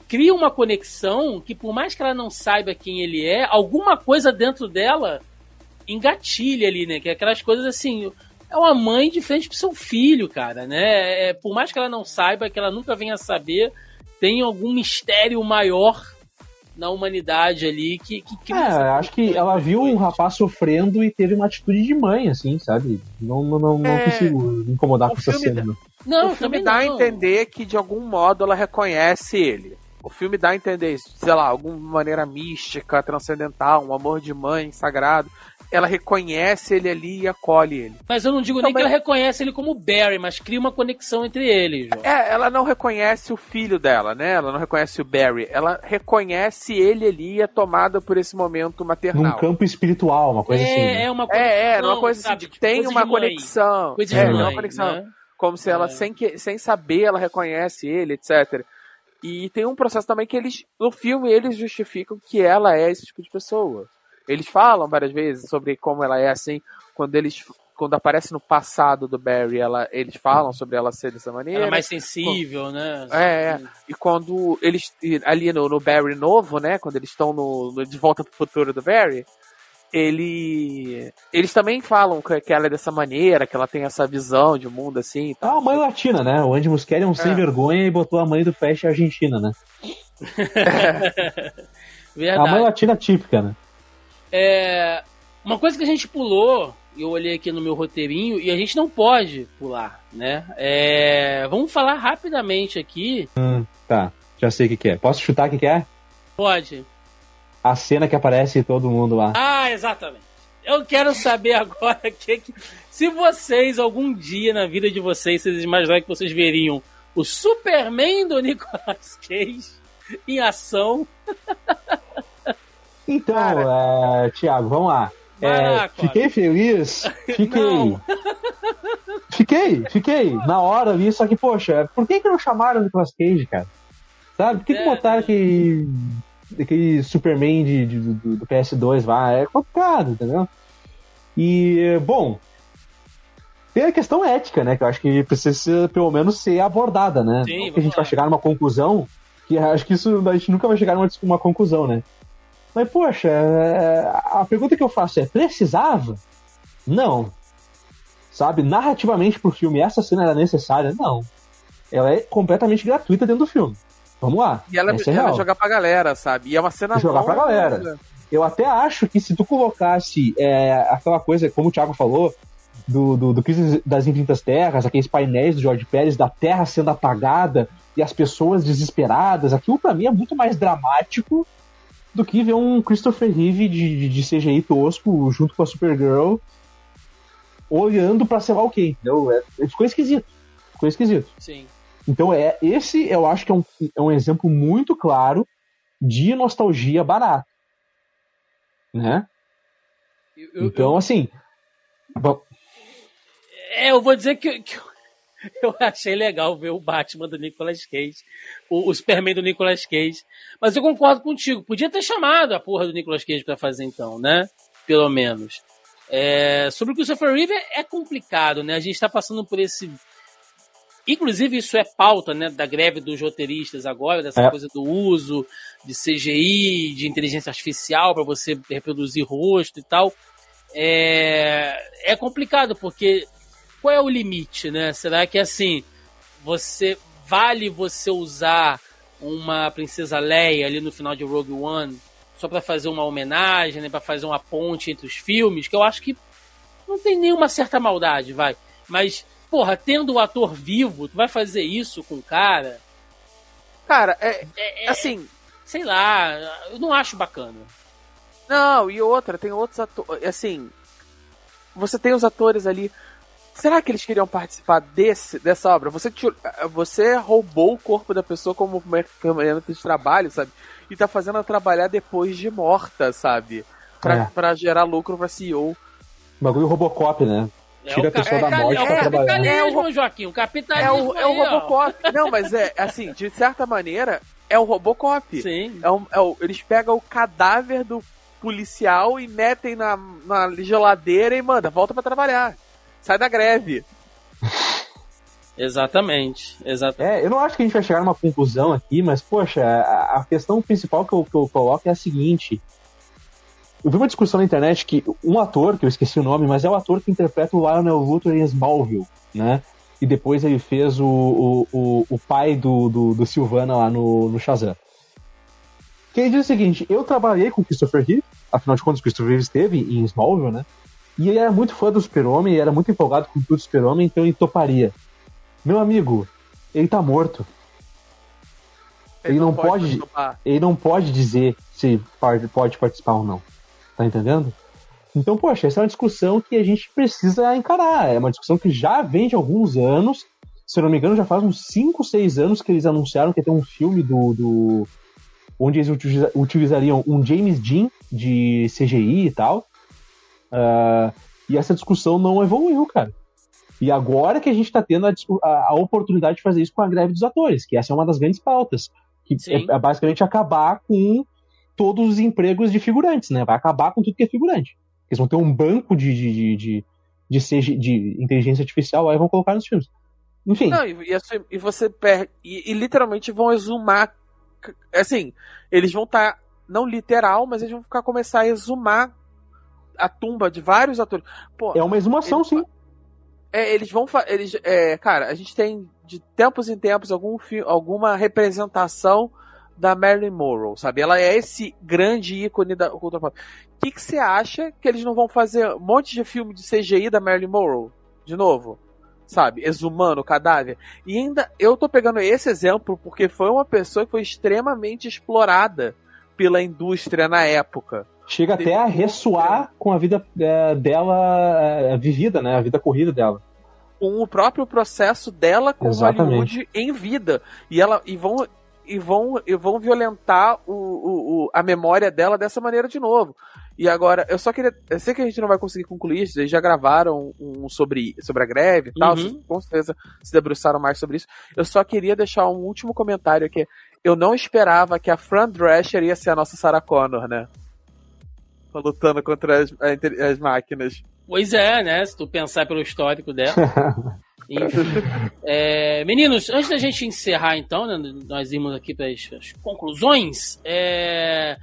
cria uma conexão que, por mais que ela não saiba quem ele é, alguma coisa dentro dela engatilha ali, né? Que é aquelas coisas assim. É uma mãe de frente pro seu filho, cara, né? É, por mais que ela não saiba, que ela nunca venha saber, tem algum mistério maior na humanidade ali que. que, que
é, acho que ela viu um rapaz sofrendo e teve uma atitude de mãe, assim, sabe? Não, não, não, não é... consigo me incomodar o com essa cena.
Dá... Não, o filme dá não. a entender que de algum modo ela reconhece ele. O filme dá a entender isso, sei lá, alguma maneira mística, transcendental, um amor de mãe sagrado ela reconhece ele ali e acolhe ele.
Mas eu não digo nem que ela reconhece ele como Barry, mas cria uma conexão entre eles. João.
É, ela não reconhece o filho dela, né? Ela não reconhece o Barry. Ela reconhece ele ali e é tomada por esse momento maternal.
Num campo espiritual, uma coisa
é,
assim. Né?
É, uma conexão. É,
é, uma coisa assim, tipo, tem uma conexão.
Coisa é, mãe,
uma conexão. Né? Como se ela, é. sem, que, sem saber, ela reconhece ele, etc. E tem um processo também que eles, no filme, eles justificam que ela é esse tipo de pessoa. Eles falam várias vezes sobre como ela é assim, quando eles quando aparece no passado do Barry, ela, eles falam sobre ela ser dessa maneira. Ela é
mais sensível, quando, né?
É, é, e quando eles, ali no, no Barry novo, né, quando eles estão no, no, De Volta pro Futuro do Barry, ele, eles também falam que, que ela é dessa maneira, que ela tem essa visão de mundo assim.
Ah, a mãe latina, né? O Andy Muschietti é um é. sem vergonha e botou a mãe do Flash Argentina, né? (laughs)
Verdade.
A mãe latina típica, né?
É, uma coisa que a gente pulou, eu olhei aqui no meu roteirinho, e a gente não pode pular, né? É, vamos falar rapidamente aqui.
Hum, tá, já sei o que, que, é. Posso chutar o que, que é?
Pode.
A cena que aparece todo mundo lá.
Ah, exatamente. Eu quero saber (laughs) agora que, que, se vocês, algum dia na vida de vocês, vocês imaginarem que vocês veriam o Superman do Nicolas Cage em ação. (laughs)
Então, é, Thiago, vamos lá. É, fiquei feliz, (laughs) fiquei. fiquei, fiquei, na hora ali, só que, poxa, por que, que não chamaram o Nicolas Cage, cara? Sabe? Por que, é, que botaram aquele, aquele Superman de, de do, do, PS2 lá? É complicado, entendeu? E, bom, tem a questão ética, né? Que eu acho que precisa, pelo menos, ser abordada, né? Sim, que a gente lá. vai chegar numa conclusão, que acho que isso a gente nunca vai chegar numa uma conclusão, né? Mas, poxa, é, a pergunta que eu faço é: precisava? Não. Sabe, narrativamente pro filme, essa cena era necessária? Não. Ela é completamente gratuita dentro do filme. Vamos lá.
E ela, é, ela é jogar pra galera, sabe? E é uma cena
Jogar pra galera. Eu até acho que se tu colocasse é, aquela coisa, como o Thiago falou, do, do, do Crise das Infinitas Terras, aqueles painéis do George Pérez, da Terra sendo apagada e as pessoas desesperadas, aquilo para mim é muito mais dramático do que ver um Christopher Reeve de, de, CGI tosco junto com a Supergirl olhando para sei lá o que, entendeu? É, ficou esquisito. Ficou esquisito.
Sim.
Então é esse eu acho que é um, é um exemplo muito claro de nostalgia barata. Né? Eu, eu, então, assim.
É, eu vou dizer que, que eu (laughs) achei legal ver o Batman do Nicolas Cage, o, o Superman do Nicolas Cage. Mas eu concordo contigo, podia ter chamado a porra do Nicolas Cage para fazer então, né? Pelo menos. É, sobre o Christopher Reeve é complicado, né? A gente está passando por esse. Inclusive, isso é pauta né, da greve dos roteiristas agora, dessa é. coisa do uso de CGI, de inteligência artificial para você reproduzir rosto e tal. É, é complicado, porque qual é o limite, né? Será que assim, você vale você usar uma princesa Leia ali no final de Rogue One só para fazer uma homenagem, né, para fazer uma ponte entre os filmes, que eu acho que não tem nenhuma certa maldade, vai. Mas, porra, tendo o ator vivo, tu vai fazer isso com o cara?
Cara, é, é, é assim,
sei lá, eu não acho bacana.
Não, e outra, tem outros atores, assim, você tem os atores ali Será que eles queriam participar desse, dessa obra? Você, você roubou o corpo da pessoa como ferramenta de trabalho, sabe? E tá fazendo ela trabalhar depois de morta, sabe? Pra, é. Pra gerar lucro pra CEO.
Bagulho Robocop, né? É Tira a pessoa é, da morte é, pra é, trabalhar.
É o Joaquim, o capitalismo.
É o, é o Robocop. Não, mas é assim, de certa maneira, é o Robocop.
Sim.
É o, é o, eles pegam o cadáver do policial e metem na, na geladeira e manda, volta para trabalhar sai da greve. (laughs)
Exatamente, exatamente.
É, eu não acho que a gente vai chegar numa conclusão aqui, mas, poxa, a, a questão principal que eu, que eu coloco é a seguinte. Eu vi uma discussão na internet que um ator, que eu esqueci o nome, mas é o ator que interpreta o Lionel Luthor em Smallville, né? E depois ele fez o, o, o, o pai do, do, do Silvana lá no, no Shazam. Que ele diz o seguinte, eu trabalhei com Christopher Reeve, afinal de contas o Christopher Reeve esteve em Smallville, né? E ele era muito fã do Super-Homem, era muito empolgado com tudo do Super-Homem, então ele toparia. Meu amigo, ele tá morto. Ele, ele não, pode, pode ele não pode dizer se pode, pode participar ou não. Tá entendendo? Então, poxa, essa é uma discussão que a gente precisa encarar. É uma discussão que já vem de alguns anos. Se eu não me engano, já faz uns 5, 6 anos que eles anunciaram que ia ter um filme do. do onde eles utilizariam um James Dean de CGI e tal. Uh, e essa discussão não evoluiu, cara. E agora que a gente está tendo a, a, a, oportunidade de fazer isso com a greve dos atores, que essa é uma das grandes pautas. Que é, é, basicamente acabar com todos os empregos de figurantes, né? Vai acabar com tudo que é figurante. Eles vão ter um banco de, de, de, de, de, de inteligência artificial aí vão colocar nos filmes. Enfim.
Não, e, e, você perde. E, e, literalmente vão exumar. Assim, eles vão estar. Tá, não literal, mas eles vão ficar começar a exumar a tumba de vários atores. Pô,
é uma exumação, eles, sim.
É, eles vão. Eles, é, cara, a gente tem de tempos em tempos algum alguma representação da Marilyn Monroe, sabe? Ela é esse grande ícone da cultura pop. O que você acha que eles não vão fazer um monte de filme de CGI da Marilyn Monroe? De novo? Sabe? Exumando o cadáver. E ainda, eu tô pegando esse exemplo porque foi uma pessoa que foi extremamente explorada pela indústria na época.
Chega até a ressoar com a vida é, dela é, vivida, né? A vida corrida dela.
Com o próprio processo dela com
Exatamente.
Hollywood em vida. E, ela, e, vão, e, vão, e vão violentar o, o, o- a memória dela dessa maneira de novo. E agora, eu só queria. Eu sei que a gente não vai conseguir concluir isso, eles já gravaram um sobre, sobre a greve e tal,
Uhum.
com certeza se debruçaram mais sobre isso. Eu só queria deixar um último comentário aqui. Eu não esperava que a Fran Drescher ia ser a nossa Sarah Connor, né? Lutando contra as, as máquinas.
Pois é, né? Se tu pensar pelo histórico dela. (laughs) Enfim. É, meninos, antes da gente encerrar, então, né, nós irmos aqui para as conclusões. é,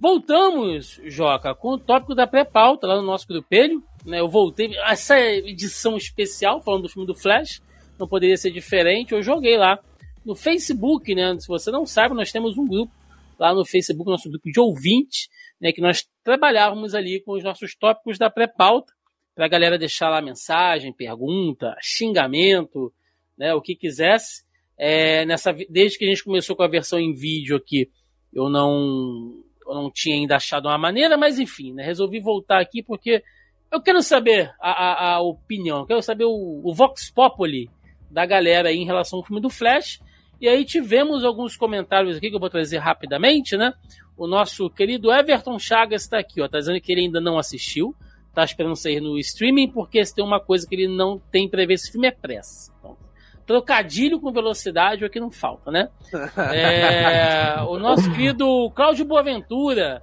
voltamos, Joca, com o tópico da pré-pauta lá no nosso grupelho. Né, eu voltei. Essa edição especial, falando do filme do Flash, não poderia ser diferente. Eu joguei lá no Facebook, né? Se você não sabe, nós temos um grupo lá no Facebook, nosso grupo de ouvintes, né, que nós trabalhávamos ali com os nossos tópicos da pré-pauta para a galera deixar lá mensagem, pergunta, xingamento, né, o que quisesse. É, nessa, desde que a gente começou com a versão em vídeo aqui, eu não, eu não tinha ainda achado uma maneira, mas enfim, né, resolvi voltar aqui porque eu quero saber a, a, a opinião, eu quero saber o, o Vox Populi da galera aí em relação ao filme do Flash. E aí tivemos alguns comentários aqui que eu vou trazer rapidamente, né? O nosso querido Everton Chagas está aqui, ó, tá dizendo que ele ainda não assistiu, tá esperando sair no streaming, porque se tem uma coisa que ele não tem pra ver esse filme é pressa. Então, trocadilho com velocidade é o que não falta, né? (laughs) É, o nosso querido Cláudio Boaventura,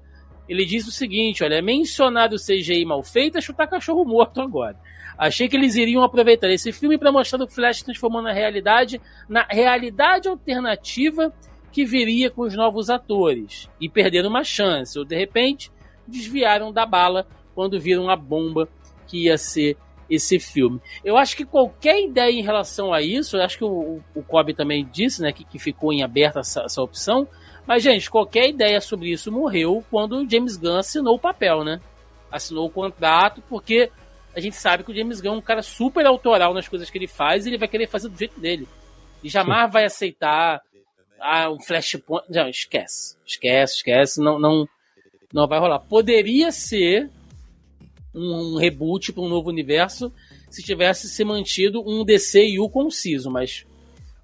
ele diz o seguinte, olha, mencionado o CGI mal feito é chutar cachorro morto agora. Achei que eles iriam aproveitar esse filme para mostrar o Flash transformando a realidade na realidade alternativa que viria com os novos atores e perderam uma chance, ou de repente desviaram da bala quando viram a bomba que ia ser esse filme. Eu acho que qualquer ideia em relação a isso, eu acho que o, o Kobe também disse, né, que, que ficou em aberta essa, essa opção, mas, gente, qualquer ideia sobre isso morreu quando o James Gunn assinou o papel, né? Assinou o contrato, porque a gente sabe que o James Gunn é um cara super autoral nas coisas que ele faz e ele vai querer fazer do jeito dele. E jamais vai aceitar ah, um flashpoint. Não, esquece. Esquece, esquece. Não, não, não vai rolar. Poderia ser um, um reboot para um novo universo se tivesse se mantido um DCU conciso, mas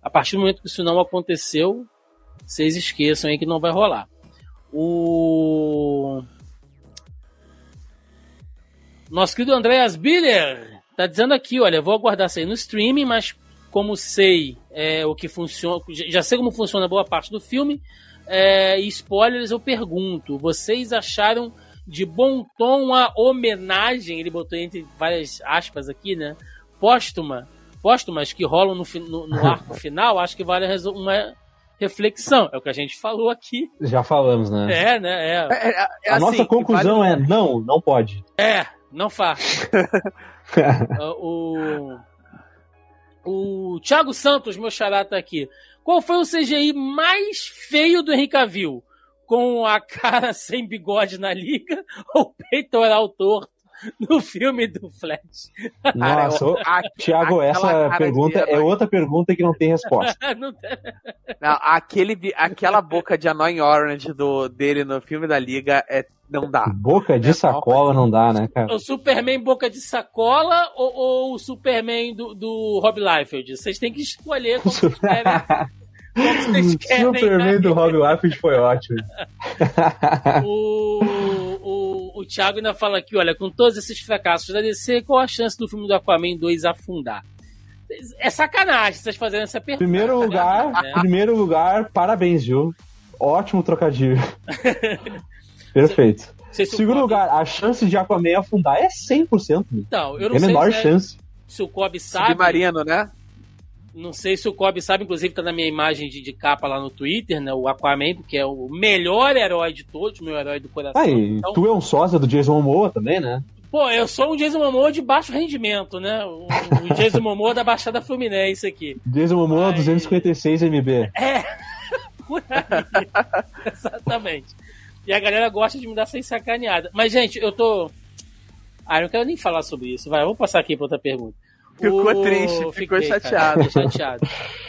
a partir do momento que isso não aconteceu, vocês esqueçam aí que não vai rolar. O nosso querido Andreas Biller tá dizendo aqui, olha, vou aguardar sair no streaming, mas como sei é, o que funciona, já sei como funciona boa parte do filme, é, e spoilers eu pergunto, vocês acharam de bom tom a homenagem, ele botou entre várias aspas aqui, né? Póstuma, póstumas que rolam no, no- no (laughs) arco final, acho que vale uma reflexão. É o que a gente falou aqui.
Já falamos, né?
É, né? É,
É, é- é
a
assim,
nossa conclusão
vale-
é não, não pode.
é não faz. (laughs) O, o Thiago Santos, meu xará, tá aqui. Qual foi o CGI mais feio do Henrique Cavill? Com a (laughs) cara sem bigode na liga (laughs) ou peitoral torto (laughs) no filme do Flash?
Nossa, ô,
a-
Thiago, essa pergunta é outra pergunta que não tem resposta. (laughs)
Não tem-
Não, aquele, aquela boca de Annoying Orange do, dele no filme da Liga é, não dá.
Boca de
É,
sacola não dá, né, cara?
o Superman boca de sacola ou, ou o Superman do, do Rob Liefeld? Vocês têm que escolher como vocês querem. (laughs) Como vocês querem
Superman do Rob Liefeld foi ótimo.
O, o, o Thiago ainda fala aqui, olha, com todos esses fracassos da DC, qual a chance do filme do Aquaman 2 afundar? É sacanagem vocês fazerem essa pergunta.
Primeiro lugar,
É.
primeiro lugar, parabéns, viu? Ótimo trocadilho. (laughs) Perfeito.
Se o
Segundo
Kobe-
lugar, a chance de Aquaman afundar é 100%. meu.
Então, eu não
É a
sei
menor
se, é-
chance.
se o Kobe sabe.
Submarino, né?
Não sei se o Kobe sabe, inclusive tá na minha imagem de, de capa lá no Twitter, né? O Aquaman, que é o melhor herói de todos, meu herói do coração.
Ah, e
Então,
tu é um sósia do Jason Momoa também, né?
Pô, eu sou um Jason Momoa de baixo rendimento, né? O, o Jason Momoa da Baixada Fluminense aqui.
Jason Momoa
Ai.
256 MB.
Por aí. Exatamente. E a galera gosta de me dar sem sacaneada. Mas, gente, eu tô. Ah, eu não quero nem falar sobre isso. Vai, vamos passar aqui pra outra pergunta.
Ficou
O-
triste, ficou
Fiquei, cara,
chateado.
fiquei chateado.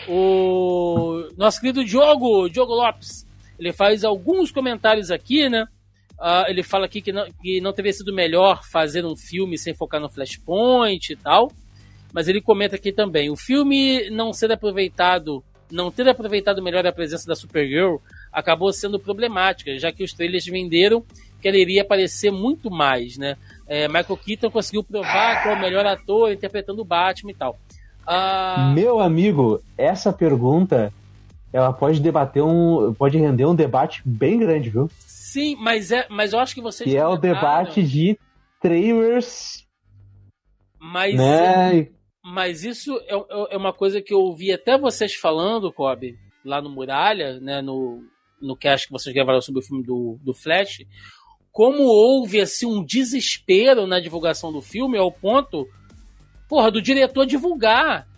O nosso querido Diogo, Diogo Lopes, ele faz alguns comentários aqui, né? Uh, ele fala aqui que não, que não teria sido melhor fazer um filme sem focar no Flashpoint e tal. Mas ele comenta aqui também: o filme não ser aproveitado, não ter aproveitado melhor a presença da Supergirl acabou sendo problemática, já que os trailers venderam que ela iria aparecer muito mais, né? É, Michael Keaton conseguiu provar que é o melhor ator interpretando o Batman e tal.
Uh... Meu amigo, essa pergunta ela pode debater um. pode render um debate bem grande, viu?
Sim, mas, é, mas eu acho que vocês.
Que é o debate de trailers.
Mas, né? mas isso é, é, é, uma coisa que eu ouvi até vocês falando, Kobe, lá no Muralha, né? No, no cast que vocês gravaram sobre o filme do, do Flash. Como houve assim um desespero na divulgação do filme ao ponto, porra, do diretor divulgar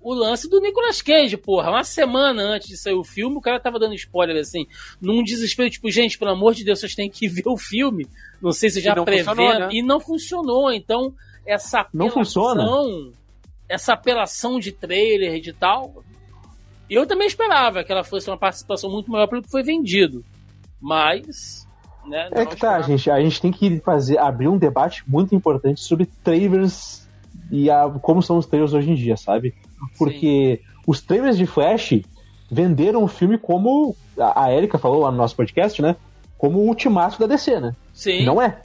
o lance do Nicolas Cage, porra. Uma semana antes de sair o filme, o cara tava dando spoiler assim, num desespero, tipo, gente, pelo amor de Deus, vocês têm que (laughs) ver o filme. Não sei se já prevendo. Né? E não funcionou. Então, essa apelação. Não funciona. Essa apelação de trailer e de tal. Eu também esperava que ela fosse uma participação muito maior pelo que foi vendido. Mas. Né,
é que tá, gente. A gente tem que fazer, abrir um debate muito importante sobre trailers e a, como são os trailers hoje em dia, sabe? Porque Sim. os trailers de Flash venderam o filme como. A Erika falou lá no nosso podcast, né? Como o ultimato da DC, né?
Sim.
Não é.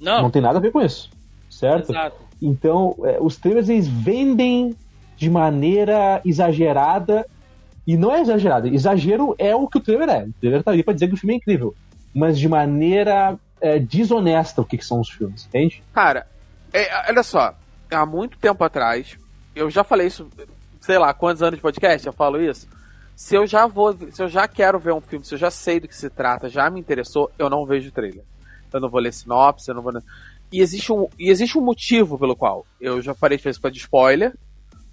Não. Não tem nada a ver com isso. Certo? Exato. Então, é, os trailers eles vendem de maneira exagerada. E não é exagerado. Exagero é o que o trailer é. O trailer tá ali pra dizer que o filme é incrível. Mas de maneira é, desonesta o que, que, são os filmes, entende?
Cara, é, olha só. Há muito tempo atrás, eu já falei isso, sei lá, quantos anos de podcast eu falo isso. Se eu já vou, se eu já quero ver um filme, se eu já sei do que se trata, já me interessou, eu não vejo trailer. Eu não vou ler sinopse, eu não vou. E existe um, e existe um motivo pelo qual eu já parei de fazer de spoiler,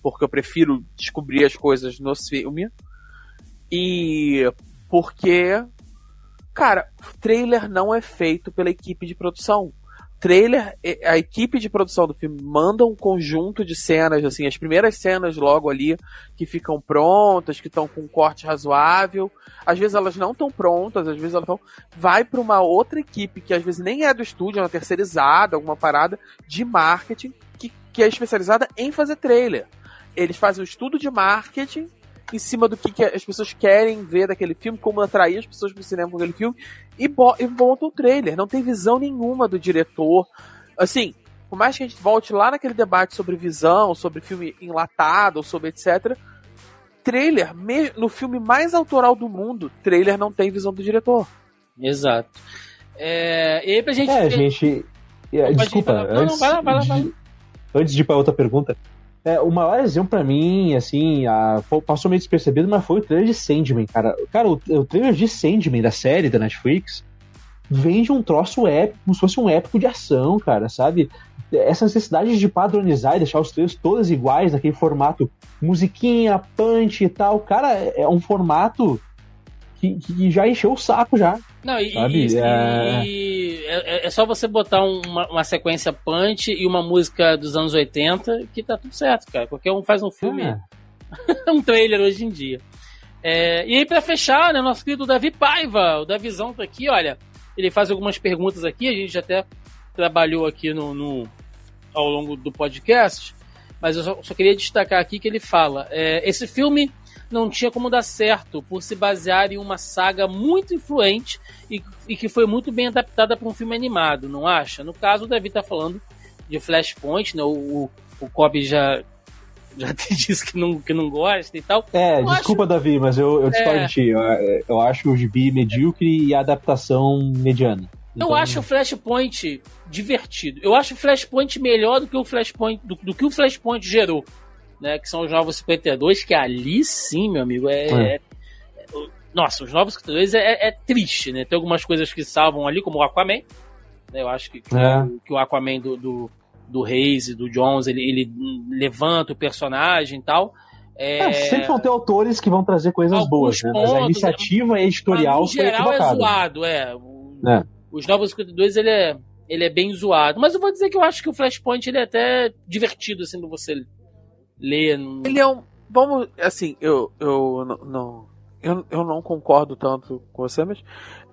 porque eu prefiro descobrir as coisas no filme. E porque, cara, trailer não é feito pela equipe de produção trailer, a equipe de produção do filme manda um conjunto de cenas, assim, as primeiras cenas logo ali que ficam prontas, que estão com um corte razoável. Às vezes elas não estão prontas, às vezes elas estão. Vai para uma outra equipe que às vezes nem é do estúdio, é uma terceirizada, alguma parada de marketing que, que é especializada em fazer trailer. Eles fazem o um estudo de marketing em cima do que, que, as pessoas querem ver daquele filme, como atrair as pessoas para o cinema com aquele filme, e, bo e monta o trailer. Não tem visão nenhuma do diretor. Assim, por mais que a gente volte lá naquele debate sobre visão, sobre filme enlatado, sobre etc. Trailer, no filme mais autoral do mundo, trailer não tem visão do diretor.
Exato. É, e aí pra gente.
É, ver... gente. É, desculpa, antes, não, vai lá, vai lá, vai lá. De, antes de ir pra outra pergunta, é, o maior exemplo para mim, assim, a, passou meio despercebido, mas foi o trailer de Sandman, cara. Cara, o, o trailer de Sandman, da série da Netflix, vem de um troço épico, como se fosse um épico de ação, cara, sabe? Essa necessidade de padronizar e deixar os trailers todos iguais, naquele formato musiquinha, punch e tal, cara, é, é um formato que, que já encheu o saco já.
Não, e, e, é... e é, é, só você botar uma, uma, sequência punch e uma música dos anos 80 que tá tudo certo, cara. Qualquer um faz um filme, é. (laughs) um trailer hoje em dia. É, e aí, pra fechar, né, nosso querido Davi Paiva, o Davizão tá aqui, olha, ele faz algumas perguntas aqui, a gente até trabalhou aqui no, no ao longo do podcast, mas eu só, só, queria destacar aqui que ele fala: é, esse filme não tinha como dar certo por se basear em uma saga muito influente e, e que foi muito bem adaptada para um filme animado, não acha? No caso, o Davi está falando de Flashpoint, né? O, o, o Kobe já, já (laughs) te disse que não, que não gosta e tal.
É, eu desculpa, acho... Davi, mas eu, eu discordo é... de ti. Eu, eu acho o gibi medíocre e a adaptação mediana.
Então... Eu acho o Flashpoint divertido. Eu acho o Flashpoint melhor do que o Flashpoint do, do que o Flashpoint gerou né? Que são os Novos 52, que ali sim, meu amigo, é. é. é nossa, os Novos 52 é, é, é, triste, né? Tem algumas coisas que salvam ali, como o Aquaman. Né? Eu acho que, que, é. o, que o Aquaman do, do, do Reis e do Jones, ele, ele levanta o personagem e tal.
É... É, sempre vão ter autores que vão trazer coisas Alguns boas, né? Mas a iniciativa né? editorial
Mas, no geral é zoado, é. O, é. Os Novos 52, ele é, ele é bem zoado. Mas eu vou dizer que eu acho que o Flashpoint ele é até divertido, assim, de você ler.
Ele é um. Vamos. Assim, eu. eu não, eu, eu não concordo tanto com você, mas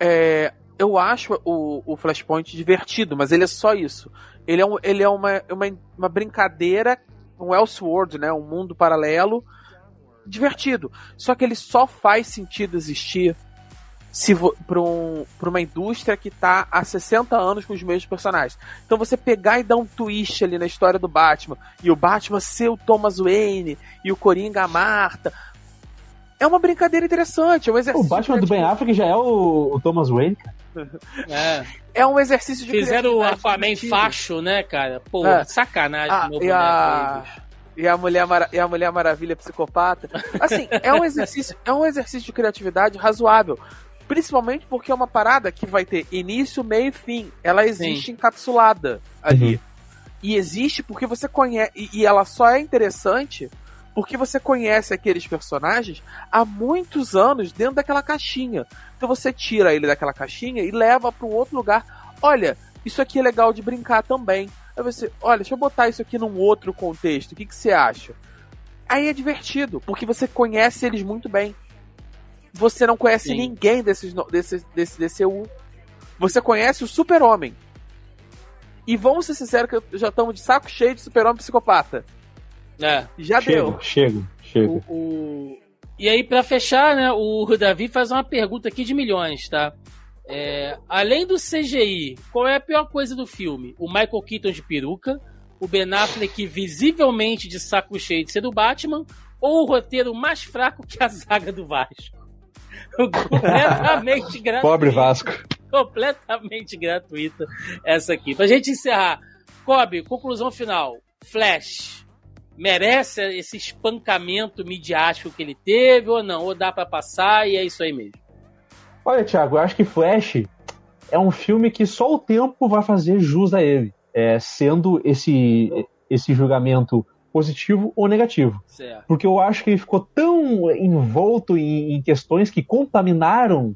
é, eu acho o, o Flashpoint divertido, mas ele é só isso. Ele é, um, ele é uma, uma, uma brincadeira, um Elseworld, né? Um mundo paralelo divertido. Só que ele só faz sentido existir se para um, uma indústria que está há 60 anos com os mesmos personagens. Então você pegar e dar um twist ali na história do Batman, e o Batman ser o Thomas Wayne, e o Coringa a Marta. É uma brincadeira interessante. É um
o Batman do Ben Affleck já é o, o Thomas Wayne, (laughs)
É. é um exercício de
Fizeram o Aquaman facho, né, cara? Pô, é. sacanagem. Ah,
e, a... e, a Mulher Mara... e a Mulher Maravilha psicopata. Assim, é um (laughs) exercício, é um exercício de criatividade razoável. Principalmente porque é uma parada que vai ter início, meio e fim. Ela existe Sim. encapsulada ali. Uhum. E existe porque você conhece. E, ela só é interessante porque você conhece aqueles personagens há muitos anos dentro daquela caixinha. Então você tira ele daquela caixinha e leva para um outro lugar. Olha, isso aqui é legal de brincar também. Aí você, olha, deixa eu botar isso aqui num outro contexto. O que, que você acha? Aí é divertido, porque você conhece eles muito bem você não conhece Sim. ninguém desses, desse, desse DCU. Você conhece o Super-Homem. E vamos ser sinceros que já estamos de saco cheio de Super-Homem psicopata.
É.
Já
chega,
deu.
Chega, chega.
O, o... E aí, para fechar, né, o Davi faz uma pergunta aqui de milhões, tá? É, além do CGI, qual é a pior coisa do filme? O Michael Keaton de peruca, o Ben Affleck visivelmente de saco cheio de ser do Batman, ou o roteiro mais fraco que a zaga do Vasco? Completamente gratuita. (laughs)
Pobre Vasco.
Completamente gratuita essa aqui. Pra gente encerrar, Kobe, conclusão final. Flash merece esse espancamento midiático que ele teve ou não? Ou dá para passar e é isso aí mesmo?
Olha, Thiago, eu acho que Flash é um filme que só o tempo vai fazer jus a ele. É, sendo esse, esse julgamento positivo ou negativo.
Certo.
Porque eu acho que ele ficou tão envolto em, em, questões que contaminaram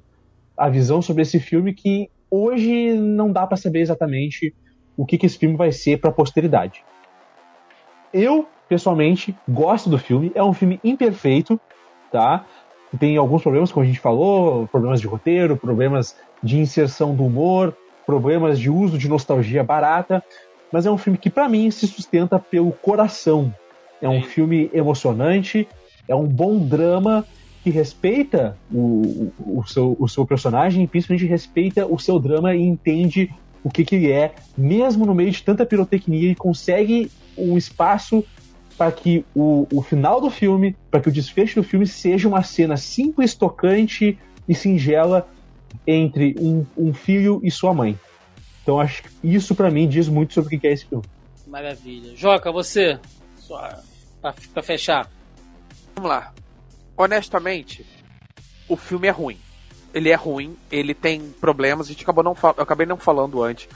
a visão sobre esse filme que hoje não dá para saber exatamente o que, que esse filme vai ser para a posteridade. Eu, pessoalmente, gosto do filme. É um filme imperfeito, tá? Tem alguns problemas, como a gente falou, problemas de roteiro, problemas de inserção do humor, problemas de uso de nostalgia barata, mas é um filme que para mim se sustenta pelo coração. É um Sim. filme emocionante, é um bom drama que respeita o, o, o, seu, o seu personagem, principalmente respeita o seu drama e entende o que, que ele é, mesmo no meio de tanta pirotecnia, e consegue um espaço para que o, o final do filme, para que o desfecho do filme seja uma cena simples, tocante e singela entre um, um filho e sua mãe. Então acho que isso para mim diz muito sobre o que é esse filme.
Maravilha. Joca, você, só pra, fechar.
Vamos lá. Honestamente, o filme é ruim. Ele é ruim, ele tem problemas, a gente acabou não eu acabei não falando antes.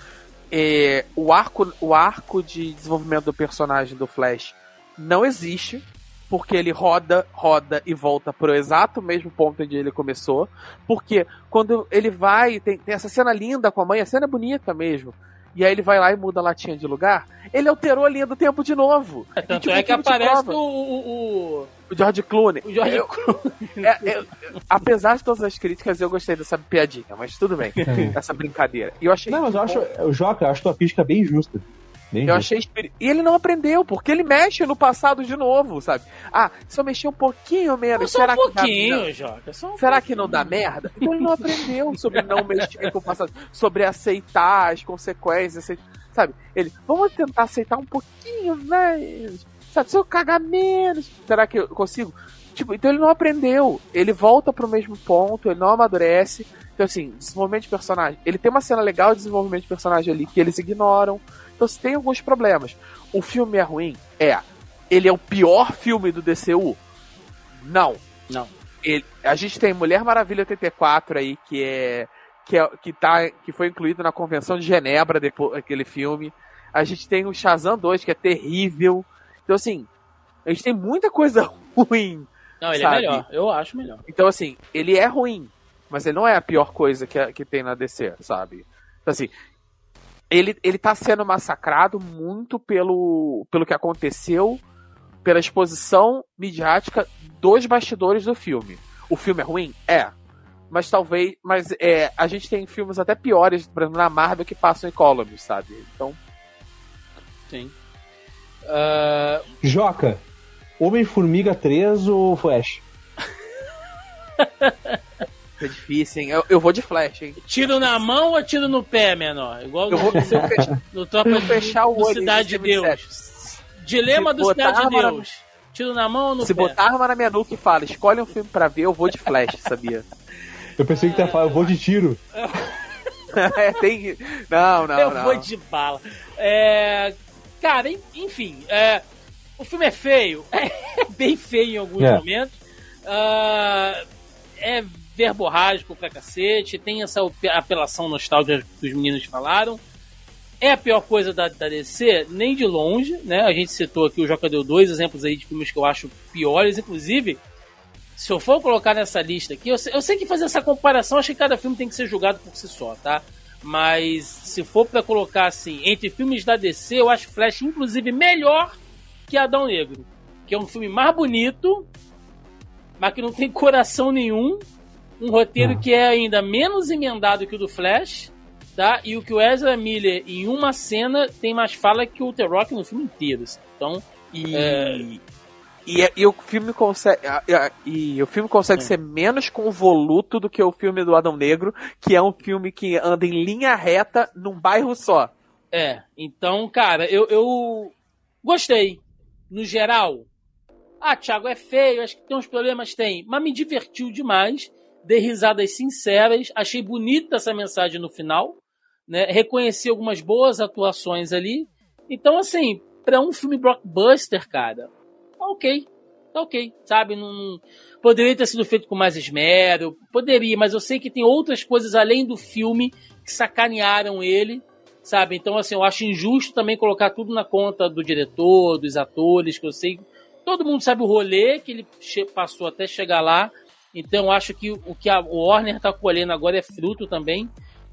É, o, arco, o arco de desenvolvimento do personagem do Flash não existe porque ele roda, roda e volta pro exato mesmo ponto onde ele começou. Porque quando ele vai, tem, tem essa cena linda com a mãe, a cena é bonita mesmo. E aí ele vai lá e muda a latinha de lugar. Ele alterou a linha do tempo de novo.
É, tanto e, tipo, é que aparece o, o,
o, George Clooney.
O George eu, Clooney.
É, é, apesar de todas as críticas, eu gostei dessa piadinha, mas tudo bem. (laughs) essa brincadeira. E eu achei.
Não, mas eu acho, o Joca, eu acho tua crítica bem justa.
Bem eu achei E ele não aprendeu, porque ele mexe no passado de novo, sabe? Ah, se eu mexer um pouquinho menos,
só será um pouquinho, que dá... Joga,
só um será pouquinho. que não dá merda? Então ele não aprendeu sobre não mexer com o passado, sobre aceitar as consequências, sabe? Ele, vamos tentar aceitar um pouquinho mais, sabe? Se eu cagar menos, será que eu consigo? Tipo, então ele não aprendeu. Ele volta pro mesmo ponto, ele não amadurece. Então, assim, desenvolvimento de personagem. Ele tem uma cena legal de desenvolvimento de personagem ali que eles ignoram. Então você tem alguns problemas. O filme é ruim? É. Ele é o pior filme do DCU? Não.
Não.
Ele, a gente tem Mulher Maravilha 84 aí, que é. Que, é, que, tá, que foi incluído na Convenção de Genebra, depois, aquele filme. A gente tem o Shazam 2, que é terrível. Então, assim, a gente tem muita coisa (laughs) ruim.
Não, ele é sabe? é melhor. Eu acho melhor.
Então, assim, ele é ruim. Mas ele não é a pior coisa que, que tem na DC, sabe? Então, assim, ele, ele tá sendo massacrado muito pelo, pelo que aconteceu, pela exposição midiática dos bastidores do filme. O filme é ruim? É. Mas talvez. Mas é, a gente tem filmes até piores, por exemplo, na Marvel que passam em columns, sabe? Então.
Sim. Uh...
Joca, Homem-Formiga 3 ou Flash? (laughs)
É difícil, hein? Eu, eu, vou de flash, hein?
Tiro na mão ou tiro no pé, menor? Igual
eu vou, se eu fechar, (laughs)
no Tropa
eu fechar o olho
Cidade de Deus. Dilema do Cidade de Deus. Na... Tiro na mão ou no
se
pé?
Se botar arma na minha nuca e fala, escolhe um filme pra ver, eu vou de flash, (laughs) sabia?
Eu pensei que tu ia falar, eu vou de tiro. (laughs)
é, tem. Não, não.
Eu
não.
vou de bala. É. Cara, enfim. É... O filme é feio. É bem feio em alguns é. momentos. Uh... É verborrágico pra cacete. Tem essa apelação nostálgica que os meninos falaram. É a pior coisa da, da DC? Nem de longe, né? A gente citou aqui, o Joca deu dois exemplos aí de filmes que eu acho piores, inclusive se eu for colocar nessa lista aqui, eu sei, eu sei, que fazer essa comparação, acho que cada filme tem que ser julgado por si só, tá? Mas se for para colocar assim, entre filmes da DC, eu acho Flash inclusive melhor que Adão Negro, que é um filme mais bonito, mas que não tem coração nenhum, um roteiro hum. que é ainda menos emendado que o do Flash, tá? E o que o Ezra Miller em uma cena tem mais fala que o The Rock no filme inteiro. Assim. Então,
e... É e, e, o filme consegue. E, e o filme consegue é. ser menos convoluto do que o filme do Adão Negro, que é um filme que anda em linha reta num bairro só.
É, então, cara, eu, eu gostei. No geral. Ah, Thiago, é feio, acho que tem uns problemas, tem. Mas me divertiu demais. Dei risadas sinceras. Achei bonita essa mensagem no final. Né? Reconheci algumas boas atuações ali. Então, assim, para um filme blockbuster, cara, tá ok. Tá ok, sabe? Não, poderia ter sido feito com mais esmero, poderia, mas eu sei que tem outras coisas além do filme que sacanearam ele, sabe? Então, assim, eu acho injusto também colocar tudo na conta do diretor, dos atores, que eu sei. Todo mundo sabe o rolê que ele passou até chegar lá. Então, acho que o que a Warner tá colhendo agora é fruto também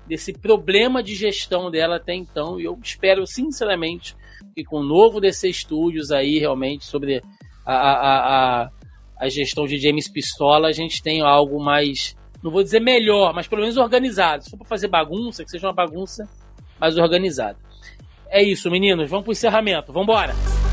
desse problema de gestão dela até então. E eu espero, sinceramente, que com o novo DC Studios aí, realmente, sobre a, a, a, a gestão de James Pistola, a gente tem algo mais, não vou dizer melhor, mas pelo menos organizado. Se for para fazer bagunça, que seja uma bagunça mais organizada. É isso, meninos. Vamos pro encerramento. Vamos embora.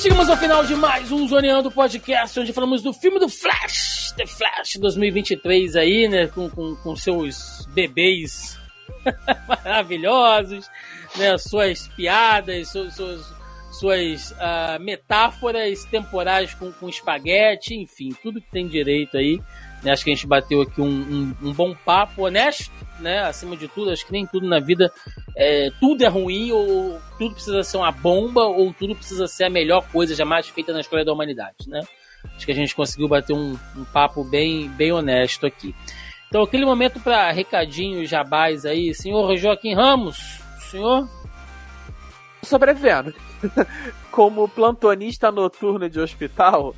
Chegamos ao final de mais um Zoneando Podcast, onde falamos do filme do Flash, The Flash 2023 aí, né, com, com, com seus bebês (laughs) maravilhosos, né? Suas piadas, suas, suas, suas uh, metáforas temporais com, com espaguete, enfim, tudo que tem direito aí. Né? Acho que a gente bateu aqui um, um, um, bom papo honesto, né? Acima de tudo, acho que nem tudo na vida é, tudo é ruim, ou tudo precisa ser uma bomba, ou tudo precisa ser a melhor coisa jamais feita na história da humanidade, né? Acho que a gente conseguiu bater um, um papo bem, bem honesto aqui. Então, aquele momento para recadinhos jabás aí, senhor Joaquim Ramos, senhor?
Sobrevivendo. (laughs) Como plantonista noturno de hospital,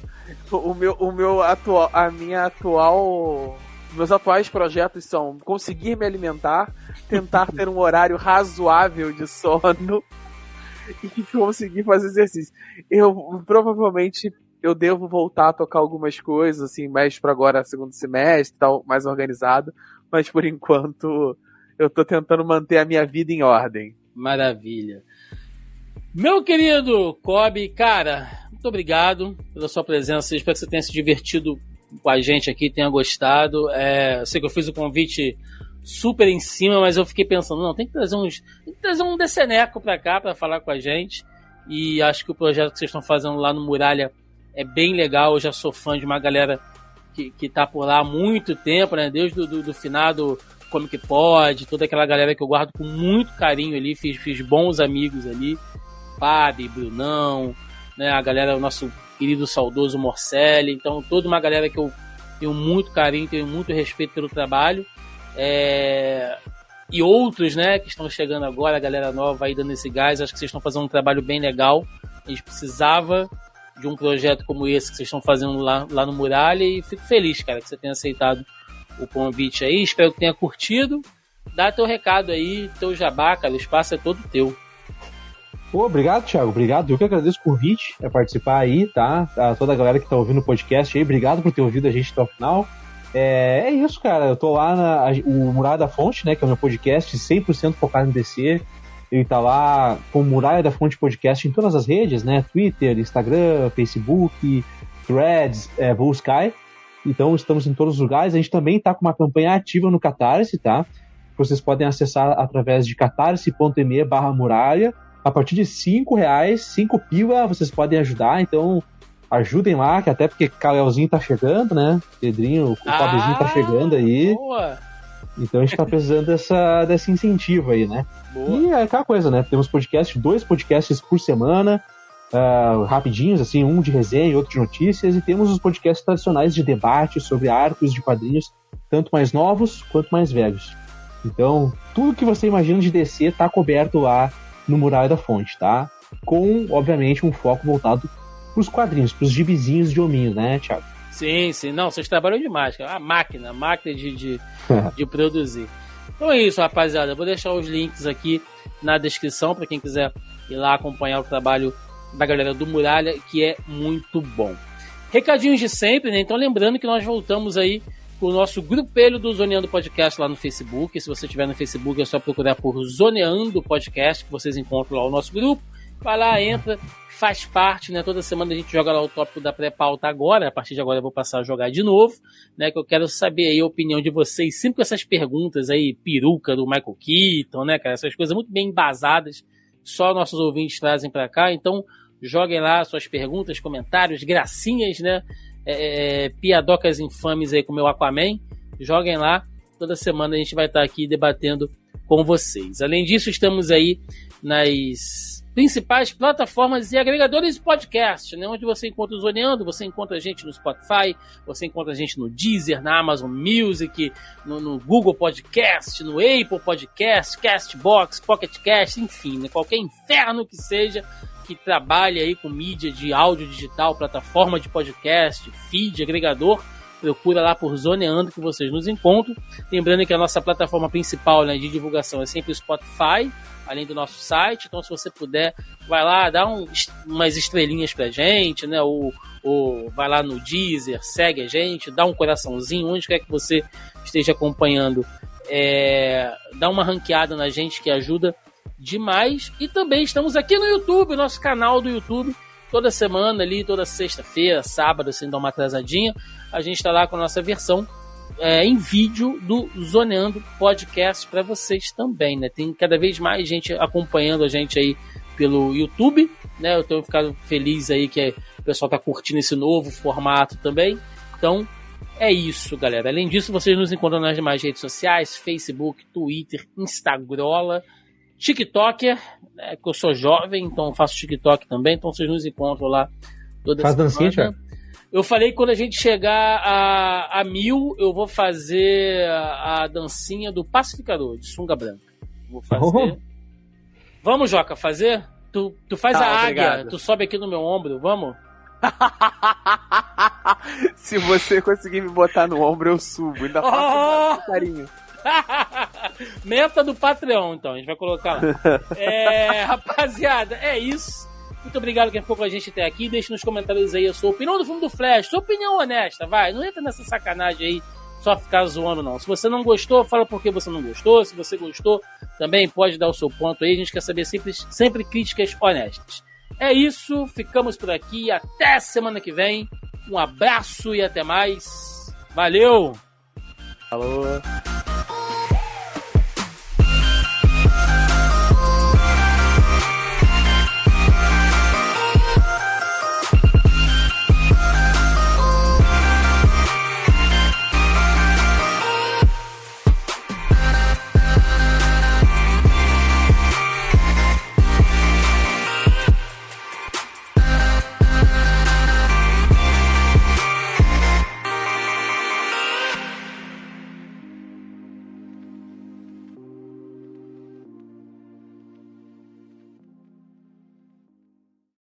o meu, o meu atual, a minha atual, meus atuais projetos são conseguir me alimentar, tentar ter um horário razoável de sono (laughs) e conseguir fazer exercício. Eu provavelmente eu devo voltar a tocar algumas coisas, assim, mais para agora, segundo semestre, tal, mais organizado. Mas por enquanto, eu tô tentando manter a minha vida em ordem.
Maravilha. Meu querido Kobe, cara, muito obrigado pela sua presença. Espero que você tenha se divertido com a gente aqui, tenha gostado. É, sei que eu fiz o convite super em cima, mas eu fiquei pensando, não, tem que trazer uns. Tem que trazer um deceneco pra cá para falar com a gente. E acho que o projeto que vocês estão fazendo lá no Muralha é bem legal. Eu já sou fã de uma galera que, que tá por lá há muito tempo, né? Desde do, do, do finado Comic Pod, toda aquela galera que eu guardo com muito carinho ali. Fiz, fiz bons amigos ali. Fábio, Brunão, né? A galera, o nosso querido saudoso Morcelli. Então, toda uma galera que eu tenho muito carinho, tenho muito respeito pelo trabalho. É... E outros, né, que estão chegando agora, a galera nova aí dando esse gás. Acho que vocês estão fazendo um trabalho bem legal. A gente precisava de um projeto como esse que vocês estão fazendo lá, lá no Muralha e fico feliz, cara, que você tenha aceitado o convite aí. Espero que tenha curtido. Dá teu recado aí, teu jabá, cara, o espaço é todo teu.
Pô, obrigado, Thiago. Obrigado. Eu que agradeço o convite a participar aí, tá? A toda a galera que tá ouvindo o podcast aí, obrigado por ter ouvido a gente até o final. É, é isso, cara. Eu tô lá na o Muralha da Fonte, né? Que é o meu podcast 100% focado em DC. Ele tá lá com Muralha da Fonte Podcast em todas as redes, né? Twitter, Instagram, Facebook, Threads, é, Blue Sky. Então estamos em todos os lugares. A gente também tá com uma campanha ativa no Catarse, tá? Vocês podem acessar através de catarse.me barra muralha. A partir de 5 reais, 5 pila, vocês podem ajudar. Então ajudem lá, que até porque Calelzinho tá chegando, né? Pedrinho, o ah, pobrezinho tá chegando aí. Boa. Então a gente tá precisando dessa, desse incentivo aí, né? Boa. E é aquela coisa, né? Temos podcast, dois podcasts por semana, uh, rapidinhos, assim, um de resenha e outro de notícias, e temos os podcasts tradicionais de debate sobre arcos de quadrinhos, tanto mais novos quanto mais velhos. Então, tudo que você imagina de DC tá coberto lá no Muralha da Fonte, tá? Com, obviamente, um foco voltado pros quadrinhos, pros gibizinhos de hominho, né, Thiago?
Sim, sim. Não, vocês trabalham demais, cara. A máquina, a máquina de, de, (laughs) de produzir. Então é isso, rapaziada. Eu vou deixar os links aqui na descrição para quem quiser ir lá acompanhar o trabalho da galera do Muralha, que é muito bom. Recadinhos de sempre, né? Então lembrando que nós voltamos aí o nosso grupelho do Zoneando Podcast lá no Facebook. Se você estiver no Facebook, é só procurar por Zoneando Podcast, que vocês encontram lá o nosso grupo. Vai lá, entra, faz parte, né? Toda semana a gente joga lá o tópico da pré-pauta agora. A partir de agora eu vou passar a jogar de novo, né? Que eu quero saber aí a opinião de vocês, sempre com essas perguntas aí, peruca do Michael Keaton, né, cara? Essas coisas muito bem embasadas, só nossos ouvintes trazem para cá. Então, joguem lá suas perguntas, comentários, gracinhas, né? É, é, piadocas infames aí com o meu Aquaman. Joguem lá. Toda semana a gente vai estar aqui debatendo com vocês. Além disso, estamos aí nas principais plataformas e agregadores de podcast, né? Onde você encontra o Zoneando, você encontra a gente no Spotify, você encontra a gente no Deezer, na Amazon Music, no, no Google Podcast, no Apple Podcast, Castbox, Pocket Cast, enfim, né? qualquer inferno que seja que trabalhe aí com mídia de áudio digital, plataforma de podcast, feed, agregador, procura lá por Zoneando que vocês nos encontram. Lembrando que a nossa plataforma principal né, de divulgação é sempre o Spotify, além do nosso site. Então, se você puder, vai lá, dá um, umas estrelinhas pra gente, né? Ou, ou vai lá no Deezer, segue a gente, dá um coraçãozinho, onde quer que você esteja acompanhando. É, dá uma ranqueada na gente que ajuda demais. E também estamos aqui no YouTube, nosso canal do YouTube. Toda semana ali, toda sexta-feira, sábado, assim, dá uma atrasadinha. A gente está lá com a nossa versão é, em vídeo do Zoneando Podcast para vocês também, né? Tem cada vez mais gente acompanhando a gente aí pelo YouTube, né? Eu tenho ficado feliz aí que o pessoal tá curtindo esse novo formato também. Então, é isso, galera. Além disso, vocês nos encontram nas demais redes sociais: Facebook, Twitter, Instagram, TikToker, né, que eu sou jovem, então faço TikTok também, então vocês nos encontram lá
toda Faz semana. dancinha,
eu falei que quando a gente chegar a, a mil, eu vou fazer a, a dancinha do pacificador, de sunga branca. Vou fazer. Oh. Vamos, Joca, fazer? Tu, tu faz tá, a águia, obrigado. tu sobe aqui no meu ombro, vamos? (laughs)
Se você conseguir me botar no ombro, eu subo. Ainda faço (laughs) oh! carinho. (laughs)
Meta do Patreon, então, a gente vai colocar lá. É, (laughs) rapaziada, é isso. Muito obrigado quem ficou com a gente até aqui. Deixe nos comentários aí a sua opinião do filme do Flash, sua opinião honesta, vai. Não entra nessa sacanagem aí, só ficar zoando, não. Se você não gostou, fala por que você não gostou. Se você gostou, também pode dar o seu ponto aí. A gente quer saber sempre, sempre críticas honestas. É isso, ficamos por aqui. Até semana que vem. Um abraço e até mais. Valeu!
Falou!